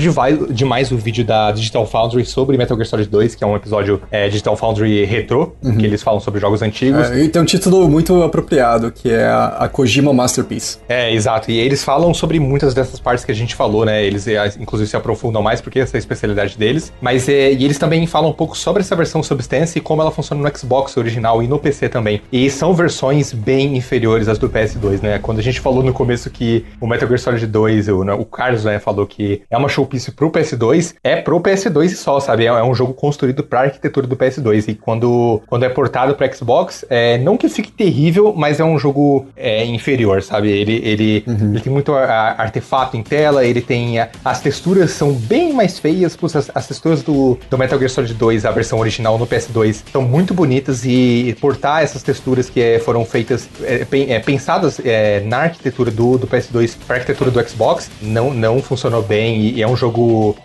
demais o vídeo da Digital Foundry sobre Metal Gear Solid 2, que é um episódio é, Digital Foundry retro, que eles falam sobre jogos antigos. É, e tem um título muito apropriado, que é a, a Kojima Masterpiece. É, exato. E eles falam sobre muitas dessas partes que a gente falou, né? Eles, é, inclusive, se aprofundam mais porque essa é a especialidade deles. Mas é, e eles também falam um pouco sobre essa versão Substance e como ela funciona no Xbox original e no PC também. E são versões bem inferiores às do PS2, né? Quando a gente falou no começo que o Metal Gear Solid 2, o, né, o Carlos, né, falou que é uma showpiece pro PS2, é pro PS2 e só, sabe? É, é um jogo construído pra arquitetura do PS2. E quando, quando é portado pro Xbox, é, não que fique terrível, mas é um jogo é, inferior, sabe? Ele, ele, ele tem muito a- artefato em tela, ele tem. a- as texturas são bem mais feias, plus as, as texturas do, do Metal Gear Solid 2, a versão original no PS2, são muito bonitas e portar essas texturas que é, foram feitas, é, é, pensadas na arquitetura do, do PS2 para arquitetura do Xbox, não, não funcionou bem e, e é um jogo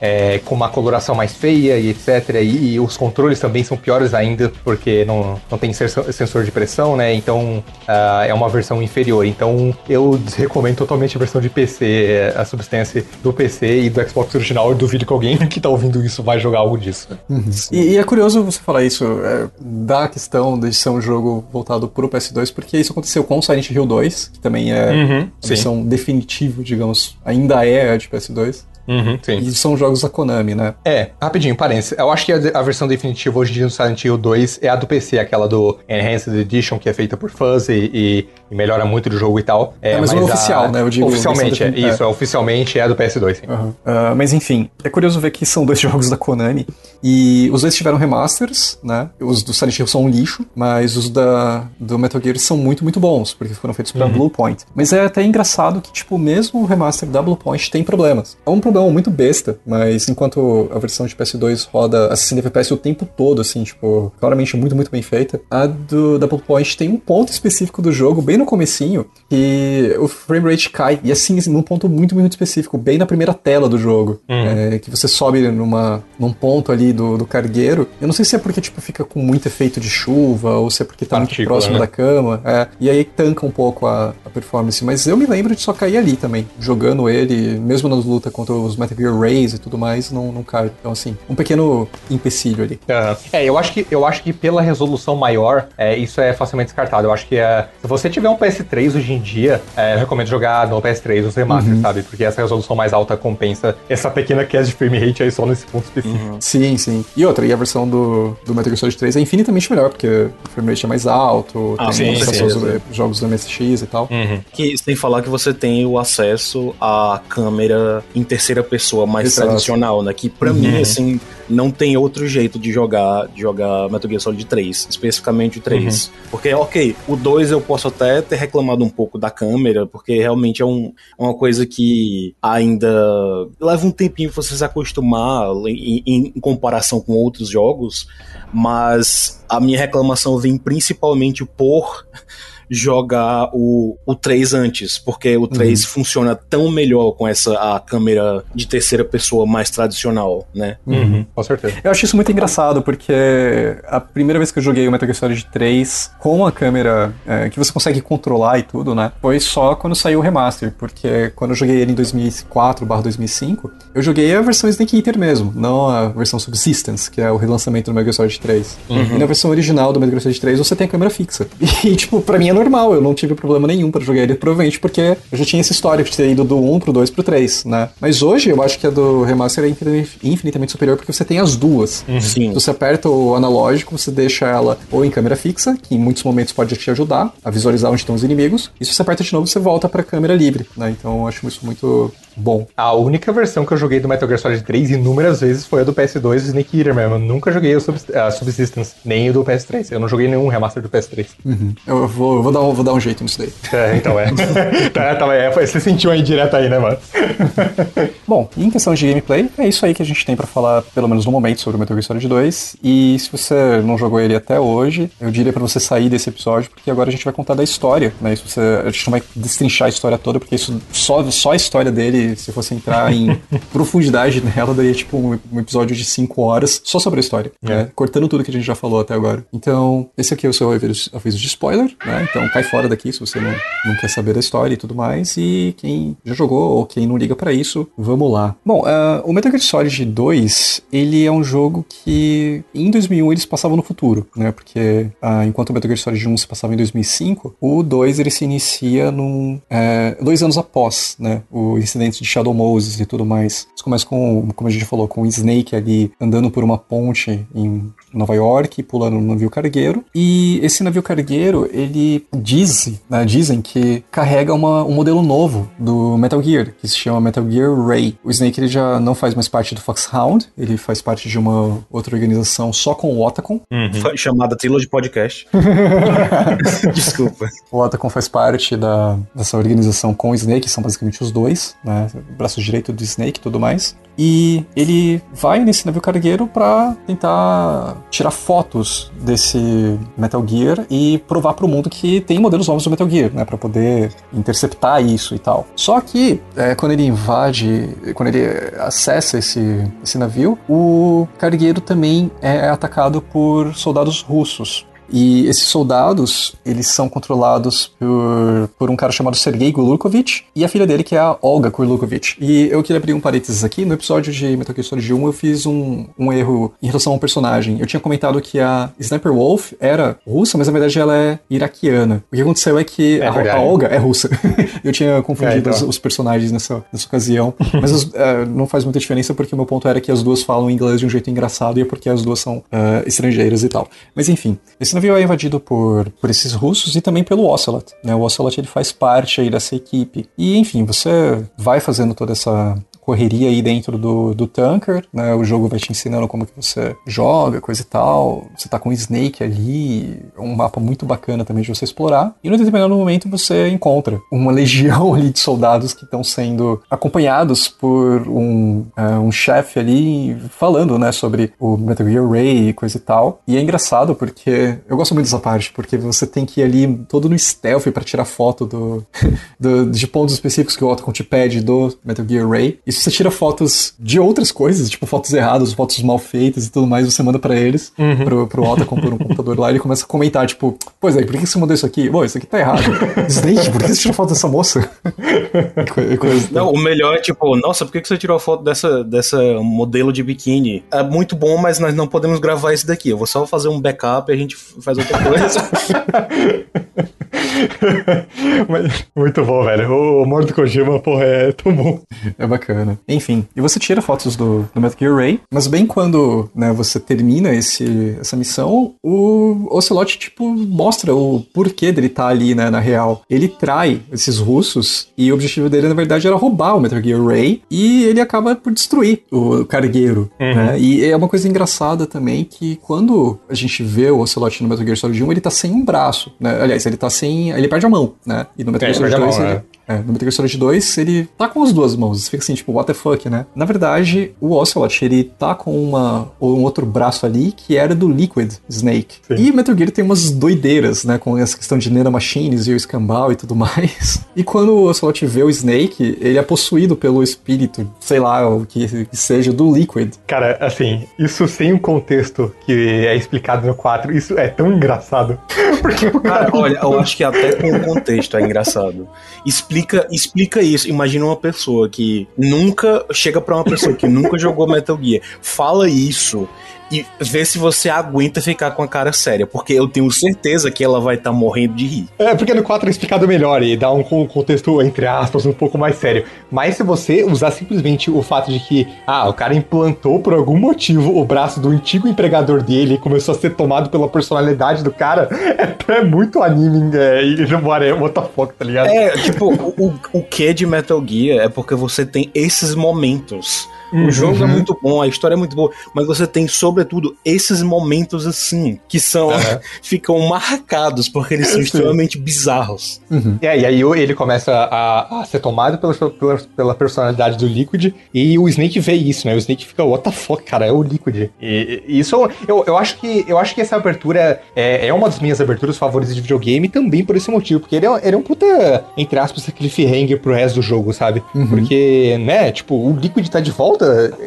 com uma coloração mais feia e etc. E, e os controles também são piores ainda, porque não, não tem sensor de pressão, né? Então ah, é uma versão inferior. Então eu recomendo totalmente a versão de PC, a substância do PC e do Xbox original. Eu duvido que alguém que tá ouvindo isso vai jogar algo disso. E, e é curioso você falar isso, é, da questão de ser um jogo voltado pro PS2, porque isso aconteceu com Silent Hill 2, que também é Uhum, a versão definitiva, digamos, ainda é a de PS2. Uhum. E são jogos da Konami, né? É, rapidinho, parênteses. Eu acho que a, a versão definitiva hoje em dia do Silent Hill 2 é a do PC, aquela do Enhanced Edition, que é feita por fãs e, e- e melhora muito do jogo e tal. É, mas não a- oficial, né? Eu digo oficialmente, é, isso, é. oficialmente é a do PS2, sim. Aham. Ah, mas enfim, é curioso ver que são dois jogos da Konami e os dois tiveram remasters, né? Os do Silent Hill são um lixo, mas os da, do Metal Gear são muito, muito bons, porque foram feitos pra Bluepoint. Mas é até engraçado que, tipo, mesmo o remaster da Bluepoint tem problemas. É um problema muito besta, mas enquanto a versão de PS2 roda a 60 FPS o tempo todo, assim, tipo, claramente muito, muito bem feita, a do, da Bluepoint tem um ponto específico do jogo, bem no comecinho, que o frame rate cai, e assim, num ponto muito, muito específico, bem na primeira tela do jogo, é, que você sobe numa, num ponto ali do, do cargueiro. Eu não sei se é porque, tipo, fica com muito efeito de chuva, ou se é porque tá muito Partícula, próximo né? da cama, é, e aí tanca um pouco a, a performance. Mas eu me lembro de só cair ali também, jogando ele, mesmo nas lutas contra os Metal Gear Rays e tudo mais, não, não cai. Então, assim, um pequeno empecilho ali. Aham. É, eu acho que eu acho que pela resolução maior, é, isso é facilmente descartado. Eu acho que é, se você tiver um PS3 hoje em dia, é, eu recomendo jogar no PS3 os remasters, sabe? Porque essa resolução mais alta compensa essa pequena queda de frame rate aí só nesse ponto específico. Sim, sim. E outra, e a versão do, do Metal Gear Solid 3 é infinitamente melhor, porque o frame rate é mais alto, Ah, tem sim, acesso aos certeza. jogos do MSX e tal. Que sem falar que você tem o acesso à câmera em terceira pessoa mais Exato. tradicional, né? Que pra mim, assim, não tem outro jeito de jogar, de jogar Metal Gear Solid 3, especificamente o 3. Porque, ok, o 2 eu posso até ter reclamado um pouco da câmera, porque realmente é um, é uma coisa que ainda leva um tempinho pra você se acostumar em, em- em comparação com outros jogos, mas a minha reclamação vem principalmente por jogar o, o 3 antes, porque o 3 funciona tão melhor com essa a câmera de terceira pessoa mais tradicional, né? Uhum, com certeza. Eu acho isso muito engraçado, porque a primeira vez que eu joguei o Metal Gear Solid 3 com a câmera eh, que você consegue controlar e tudo, né? Foi só quando saiu o remaster, porque quando eu joguei ele em 2004/2005, eu joguei a versão Snake Eater mesmo, não a versão Subsistence, que é o relançamento do Metal Gear Solid 3. E na versão original do Metal Gear Solid 3 você tem a câmera fixa. E, tipo, pra mim é normal, eu não tive problema nenhum para jogar ele, provavelmente porque eu já tinha essa história de ter ido do 1 pro 2 pro 3, né? Mas hoje eu acho que a do remaster é infinitamente superior porque você tem as duas. Uhum. Sim. Você aperta o analógico, você deixa ela ou em câmera fixa, que em muitos momentos pode te ajudar a visualizar onde estão os inimigos, e se você aperta de novo, você volta pra câmera livre, né? Então eu acho isso muito bom. A única versão que eu joguei do Metal Gear Solid 3 inúmeras vezes foi a do PS2 Snake Eater mesmo. Eu nunca joguei a, Sub a Subsistence, nem o do PS3. Eu não joguei nenhum remaster do PS3. Uhum. Eu vou, eu vou, dar um, vou dar um jeito nisso daí. É, então é. tá, tá, é você sentiu aí direto aí, né, mano? bom, em questão de gameplay, é isso aí que a gente tem para falar, pelo menos no momento, sobre o Metal Gear Solid 2. E se você não jogou ele até hoje, eu diria para você sair desse episódio, porque agora a gente vai contar da história, né? Isso você, a gente não vai destrinchar a história toda, porque isso só, só a história dele, se fosse entrar em profundidade nela, daria tipo um, um episódio de 5 horas só sobre a história, é. né? Cortando tudo que a gente já falou até agora. Então, esse aqui é o seu aviso de spoiler, né? Então cai fora daqui se você não, não quer saber da história e tudo mais. E quem já jogou ou quem não liga para isso, vamos lá. Bom, uh, o Metal Gear Solid 2, ele é um jogo que em 2001 eles passavam no futuro, né? Porque uh, enquanto o Metal Gear Solid 1 se passava em 2005, o 2 ele se inicia num, uh, dois anos após, né? O incidente de Shadow Moses e tudo mais. Isso começa com, como a gente falou, com o Snake ali andando por uma ponte em Nova York, pulando no navio cargueiro. E esse navio cargueiro, ele diz, né, dizem que carrega uma, um modelo novo do Metal Gear, que se chama Metal Gear Ray. O Snake ele já não faz mais parte do Foxhound, ele faz parte de uma outra organização só com o Otacon. Uhum. Chamada de Podcast. Desculpa. O Otacon faz parte da, dessa organização com o Snake, são basicamente os dois, né? Braço direito do Snake e tudo mais. E ele vai nesse navio cargueiro para tentar tirar fotos desse Metal Gear e provar para o mundo que tem modelos novos do Metal Gear, né, para poder interceptar isso e tal. Só que é, quando ele invade, quando ele acessa esse, esse navio, o cargueiro também é atacado por soldados russos. E esses soldados, eles são controlados por, por um cara chamado Sergei Gulukovich e a filha dele, que é a Olga Gulukovich. E eu queria abrir um parênteses aqui. No episódio de Metal Gear Solid 1, eu fiz um, um erro em relação ao personagem. Eu tinha comentado que a Sniper Wolf era russa, mas na verdade ela é iraquiana. O que aconteceu é que é a, a, Olga é russa. eu tinha confundido é, então. os, os, personagens nessa, nessa ocasião. Mas as, uh, não faz muita diferença porque o meu ponto era que as duas falam inglês de um jeito engraçado e é porque as duas são uh, estrangeiras e tal. Mas enfim, esse navio é invadido por, por esses russos e também pelo Ocelot. Né? O Ocelot ele faz parte aí dessa equipe. E enfim, você vai fazendo toda essa correria aí dentro do, do tanker, né? O jogo vai te ensinando como que você joga, coisa e tal. Você tá com o Snake ali, é um mapa muito bacana também de você explorar. E no determinado momento você encontra uma legião ali de soldados que estão sendo acompanhados por um, uh, um chefe ali falando, né, sobre o Metal Gear Ray e coisa e tal. E é engraçado porque eu gosto muito dessa parte, porque você tem que ir ali todo no stealth para tirar foto do, do, de pontos específicos que o Otacon te pede do Metal Gear Ray. Você tira fotos de outras coisas, tipo fotos erradas, fotos mal feitas e tudo mais, você manda para eles, uhum. pro, pro por um computador lá, e ele começa a comentar, tipo, pois é, por que você mandou isso aqui? Bom, isso aqui tá errado. Snake, por que você tirou foto dessa moça? Não, o melhor é tipo, nossa, por que você tirou foto dessa, dessa modelo de biquíni? É muito bom, mas nós não podemos gravar esse daqui. Eu vou só fazer um backup e a gente faz outra coisa. muito bom, velho. O Morto Kojima, porra, é tão bom. É bacana. Enfim, e você tira fotos do, do Metal Gear Ray, mas bem quando né, você termina esse, essa missão, o Ocelot, tipo, mostra o porquê dele estar tá ali, né, na real. Ele trai esses russos e o objetivo dele, na verdade, era roubar o Metal Gear Ray e ele acaba por destruir o cargueiro, uhum. né? E é uma coisa engraçada também que quando a gente vê o Ocelot no Metal Gear Solid 1, ele tá sem um braço, né? Aliás, ele tá sem... ele perde a mão, né? E no Metal Gear Solid 2 ele... É, no Metal Gear Solid 2, ele tá com as duas mãos. Você fica assim, tipo, what the fuck, né? Na verdade, o Ocelot, ele tá com uma, um outro braço ali que era do Liquid Snake. Sim. E Metal Gear tem umas doideiras, né? Com essa questão de nanomachines e o escambau e tudo mais. E quando o Ocelot vê o Snake, ele é possuído pelo espírito, sei lá, o que, que seja, do Liquid. Cara, assim, isso sem o contexto que é explicado no 4, isso é tão engraçado. Porque, cara, olha, eu acho que até com o contexto é engraçado. Explica explica, explica isso. Imagina uma pessoa que nunca chega para uma pessoa que nunca jogou Metal Gear, fala isso e ver se você aguenta ficar com a cara séria, porque eu tenho certeza que ela vai estar tá morrendo de rir. É, porque no 4 é explicado melhor e dá um contexto, entre aspas, um pouco mais sério. Mas se você usar simplesmente o fato de que, ah, o cara implantou por algum motivo o braço do antigo empregador dele e começou a ser tomado pela personalidade do cara, é, é muito anime é, e what the fuck, tá ligado? É, tipo, o, o que de Metal Gear é porque você tem esses momentos Uhum. O jogo é muito bom, a história é muito boa, mas você tem, sobretudo, esses momentos assim, que são. Uhum. ficam marcados, porque eles são extremamente bizarros. Uhum. É, e aí ele começa a, a ser tomado pela, pela, pela, personalidade do Liquid, e o Snake vê isso, né? O Snake fica, what the fuck, cara, é o Liquid. E, e isso, eu, eu, acho que, eu acho que essa abertura é, é uma das minhas aberturas favoritas de videogame, também por esse motivo, porque ele é, ele é um puta, entre aspas, cliffhanger pro resto do jogo, sabe? Uhum. Porque, né, tipo, o Liquid tá de volta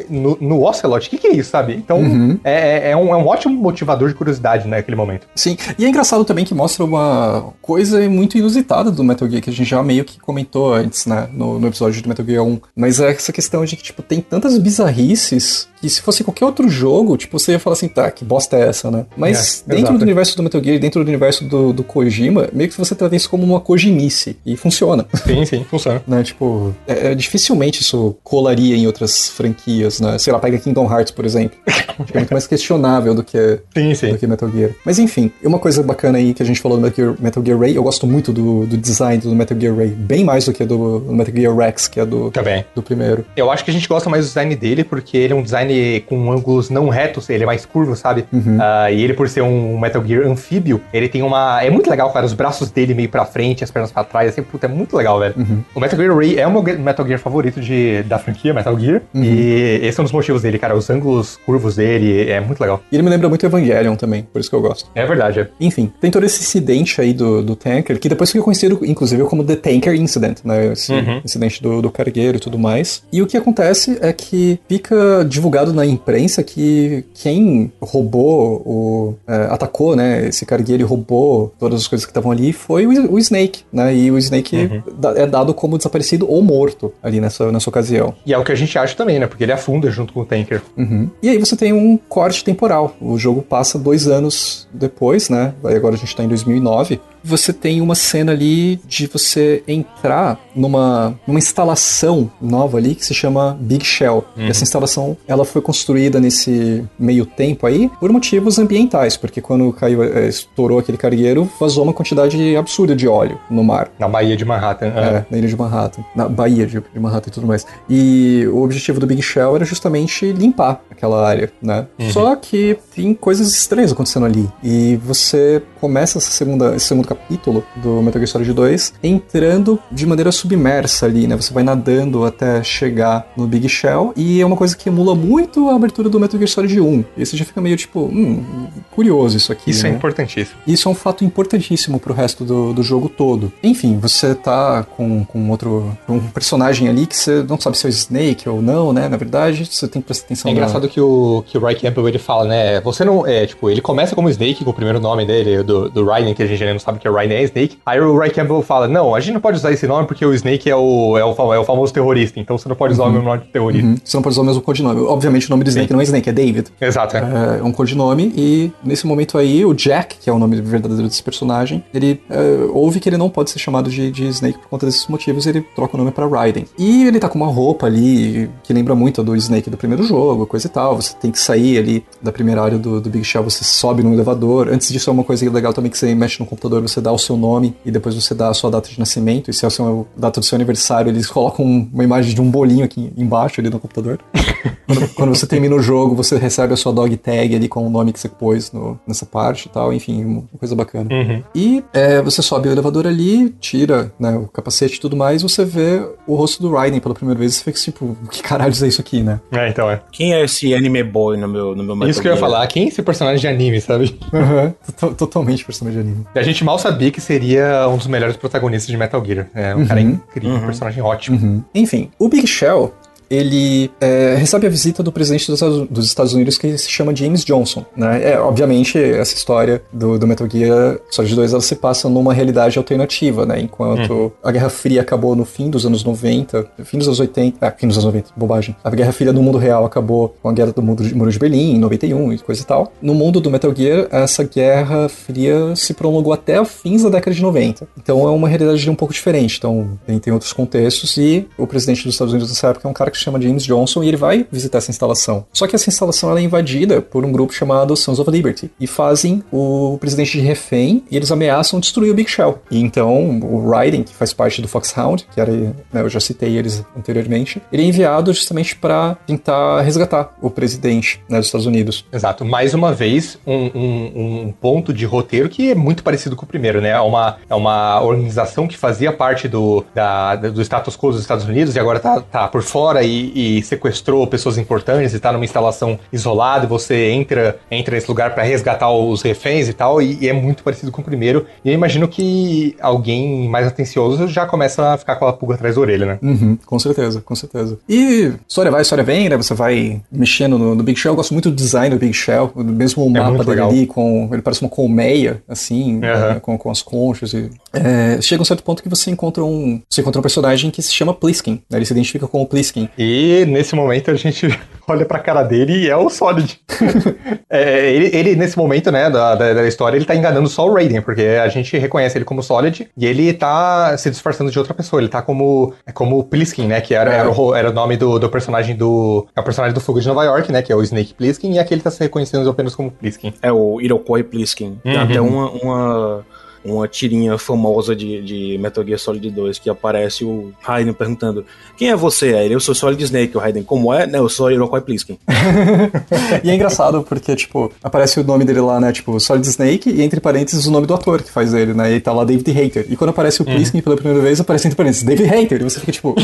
no, no Ocelot. O que, que, é isso, sabe? Então, uhum. é, é, é, um, é um ótimo motivador de curiosidade né, naquele momento. Sim, e é engraçado também que mostra uma coisa muito inusitada do Metal Gear, que a gente já meio que comentou antes, né, no, no episódio do Metal Gear 1. Mas é essa questão de que, tipo, tem tantas bizarrices que se fosse qualquer outro jogo, tipo, você ia falar assim, tá, que bosta é essa, né? Mas é, dentro exato. do universo do Metal Gear, dentro do universo do, do Kojima, meio que você trata isso como uma Kojimice. E funciona. Sim, sim, funciona. né? Tipo, é, é, dificilmente isso colaria em outras franquias, né? Sei lá, pega Kingdom Hearts, por exemplo. é muito mais questionável do que, sim, sim. do que Metal Gear. Mas enfim, uma coisa bacana aí que a gente falou do Metal Gear, Metal Gear Ray, eu gosto muito do, do design do Metal Gear Ray, bem mais do que do, do Metal Gear Rex, que é do, Também. do primeiro. Eu acho que a gente gosta mais do design dele, porque ele é um design com ângulo ângulos não retos, ele é mais curvo, sabe? Uhum. Uh, e ele, por ser um Metal Gear anfíbio, ele tem uma. É muito legal, cara. Os braços dele meio pra frente, as pernas pra trás, assim, puta, é muito legal, velho. Uhum. O Metal Gear Ray é o meu Metal Gear favorito de, da franquia Metal Gear. Uhum. E esse é um dos motivos dele, cara. Os ângulos curvos dele é muito legal. E ele me lembra muito Evangelion também, por isso que eu gosto. É verdade, é. Enfim, tem todo esse incidente aí do, do Tanker, que depois foi conhecido, inclusive, como The Tanker Incident, né? Esse uhum. incidente do, do cargueiro e tudo mais. E o que acontece é que fica divulgado na imprensa que quem roubou, o, é, atacou, né, esse cargueiro e roubou todas as coisas que estavam ali foi o, o, Snake, né, e o Snake uhum. é dado como desaparecido ou morto ali nessa, nessa ocasião. E é o que a gente acha também, né, porque ele afunda junto com o Tanker. Uhum. E aí você tem um corte temporal, o jogo passa dois anos depois, né, agora a gente tá em 2009, você tem uma cena ali de você entrar numa, numa instalação nova ali que se chama Big Shell. Uhum. essa instalação, ela foi construída nesse meio tempo aí por motivos ambientais, porque quando caiu, é, estourou aquele cargueiro, vazou uma quantidade absurda de óleo no mar. Na Baía de Manhattan. É, na ilha de Manhattan. Na Baía de, de, Manhattan e tudo mais. E o objetivo do Big Shell era justamente limpar aquela área, né? Uhum. Só que tem coisas estranhas acontecendo ali. E você começa essa segunda, esse segundo capítulo do Metal Gear Solid 2 entrando de maneira submersa ali, né? Você vai nadando até chegar no Big Shell e é uma coisa que emula muito a abertura do Metal Gear Solid 1. E você já fica meio tipo, hum, curioso isso aqui. Isso é né? é importantíssimo. Isso é um fato importantíssimo pro resto do, do jogo todo. Enfim, você tá com, com outro um personagem ali que você não sabe se é o Snake ou não, né? Na verdade, você tem que prestar atenção. É engraçado na... que o, que o Roy Campbell ele fala, né? Você não. É, tipo, ele começa como Snake, com o primeiro nome dele, do, do Ryan, que a gente ainda não sabe que o Ryan é Snake. Aí o Roy Campbell fala: Não, a gente não pode usar esse nome porque o Snake é o, é o, é o famoso terrorista, então você não pode usar uhum. o mesmo nome de terrorista. Uhum. Você não pode usar o mesmo codinome. Obviamente o nome do Snake Sim. não é Snake, é David. Exato, é. é. um codinome, e nesse momento aí, o Jack, que é o nome verdadeiro desse personagem, ele é, ouve que ele não pode ser chamado de, de Snake por conta desses motivos, ele troca o nome para Raiden. E ele tá com uma roupa ali que lembra muito do Snake do primeiro jogo, coisa e tal. Você tem que sair ali da primeira área do, do Big Shell, você sobe no elevador. Antes disso, é uma coisa legal também que você mexe no computador, você dá o seu nome e depois você dá a sua data de nascimento. E se é a data do seu aniversário, eles colocam uma imagem de um bolinho aqui embaixo ali no computador. quando, quando, você termina o jogo, você recebe a sua dog tag ali com o nome que você pôs no, nessa parte e tal. Enfim, uma coisa bacana. Uhum. E é, você sobe o elevador ali, tira né, o capacete e tudo mais, você vê o rosto do Raiden pela primeira vez e você fica tipo, que caralho é isso aqui, né? É, então é. Quem é esse anime boy no meu, no meu Isso que eu ia falar, quem é esse personagem de anime, sabe? Uhum. Totalmente personagem de anime. E a gente mal sabia que seria um dos melhores protagonistas de Metal Gear. É um uhum. cara incrível, uhum. um personagem ótimo. Uhum. Enfim, o Big Shell ele é, recebe a visita do presidente dos, dos, Estados Unidos que se chama James Johnson, né? É, obviamente, essa história do, do Metal Gear Solid 2 ela se passa numa realidade alternativa, né? Enquanto hum. a Guerra Fria acabou no fim dos anos 90, fim dos anos 80, ah, fim dos anos 90, bobagem. A Guerra Fria no mundo real acabou com a Guerra do Muro de, Muro de Berlim, em 91 e coisa e tal. No mundo do Metal Gear, essa Guerra Fria se prolongou até fins da década de 90. Então é uma realidade um pouco diferente. Então tem, tem outros contextos e o presidente dos Estados Unidos nessa época é um cara que chama James Johnson e ele vai visitar essa instalação. Só que essa instalação ela é invadida por um grupo chamado Sons of Liberty e fazem o presidente de refém e eles ameaçam destruir o Big Shell. E então o Raiden, que faz parte do Foxhound, que era, né, eu já citei eles anteriormente, ele é enviado justamente para tentar resgatar o presidente né, dos Estados Unidos. Exato. Mais uma vez, um, um, um, ponto de roteiro que é muito parecido com o primeiro, né? É uma, é uma organização que fazia parte do, da, do status quo dos Estados Unidos e agora tá, tá por fora e, e sequestrou pessoas importantes e tá numa instalação isolada e você entra, entra nesse lugar para resgatar os reféns e tal, e, e, é muito parecido com o primeiro. E eu imagino que alguém mais atencioso já começa a ficar com a pulga atrás da orelha, né? Uhum, com certeza, com certeza. E história vai, história vem, né? Você vai mexendo no, no Big Shell. Eu gosto muito do design do Big Shell, mesmo o é mapa dele ali, com, ele parece uma colmeia, assim, uhum. né, com, com as conchas. E, é, chega um certo ponto que você encontra um, você encontra um personagem que se chama Pliskin, né? ele se identifica como Pliskin. E nesse momento a gente olha pra cara dele e é o Solid. é, ele, ele, nesse momento, né, da, da, da, história, ele tá enganando só o Raiden, porque a gente reconhece ele como Solid e ele tá se disfarçando de outra pessoa. Ele tá como, como Pliskin, né, que era, é. era, o, era o nome do, do personagem do... É o personagem do Fogo de Nova York, né, que é o Snake Pliskin, e aqui ele tá se reconhecendo apenas como Pliskin. É o Iroquois Pliskin. Uhum. Tem até uma, uma uma tirinha famosa de, de Metal Gear Solid 2 que aparece o Raiden perguntando: Quem é você? Aí eu sou Solid Snake. O Raiden, como é? Não, eu sou Iroquois Pliskin. e é engraçado porque, tipo, aparece o nome dele lá, né? Tipo, Solid Snake e entre parênteses o nome do ator que faz ele, né? E tá lá David Hater. E quando aparece o uhum. Pliskin pela primeira vez, aparece entre parênteses David Hater. E você fica tipo,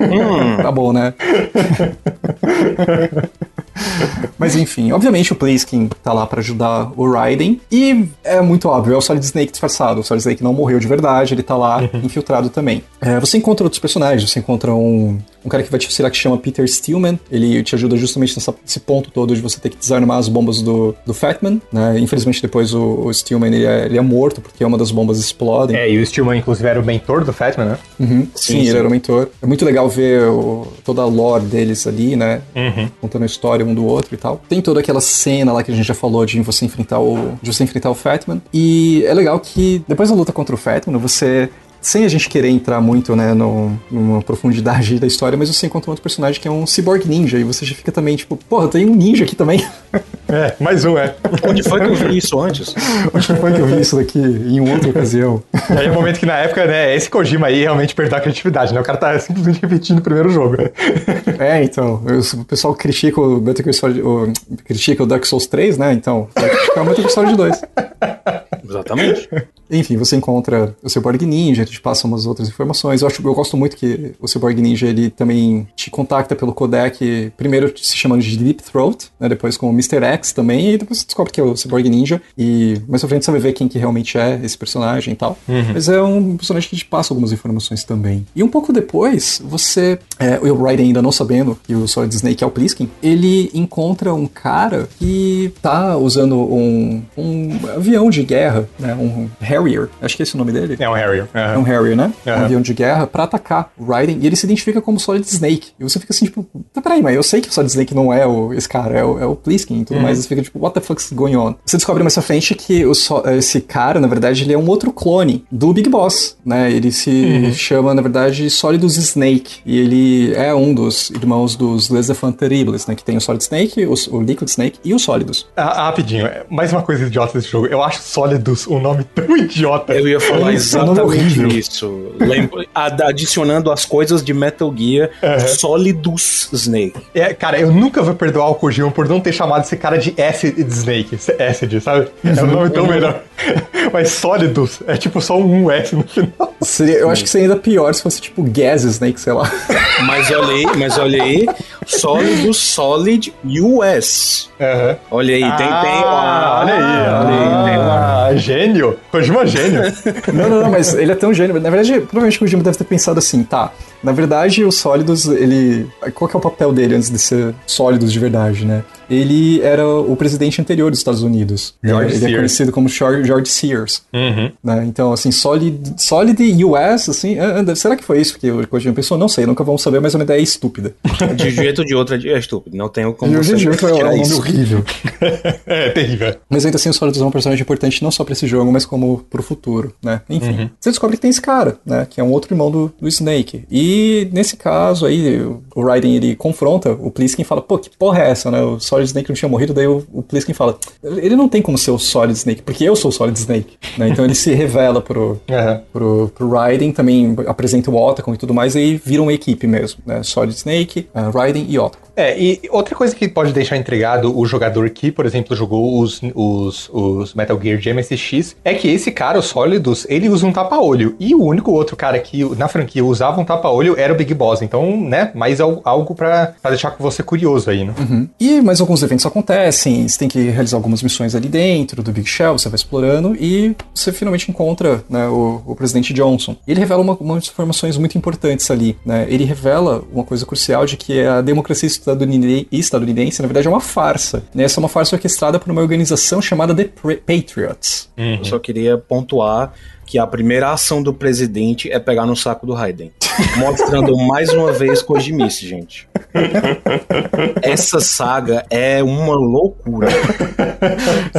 hum, tá bom, né? Mas enfim, obviamente o Pliskin tá lá para ajudar o Raiden. E é muito óbvio, é o Solid Snake disfarçado. O Solid Snake não morreu de verdade, ele tá lá infiltrado também. É, você encontra outros personagens, você encontra um, um cara que vai te auxiliar que chama Peter Steelman. Ele te ajuda justamente nessa, nesse ponto todo de você ter que desarmar as bombas do, do Fatman, né? Infelizmente depois o, o Steelman ele é, ele é, morto porque uma das bombas explode. É, e o Steelman inclusive era o mentor do Fatman, né? Uhum. Sim, sim, sim, ele era o mentor. É muito legal ver o, toda a lore deles ali, né? Uhum. Contando a história um do outro e tal. Tem toda aquela cena lá que a gente já falou de você enfrentar o, de você enfrentar o Fatman. E é legal que depois da luta contra o Fatman, você sem a gente querer entrar muito, né, no, numa profundidade da história, mas você encontra um outro personagem que é um cyborg ninja, e você já fica também, tipo, porra, tem um ninja aqui também. É, mais um, é. Onde foi que eu vi isso antes? Onde foi que eu vi isso daqui em outra ocasião? E aí é o momento que na época, né, esse Kojima aí realmente perdeu a criatividade, né? O cara tá simplesmente repetindo o primeiro jogo. É, então, o pessoal critica o Metal Gear Solid, o, critica o Dark Souls 3, né? Então, vai criticar o Metal Gear Solid 2. Exatamente. Enfim, você encontra o Cyborg Ninja, te passa umas outras informações. Eu, acho, eu gosto muito que o Cyborg Ninja ele também te contacta pelo codec, primeiro se chamando de Deep Throat, né, depois com o Mr. X também, e depois você descobre que é o Cyborg Ninja. E mais pra frente você vai ver quem que realmente é esse personagem e tal. Uhum. Mas é um personagem que te passa algumas informações também. E um pouco depois, você, é, o Raiden ainda não sabendo que o Solid Snake é o Pliskin, ele encontra um cara que tá usando um, um avião de guerra, né, um Harrier, acho que é esse o nome dele. É um Harrier. Uhum. É um Harrier, né? Uhum. Um avião de guerra para atacar o Raiden e ele se identifica como Solid Snake. E você fica assim, tipo, tá, peraí, mas eu sei que o Solid Snake não é o, esse cara, é o, é o Pliskin e tudo uhum. mais. Você fica tipo, what the fuck's going on? Você descobre mais pra frente que o, esse cara, na verdade, ele é um outro clone do Big Boss, né? Ele se uhum. chama, na verdade, Solidus Snake. E ele é um dos irmãos dos Les Terribles, né? Que tem o Solid Snake, o, o Liquid Snake e o Solidus. Ah, rapidinho, mais uma coisa idiota desse jogo. Eu acho Solidus um nome tão idiota. Eu ia falar é exatamente isso. Lembra, adicionando as coisas de Metal Gear uhum. Solidus Snake. É, cara, eu nunca vou perdoar o Kojima por não ter chamado esse cara de Acid Snake. Acid, sabe? É um nome tão melhor. Mas Solidus é tipo só um S no final. Seria, eu acho que seria ainda pior se fosse tipo Gas Snake, sei lá. Mas olha aí, mas olha aí. Solidus Solid US. Uhum. Olha aí, tem, tem. Ah, olha aí, olha aí. Tem uma... Ah, gênio. Kojima é gênio. não, não, não, mas ele é tão gênio. Na verdade, provavelmente o Kojima deve ter pensado assim, tá. Na verdade, o Sólidos, ele. Qual que é o papel dele antes de ser Sólidos de verdade, né? Ele era o presidente anterior dos Estados Unidos. George ele Sears. é conhecido como George George Sears. Uhum. né? Então, assim, Solid, Solid US, assim, ah, ah, será que foi isso que o Kojima pensou? Não sei, nunca vamos saber, mas é uma ideia estúpida. De um jeito ou de outro é estúpido. Não tenho como E você dia é um nome horrível. É terrível. Mas ainda assim, o Solid é um personagem importante não só pra esse jogo, mas como pro futuro, né? Enfim. Você descobre que tem esse cara, né? Que é um outro irmão do, do Snake. E nesse caso aí, o- Raiden ele confronta o Pliskin e fala: pô, que porra é essa, né? O Solid Snake não tinha morrido, daí o, o Pliskin fala: ele não tem como ser o Solid Snake, porque eu sou o Solid Snake, né? Então ele se revela pro, Aham. pro, pro Raiden, também apresenta o Otacon e tudo mais, e aí viram uma equipe mesmo, né? Solid Snake, uh, Raiden e Otacon. É, e outra coisa que pode deixar intrigado o jogador que, por exemplo, jogou os, os, os Metal Gear de MSX é que esse cara, o Solidus, ele usa um tapa-olho. E o único outro cara que na franquia usava um tapa-olho era o Big Boss. Então, né, mais al- algo pra deixar você curioso aí, né? E mais alguns eventos acontecem, você tem que realizar algumas missões ali dentro do Big Shell, você vai explorando e você finalmente encontra né, o, o presidente Johnson. Ele revela uma- umas informações muito importantes ali. Né? Ele revela uma coisa crucial de que a democracia estadunide- estadunidense, na verdade, é uma farsa. Né? Essa é uma farsa orquestrada por uma organização chamada The Patriots. Eu só queria pontuar que a primeira ação do presidente é pegar no saco do Raiden. Mostrando mais uma vez Kojimice, gente. Essa saga é uma loucura.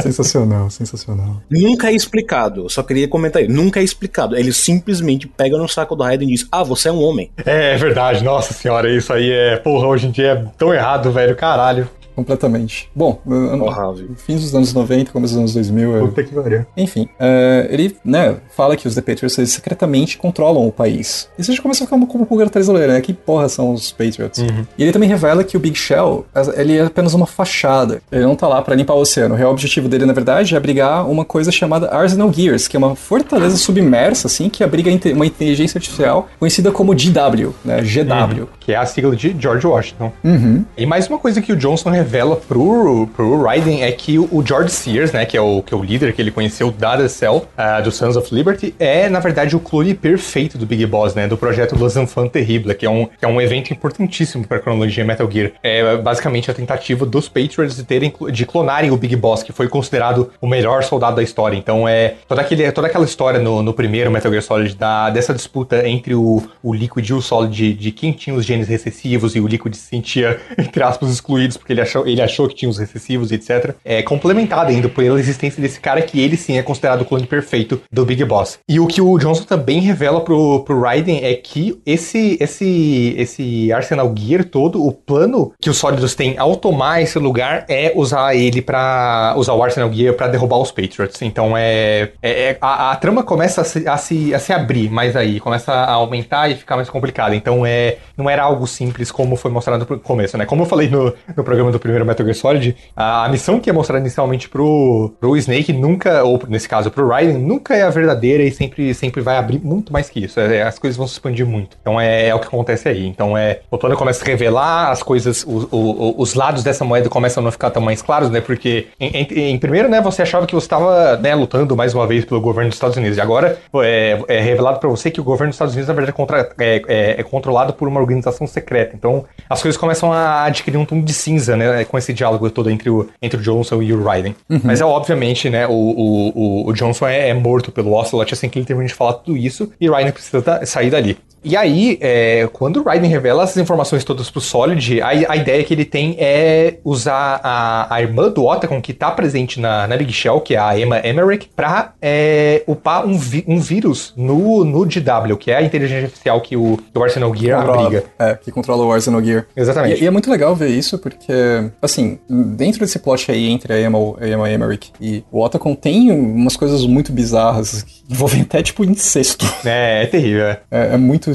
sensacional, sensacional. Nunca é explicado. Eu só queria comentar aí. Nunca é explicado. Ele simplesmente pega no saco do Raiden e diz: Ah, você é um homem. É, é verdade, nossa senhora, isso aí é. Porra, hoje em dia é tão errado, velho, caralho. Completamente. Bom, no- no- Horrível. fins dos anos 90, começo dos anos 2000, eu- Puta que pariu. Enfim, é, ele né, fala que os The Patriots eles secretamente controlam o país. E você já começa a ficar como da orelha, né? Que porra são os Patriots? E ele também revela que o Big Shell ele é apenas uma fachada. Ele não tá lá pra limpar o oceano. O real objetivo dele, na verdade, é abrigar uma coisa chamada Arsenal Gears, que é uma fortaleza submersa, assim, que abriga uma inteligência artificial conhecida como GW, né? GW. Que é a sigla de George Washington. Uhum. E mais uma coisa que o Johnson revela pro, pro Raiden é que o, George Sears, né, que é o, que é o líder que ele conheceu da The Cell, ah, do Sons of Liberty, é, na verdade, o clone perfeito do Big Boss, né, do projeto Los Enfants Terribles, que é um, que é um evento importantíssimo para a cronologia Metal Gear. É basicamente a tentativa dos Patriots de, terem, de clonarem o Big Boss, que foi considerado o melhor soldado da história. Então, é toda, aquele, toda aquela história no, no primeiro Metal Gear Solid da, dessa disputa entre o, o Liquid e o Solid de, de quem tinha os genes recessivos e o Liquid se sentia, entre aspas, excluídos porque ele achou, ele achou que tinha os recessivos, etc. É complementada ainda pela existência desse cara que ele sim é considerado o clone perfeito do Big Boss. E o que o Johnson também revela pro, pro Raiden é que esse, esse, esse Arsenal Gear todo, o plano que os Sólidos têm ao tomar esse lugar é usar ele para usar o Arsenal Gear para derrubar os Patriots. Então é, é- é- a, a trama começa a se, a, se, a se abrir mais aí, começa a aumentar e ficar mais complicada. Então é não era algo simples como foi mostrado no começo, né? Como eu falei no, no programa do primeiro Metal Gear Solid, a, a missão que é mostrada inicialmente pro, pro Snake nunca, ou nesse caso pro Raiden, nunca é a verdadeira e sempre, sempre vai abrir muito mais que isso. É, as coisas vão se expandir muito. Então é, é o que acontece aí. Então é o plano começa a revelar as coisas, o- o- os lados dessa moeda começam a não ficar tão mais claros, né? Porque em, em- em primeiro, né, você achava que você estava né, lutando mais uma vez pelo governo dos Estados Unidos. E agora é, é revelado pra você que o governo dos Estados Unidos, na verdade, é, contra- é- é- é controlado por uma organização secreta. Então as coisas começam a adquirir um tom de cinza, né? Com esse diálogo todo entre o, entre o Johnson e o Raiden. Mas é obviamente, né? O, o, o, Johnson é, é morto pelo Ocelot assim que ele termina de falar tudo isso. E o Raiden precisa da- sair dali. E aí, é, quando o Raiden revela essas informações todas pro Solid, a, a ideia que ele tem é usar a, a irmã do Otacon, que tá presente na, na Big Shell, que é a Emma Emmerich, pra é, upar um, vi- um vírus no, no GW, que é a inteligência artificial que o, que o Arsenal Gear Controla- abriga. É, que controla o Arsenal Gear. Exatamente. E, e é muito legal ver isso, porque, assim, dentro desse plot aí entre a Emma, a Emma Emmerich e o Otacon, tem umas coisas muito bizarras, que envolvem até, tipo, incesto. É, é terrível. é. É, é muito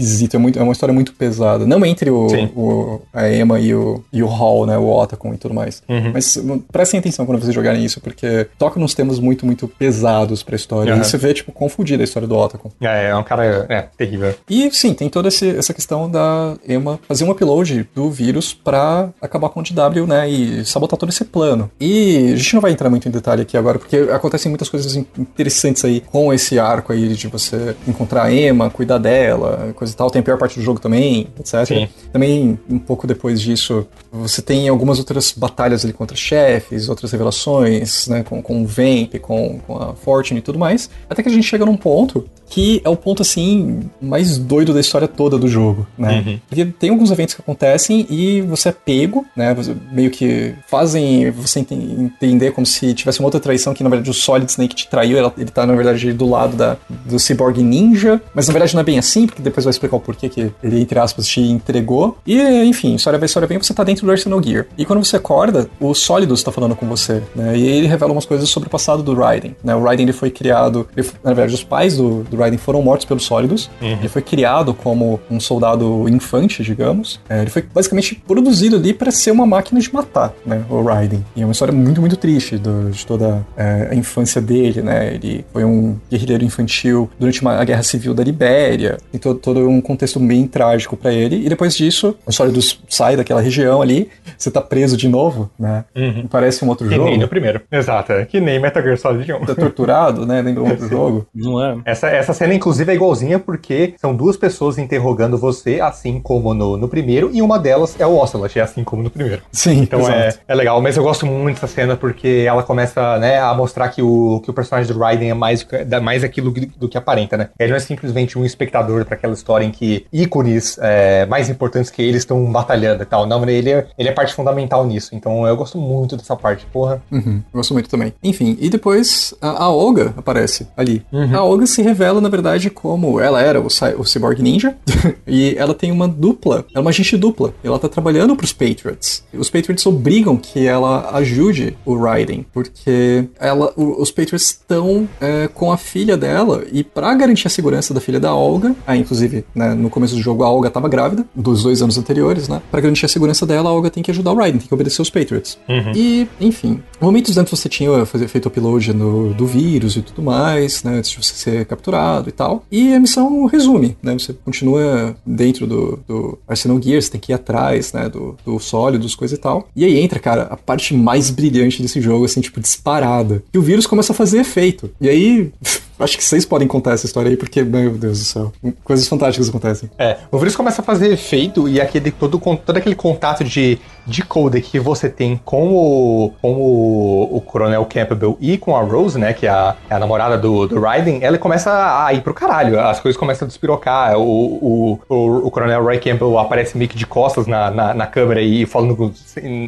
esquisito, é, muito, é uma história muito pesada. Não entre o, o- a Emma e o, e o Hall, né, o Otacon e tudo mais. Uhum. Mas hum, prestem atenção quando vocês jogarem isso, porque toca nos temas muito, muito pesados pra história. Aham. E você vê, tipo, confundida a história do Otacon. É, é um cara é, terrível. E sim, tem toda esse- essa questão da Emma fazer um upload do vírus pra acabar com o DW, né? E sabotar todo esse plano. E a gente não vai entrar muito em detalhe aqui agora, porque acontecem muitas coisas in- interessantes aí com esse arco aí de você encontrar a Emma, cuidar dela, coisas coisa e tal. Tem a pior parte do jogo também, etc. Sim. Também, um pouco depois disso, você tem algumas outras batalhas ali contra chefes, outras revelações, né? Com, com o Vamp, com, com a Fortune e tudo mais. Até que a gente chega num ponto que é o ponto, assim, mais doido da história toda do jogo, né? Uhum. Porque tem alguns eventos que acontecem e você é pego, né? Meio que fazem você ente- entender como se tivesse uma outra traição que, na verdade, o Solid Snake te traiu. Ele tá, na verdade, do lado da, do Cyborg Ninja. Mas, na verdade, não é bem assim, porque depois vai explicar o porquê que ele, entre aspas, te entregou. E, enfim, história vai, história vem, você tá dentro do Arsenal Gear. E quando você acorda, o Solidus tá falando com você, né? E ele revela umas coisas sobre o passado do Raiden, né? O Raiden, ele foi criado... ele na verdade, os pais do, do Raiden foram mortos pelos Solidus. Ele foi criado como um soldado infante, digamos. É, ele foi basicamente produzido ali para ser uma máquina de matar, né? O Raiden. E é uma história muito, muito triste do- de toda é, a infância dele, né? Ele foi um guerrilheiro infantil durante uma, a Guerra Civil da Libéria. Tem todo, todo um contexto bem trágico para ele. E depois disso, o Solidus sai daquela região ali. Você tá preso de novo, né? Parece um outro Que jogo. nem no primeiro. Exato, é. que nem Metal Gear Solid 1. Tá torturado, né? Lembra um outro jogo. Não é? Essa, essa cena, inclusive, é igualzinha porque são duas pessoas interrogando você, assim como no, no primeiro, e uma delas é o Ocelot, é assim como no primeiro. Sim, Então é, é legal, mas eu gosto muito dessa cena porque ela começa né, a mostrar que o, que o personagem do Raiden é mais, dá mais aquilo do, do que aparenta, né? Ele não é simplesmente um espectador para aquela história em que ícones é, mais importantes que ele estão batalhando e tal. Não, ele é, ele é parte fundamental nisso. Então eu gosto muito dessa parte, porra. Uhum, gosto muito também. Enfim, e depois a, a Olga aparece ali. Uhum. A Olga se revela, na verdade, como ela era o, o Cyborg Ninja, e ela tem uma dupla, é uma agente dupla. Ela tá trabalhando pros Patriots. Os Patriots obrigam que ela ajude o Raiden, porque ela, o- os Patriots estão é, com a filha dela, e pra garantir a segurança da filha da Olga, ah, inclusive, né, no começo do jogo a Olga tava grávida, dos dois anos anteriores, né? Pra garantir a segurança dela, a Olga tem que ajudar o Raiden, tem que obedecer os Patriots. E, enfim, momentos antes você tinha feito upload no, do vírus e tudo mais, né? Antes de você ser capturado e tal. E a missão resume, né? Você continua dentro do, do Arsenal Gear, você tem que ir atrás, né? Do, do sólidos, coisa e tal. E aí entra, cara, a parte mais brilhante desse jogo, assim, tipo, disparada. E o vírus começa a fazer efeito. E aí. Acho que vocês podem contar essa história aí, porque, meu Deus do céu, coisas fantásticas acontecem. É, o vírus começa a fazer efeito e aquele, todo, todo aquele contato de, de codec que você tem com o, com o, o Coronel Campbell e com a Rose, né, que é a, é a namorada do, do Raiden, ela começa a ir pro caralho, as coisas começam a despirocar, o, o, o, o Coronel Roy Campbell aparece meio que de costas na, na, na câmera e falando com-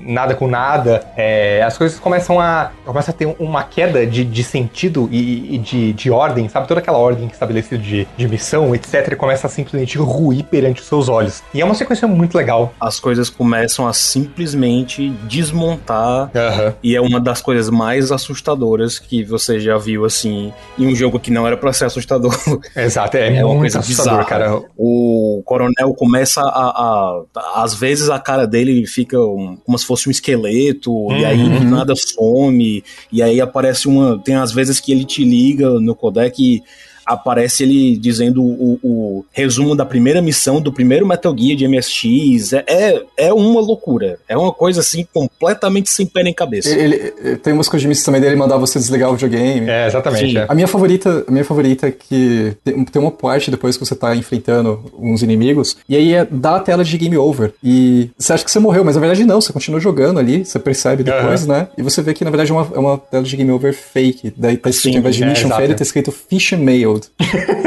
nada com nada, é, as coisas começam a, começa a ter uma queda de, de sentido e, e de, de ordem, sabe, toda aquela ordem estabelecida de, de missão, etc, começa a simplesmente ruir perante os seus olhos. E é uma sequência muito legal. As coisas começam a simplesmente desmontar Aham. E é uma das coisas mais assustadoras que você já viu, assim, em um jogo que não era pra ser assustador. Exato, é, É uma coisa assustador, bizarra. cara. O coronel começa a, a. Às vezes a cara dele fica um- como se fosse um esqueleto, e aí Uhum. nada some, e aí aparece uma. Tem às vezes que ele te liga no codec e aparece ele dizendo o, o resumo da primeira missão do primeiro Metal Gear de MSX. É, é, é uma loucura. É uma coisa assim completamente sem pé nem cabeça. Ele, ele- tem umas coisas de missão também dele mandar você desligar o videogame. É, exatamente. É. A minha favorita, a minha favorita é que tem, tem uma parte depois que você tá enfrentando uns inimigos, e aí é, dá a tela de game over. E você acha que você morreu, mas na verdade não, você continua jogando ali, você percebe depois, né? E você vê que na verdade é uma, é uma tela de game over fake. Daí tá escrito, Sim, ao invés de é, mission failure, tá escrito fish and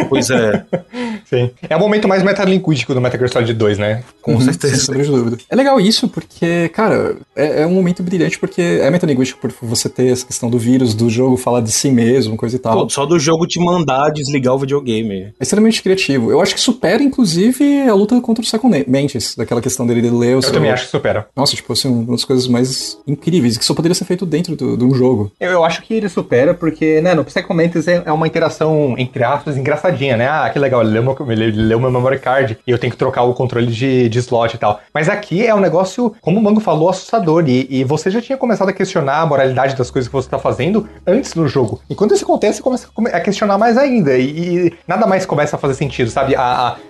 Pois é. Sim. É o momento mais metalinguístico do Metal Gear Solid 2, né? Com Uhum, Sem certeza. de dúvida. É legal isso porque, cara, é, é um momento brilhante porque é metalinguístico por você ter essa questão do vírus, do jogo falar de si mesmo, coisa e tal. Pô, só do jogo te mandar desligar o videogame. É extremamente criativo. Eu acho que supera, inclusive, a luta contra o Second Mantis, daquela questão dele ler o Eu seu... também acho que supera. Nossa, tipo assim, uma das coisas mais incríveis, que só poderia ser feito dentro do- de um jogo. Eu, eu acho que ele supera porque, né, no Psycho Mantis é, é uma interação, entre aspas, engraçadinha, né? Ah, que legal, ele leu ele leu meu memory card e eu tenho que trocar o controle de, de slot e tal. Mas aqui é um negócio, como o Mango falou, assustador. E, e você já tinha começado a questionar a moralidade das coisas que você tá fazendo antes do jogo. E quando isso acontece, você começa a questionar mais ainda. E, e nada mais começa a fazer sentido, sabe? A,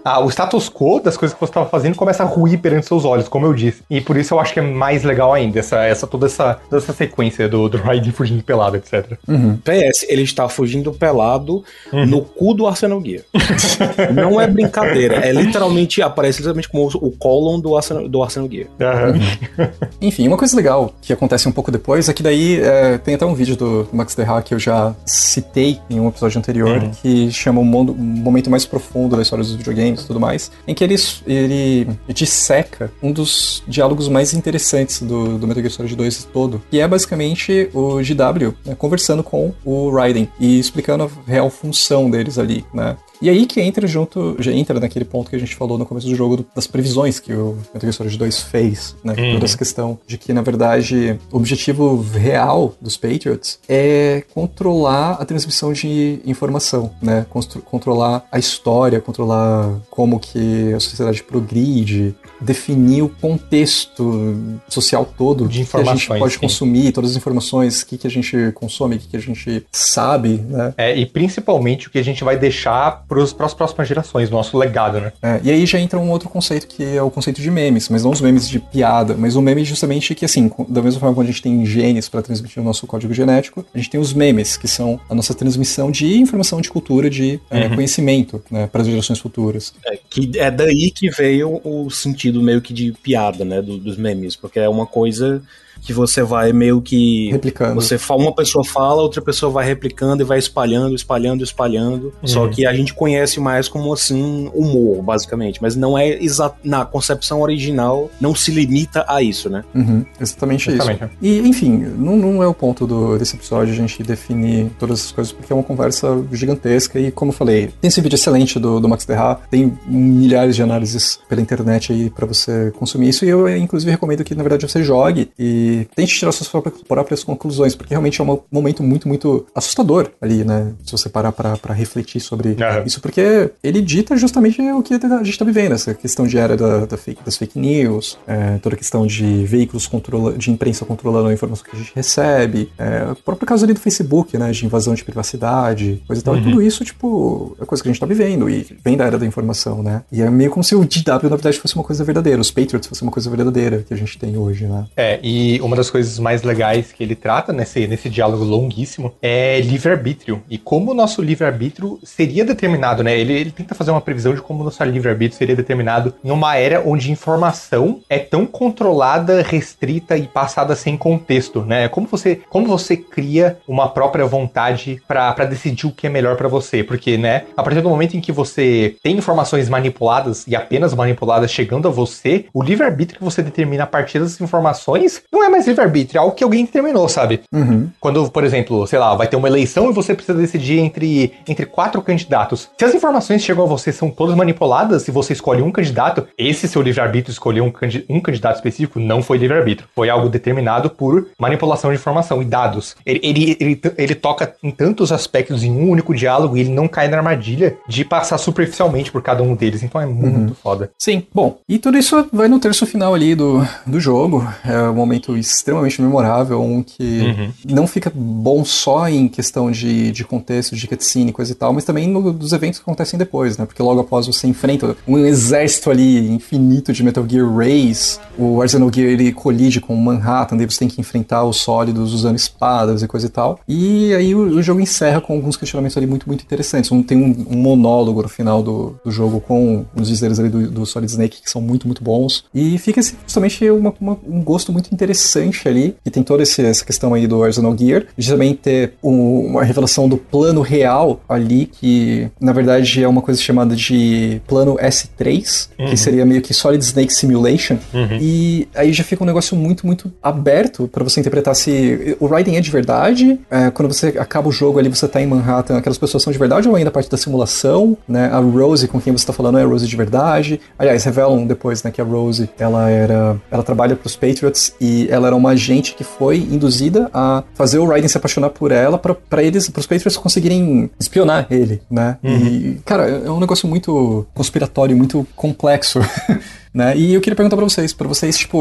a- a- o status quo das coisas que você tava fazendo começa a ruir perante seus olhos, como eu disse. E por isso eu acho que é mais legal ainda, essa, essa, toda, essa, toda essa sequência do, do Raiden fugindo pelado, etc. PS, ele está fugindo pelado no cu do Arsenal Gear. não é brincadeira. É literalmente, aparece literalmente como o colon do Arsenal, do Arsenal Gear. Uhum. Enfim, uma coisa legal que acontece um pouco depois é que daí é, tem até um vídeo do Max Derra que eu já citei em um episódio anterior, uhum. que chama um, mundo, um momento mais profundo da história dos videogames e tudo mais, em que ele, ele disseca um dos diálogos mais interessantes do, do Metal Gear Solid 2 todo, que é basicamente o GW né, conversando com o Raiden e explicando a real função deles ali, né? E aí que entra junto, já entra naquele ponto que a gente falou no começo do jogo das previsões que o Metal Gear Solid 2 fez, né? Uhum. Toda essa questão de que, na verdade, o objetivo real dos Patriots é controlar a transmissão de informação, né? controlar a história, controlar como que a sociedade progride, definir o contexto social todo de informações, que a gente pode sim. consumir, todas as informações, o que, que a gente consome, o que, que a gente sabe, né? É, e principalmente o que a gente vai deixar para as próximas gerações, nosso legado, né? É, e aí já entra um outro conceito que é o conceito de memes, mas não os memes de piada, mas o meme justamente que, assim, da mesma forma que a gente tem genes para transmitir o nosso código genético, a gente tem os memes, que são a nossa transmissão de informação, de cultura, de é, uhum. conhecimento, né, para as gerações futuras. É, que é daí que veio o sentido meio que de piada, né, do, dos memes, porque é uma coisa que você vai meio que. Replicando. Você uma pessoa fala, outra pessoa vai replicando e vai espalhando, espalhando, espalhando. Uhum. Só que a gente conhece mais como assim humor, basicamente. Mas não é exato. Na concepção original, não se limita a isso, né? Uhum. Exatamente, Exatamente, isso. E, enfim, não, não é o ponto do, desse episódio a gente definir todas essas coisas, porque é uma conversa gigantesca. E, como eu falei, tem esse vídeo excelente do, do Max Derra, tem milhares de análises pela internet aí para você consumir isso. E eu, inclusive, recomendo que, na verdade, você jogue e tente tirar suas próprias conclusões, porque realmente é um momento muito, muito assustador ali, né? Se você parar para refletir sobre uhum. isso, porque ele dita justamente o que a gente está vivendo, essa questão de era da, da fake, das fake news, é, toda a questão de veículos controla, de imprensa controlando a informação que a gente recebe, é, o próprio caso ali do Facebook, né? De invasão de privacidade, coisa e tal. Uhum. E tudo isso, tipo, é coisa que a gente está vivendo e vem da era da informação, né? E é meio como se o DW, na verdade, fosse uma coisa verdadeira, os Patriots fossem uma coisa verdadeira que a gente tem hoje, né? É, e uma das coisas mais legais que ele trata nesse, nesse diálogo longuíssimo é livre-arbítrio. E como o nosso livre-arbítrio seria determinado, né? Ele, ele tenta fazer uma previsão de como o nosso livre-arbítrio seria determinado em uma era onde informação é tão controlada, restrita e passada sem contexto, né? Como você, como você cria uma própria vontade para decidir o que é melhor para você? Porque, né, a partir do momento em que você tem informações manipuladas e apenas manipuladas chegando a você, o livre-arbítrio que você determina a partir das informações não é mais livre-arbítrio, é algo que alguém determinou, sabe? Uhum. Quando, por exemplo, sei lá, vai ter uma eleição e você precisa decidir entre, entre quatro candidatos. Se as informações chegam a você são todas manipuladas, e você escolhe um candidato, esse seu livre-arbítrio escolher um, um candidato específico não foi livre-arbítrio. Foi algo determinado por manipulação de informação e dados. Ele, ele, ele, ele toca em tantos aspectos em um único diálogo e ele não cai na armadilha de passar superficialmente por cada um deles. Então é muito uhum. foda. Sim, bom. E tudo isso vai no terço final ali do, do jogo. É um momento extremamente memorável, um que uhum. não fica bom só em questão de, de contexto, de cutscene, coisa e tal, mas também no, dos eventos que acontecem depois, né? Porque logo após você enfrenta um exército ali infinito de Metal Gear Race, o Arsenal Gear ele colide com Manhattan, daí você tem que enfrentar os sólidos usando espadas e coisa e tal. E aí o, o jogo encerra com alguns questionamentos ali muito, muito interessantes. Um, tem um, um monólogo no final do, do jogo com os dizeres ali do, do Solid Snake que são muito, muito bons. E fica justamente uma, uma, um gosto muito interessante ali, que tem toda essa questão aí do Arsenal Gear, de também ter um, uma revelação do plano real ali, que na verdade é uma coisa chamada de plano S3, uhum. que seria meio que Solid Snake Simulation. Uhum. E aí já fica um negócio muito, muito aberto para você interpretar se o Raiden é de verdade, é, quando você acaba o jogo ali, você tá em Manhattan, aquelas pessoas são de verdade ou ainda parte da simulação, né? A Rose com quem você tá falando é a Rose de verdade. Aliás, revelam depois, né, que a Rose, ela era, ela trabalha para os Patriots e ela era uma agente que foi induzida a fazer o Raiden se apaixonar por ela para eles, para os Patriots conseguirem espionar ele, né? Uhum. E, cara, é um negócio muito conspiratório, muito complexo. né? E eu queria perguntar pra vocês, pra vocês, tipo,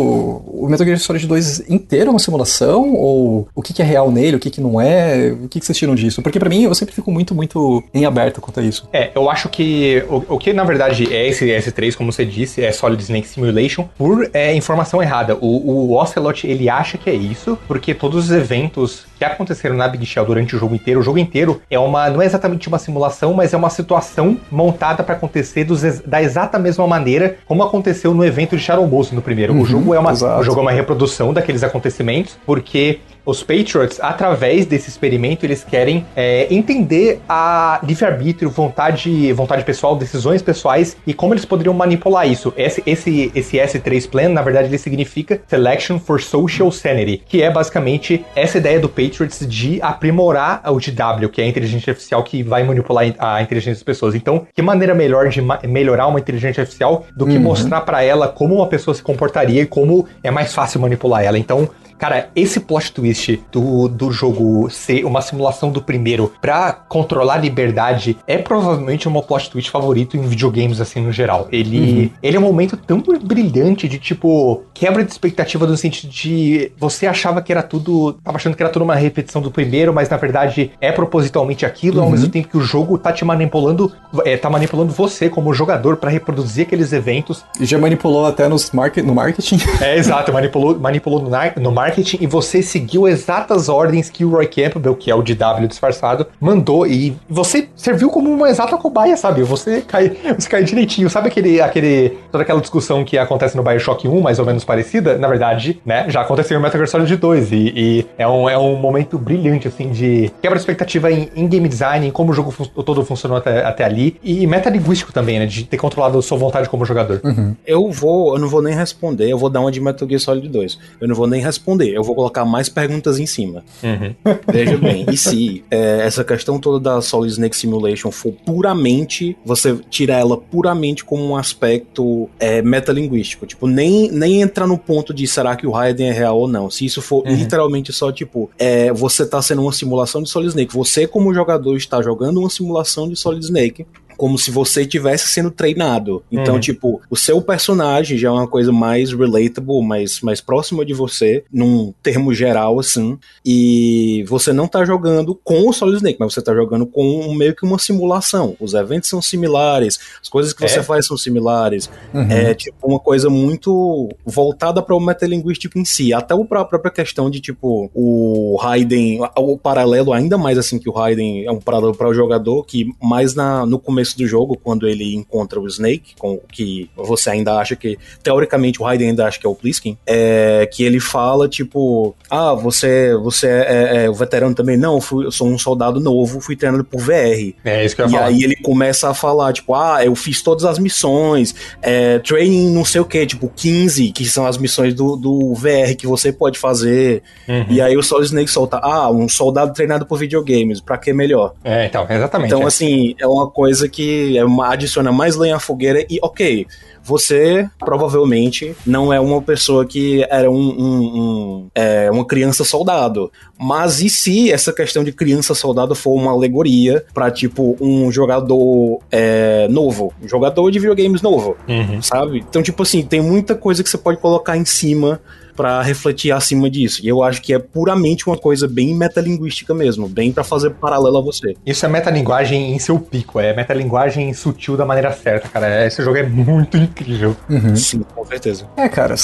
o Metal Gear Solid 2 inteiro é uma simulação? Ou o que, que é real nele, o que, que não é? O que, que vocês tiram disso? Porque pra mim, eu sempre fico muito, muito em aberto quanto a isso. É, eu acho que o, o que na verdade é esse S3, como você disse, é Solid Snake Simulation, por é, informação errada. O, o Ocelot, ele acha que é isso, porque todos os eventos que aconteceram na Big Shell durante o jogo inteiro, o jogo inteiro é uma, não é exatamente uma simulação, mas é uma situação montada para acontecer dos, da exata mesma maneira como aconteceu no evento de Shadow Boss no primeiro. Uhum, o jogo é uma, o jogo é uma reprodução daqueles acontecimentos, porque os Patriots, através desse experimento, eles querem é, entender a livre-arbítrio, vontade, vontade pessoal, decisões pessoais e como eles poderiam manipular isso. Esse, esse, esse S3 Plan, na verdade, ele significa Selection for Social Sanity, que é basicamente essa ideia do Patriots de aprimorar o DW, que é a inteligência artificial que vai manipular a inteligência das pessoas. Então, que maneira melhor de melhorar uma inteligência artificial do que uhum. mostrar para ela como uma pessoa se comportaria e como é mais fácil manipular ela. Então, Cara, esse plot twist do, do jogo ser uma simulação do primeiro pra controlar a liberdade é provavelmente o meu plot twist favorito em videogames, assim, no geral. Ele, uhum. ele é um momento tão brilhante de, tipo, quebra de expectativa no sentido de você achava que era tudo. Tava achando que era tudo uma repetição do primeiro, mas na verdade é propositalmente aquilo, uhum. ao mesmo tempo que o jogo tá te manipulando, é, tá manipulando você como jogador para reproduzir aqueles eventos. E já manipulou até nos market, no marketing. É, exato, manipulou, manipulou no, no marketing marketing e você seguiu exatas ordens que o Roy Campbell, que é o DW disfarçado, mandou e você serviu como uma exata cobaia, sabe? Você cai, você cai direitinho. Sabe aquele, aquele toda aquela discussão que acontece no BioShock 1, mais ou menos parecida? Na verdade, né, já aconteceu em Metal Gear Solid 2 e, e é, um, é um momento brilhante, assim, de quebra de expectativa em, em game design, em como o jogo fun todo funcionou até, até ali e metalinguístico também, né, de ter controlado a sua vontade como jogador. Uhum. Eu vou, eu não vou nem responder, eu vou dar uma de Metal Gear Solid 2. Eu não vou nem responder responder, eu vou colocar mais perguntas em cima. Uhum. Veja bem, e se é, essa questão toda da Solid Snake Simulation for puramente, você tira ela puramente como um aspecto é, metalinguístico, tipo, nem, nem entrar no ponto de será que o Raiden é real ou não. Se isso for uhum. literalmente só, tipo, é, você tá sendo uma simulação de Solid Snake, você como jogador está jogando uma simulação de Solid Snake, como se você estivesse sendo treinado. Então, uhum. tipo, o seu personagem já é uma coisa mais relatable, mais, mais próxima de você, num termo geral, assim. E você não tá jogando com o Solid Snake, mas você tá jogando com meio que uma simulação. Os eventos são similares, as coisas que é. você faz são similares. Uhum. É, tipo, uma coisa muito voltada para o metalinguístico em si. Até a própria questão de, tipo, o Raiden, o paralelo, ainda mais assim que o Raiden é um paralelo para o jogador, que mais na, no começo começo do jogo, quando ele encontra o Snake, com que você ainda acha que, teoricamente, o Raiden ainda acha que é o Pliskin, é que ele fala, tipo, ah, você, você é, é, é o veterano também? Não, eu, fui, eu sou um soldado novo, fui treinado por VR. É isso que eu ia E falar. aí ele começa a falar, tipo, ah, eu fiz todas as missões, é, training não sei o que, tipo, 15, que são as missões do, do VR que você pode fazer. Uhum. E aí o Solid Snake solta, ah, um soldado treinado por videogames, pra que melhor? É, então, exatamente. Então, é. assim, é uma coisa que é adiciona mais lenha à fogueira e, ok, você provavelmente não é uma pessoa que era um, um, um é, uma criança soldado. Mas e se essa questão de criança soldado for uma alegoria para tipo um jogador é, novo, um jogador de videogames novo, uhum. sabe? Então tipo assim tem muita coisa que você pode colocar em cima para refletir acima disso. E eu acho que é puramente uma coisa bem metalinguística mesmo, bem para fazer paralelo a você. Isso é metalinguagem em seu pico, é metalinguagem sutil da maneira certa, cara. Esse jogo é muito incrível. Uhum. Sim, com certeza. É, cara,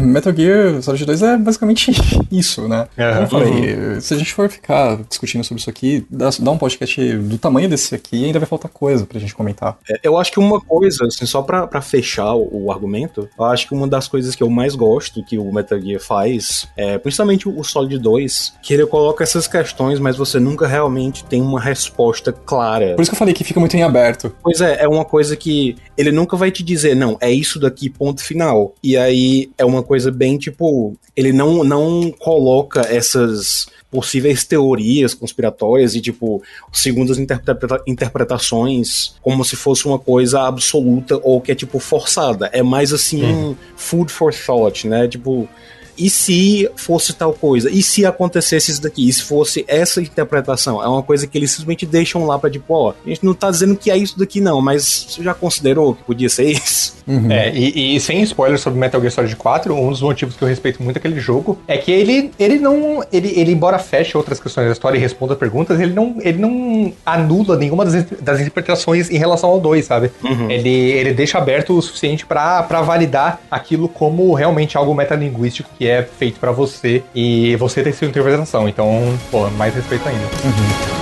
Metal Gear Solid 2 é basicamente isso, né? Uhum. Como eu falei, se a gente for ficar discutindo sobre isso aqui, dá, dá um podcast do tamanho desse aqui, ainda vai faltar coisa pra gente comentar. É, eu acho que uma coisa, assim, só pra, pra fechar o, o argumento, eu acho que uma das coisas que eu mais gosto que o Metal Metal Gear faz, é, principalmente o Solid 2, que ele coloca essas questões, mas você nunca realmente tem uma resposta clara. Por isso que eu falei que fica muito em aberto. Pois é, é uma coisa que ele nunca vai te dizer, não, é isso daqui, ponto final. E aí é uma coisa bem tipo, ele não, não coloca essas possíveis teorias conspiratórias e, tipo, segundas interpreta interpretações como se fosse uma coisa absoluta ou que é, tipo, forçada. É mais assim, hum. food for thought, né? Tipo, e se fosse tal coisa? E se acontecesse isso daqui? E se fosse essa interpretação? É uma coisa que eles simplesmente deixam lá pra tipo, ó, a gente não tá dizendo que é isso daqui não, mas você já considerou que podia ser isso? Uhum. É, e, e, sem spoilers sobre Metal Gear Solid 4, um dos motivos que eu respeito muito aquele jogo é que ele, ele não, ele, ele embora feche outras questões da história e responda perguntas, ele não, ele não anula nenhuma das, das interpretações em relação ao 2, sabe? Uhum. Ele, ele deixa aberto o suficiente para validar aquilo como realmente algo metalinguístico que é feito para você e você tem sua interpretação. Então, pô, mais respeito ainda. Uhum.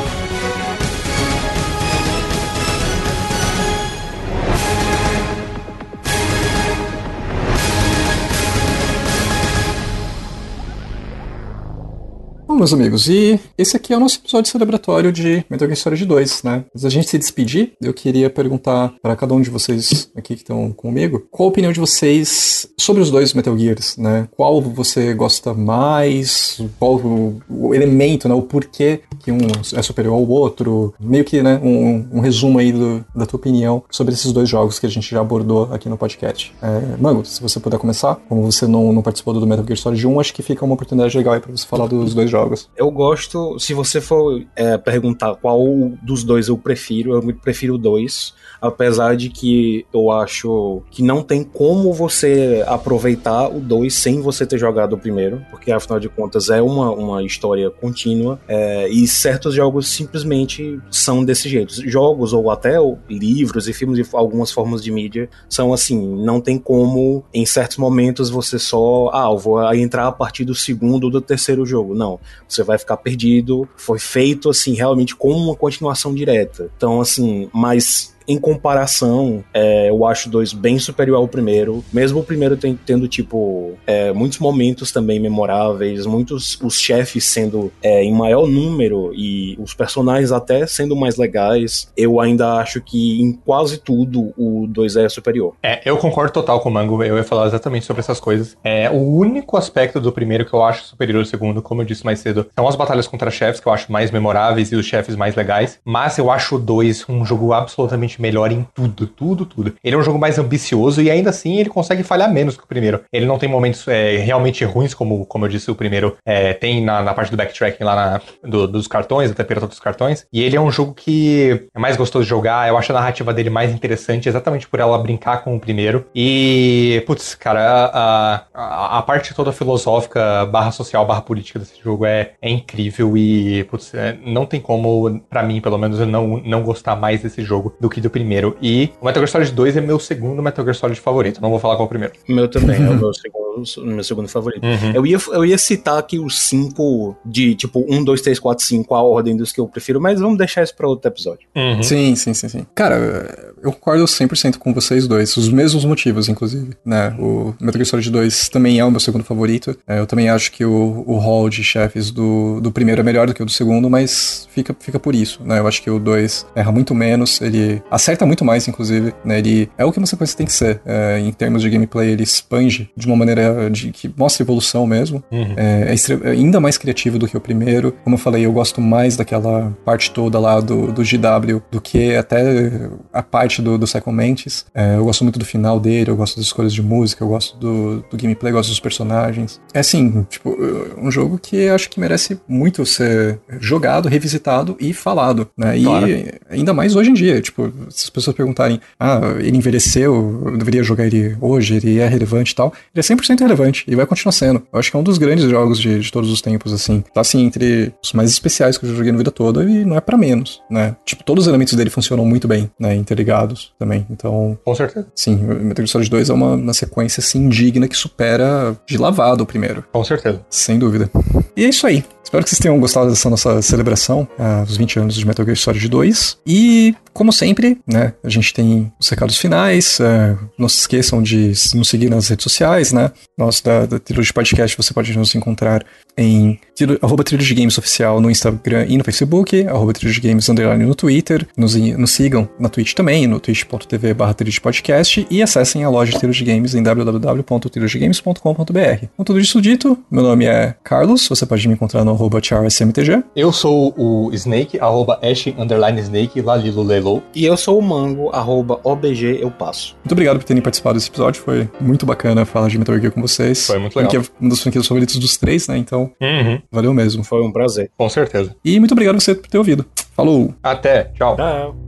Meus amigos, e esse aqui é o nosso episódio celebratório de Metal Gear Solid 2, né? Antes da gente se despedir, eu queria perguntar para cada um de vocês aqui que estão comigo, qual a opinião de vocês sobre os dois Metal Gears, né? Qual você gosta mais? Qual o, o elemento, né? O porquê que um é superior ao outro? Meio que, né? Um, um resumo aí do, da tua opinião sobre esses dois jogos que a gente já abordou aqui no podcast. É, Mango, se você puder começar, como você não, não participou do Metal Gear Solid 1, acho que fica uma oportunidade legal aí pra você falar dos dois jogos jogos. Eu gosto, se você for é, perguntar qual dos dois eu prefiro, eu prefiro o dois apesar de que eu acho que não tem como você aproveitar o 2 sem você ter jogado o primeiro, porque afinal de contas é uma, uma história contínua é, e certos jogos simplesmente são desse jeito. Jogos ou até livros e filmes e algumas formas de mídia são assim, não tem como em certos momentos você só, ah, eu vou entrar a partir do segundo ou do terceiro jogo. Não, você vai ficar perdido. Foi feito assim realmente como uma continuação direta. Então assim, mas em comparação, é, eu acho 2 bem superior ao primeiro. Mesmo o primeiro tem, tendo, tipo, é, muitos momentos também memoráveis, muitos os chefes sendo é, em maior número e os personagens até sendo mais legais, eu ainda acho que em quase tudo o 2 é superior. É, eu concordo total com o Mango, eu ia falar exatamente sobre essas coisas. É, o único aspecto do primeiro que eu acho superior ao segundo, como eu disse mais cedo, são as batalhas contra chefes, que eu acho mais memoráveis e os chefes mais legais, mas eu acho o 2 um jogo absolutamente melhor em tudo, tudo, tudo. Ele é um jogo mais ambicioso e ainda assim ele consegue falhar menos que o primeiro. Ele não tem momentos é, realmente ruins, como, como eu disse, o primeiro é, tem na, na, parte do backtracking lá na, do, dos cartões, até pirata dos cartões. E ele é um jogo que é mais gostoso de jogar, eu acho a narrativa dele mais interessante, exatamente por ela brincar com o primeiro. E, putz, cara, a, a, a parte toda filosófica, barra social, barra política desse jogo é, é incrível e, putz, é, não tem como, para mim, pelo menos, eu não, não gostar mais desse jogo do que do primeiro. E o Metal Gear Solid 2 é meu segundo Metal Gear Solid favorito. Não vou falar qual é o primeiro. Meu também, é o meu segundo, meu segundo favorito. Uhum. Eu, ia, eu ia citar aqui os cinco de tipo 1, 2, 3, 4, 5, a ordem dos que eu prefiro, mas vamos deixar isso pra outro episódio. Uhum. Sim, sim, sim, sim. Cara, eu concordo 100% com vocês dois. Os mesmos motivos, inclusive. Né? O Metal Gear Solid 2 também é o meu segundo favorito. É, eu também acho que o, o hall de chefes do, do primeiro é melhor do que o do segundo, mas fica, fica por isso. Né? Eu acho que o 2 erra muito menos, ele acerta muito mais, inclusive. Né? Ele é o que uma sequência tem que ser. É, em termos de gameplay, ele expande de uma maneira de, que mostra evolução mesmo. Uhum. É, é, é, ainda mais criativo do que o primeiro. Como eu falei, eu gosto mais daquela parte toda lá do, do GW do que até a parte do, do Psycho Mantis. É, eu gosto muito do final dele, eu gosto das escolhas de música, eu gosto do, do gameplay, eu gosto dos personagens. É assim, tipo, um jogo que acho que merece muito ser jogado, revisitado e falado, né? Claro. E ainda mais hoje em dia, tipo, se as pessoas perguntarem, ah, ele envelheceu, eu deveria jogar ele hoje, ele é relevante e tal, ele é 100% relevante e vai continuar sendo. Eu acho que é um dos grandes jogos de, de todos os tempos, assim. Tá, assim, entre os mais especiais que eu joguei na vida toda e não é para menos, né? Tipo, todos os elementos dele funcionam muito bem, né? Interligados também. Então. Com certeza. Sim, Metal Gear Solid 2 é uma, uma sequência, assim, digna que supera de lavado o primeiro. Com certeza. Sem dúvida. E é isso aí. Espero que vocês tenham gostado dessa nossa celebração, uh, os 20 anos de Metal Gear Solid 2. E, como sempre, né, a gente tem os recados finais. Uh, não se esqueçam de nos seguir nas redes sociais, né? Nós, da, da Trilogy Podcast, você pode nos encontrar em arroba Trilho de Games Oficial no Instagram e no Facebook, arroba Trilho de Games Underline no Twitter. Nos, nos sigam na Twitch também, no twitch.tv barra podcast e acessem a loja de Games em www.trilhodegames.com.br. Com tudo isso dito, meu nome é Carlos, você pode me encontrar no arroba charsmtg. Eu sou o Snake, arroba Ash underline Snake, Lalilo Lelo. E eu sou o Mango, arroba OBG Eu Passo. Muito obrigado por terem participado desse episódio, foi muito bacana falar de Metal Gear com vocês. Foi muito legal. Que é uma das franquias favoritas dos três, né? Então, uhum. valeu mesmo. Foi um prazer. Com certeza. E muito obrigado você por ter ouvido. Falou! Até, tchau. Tchau.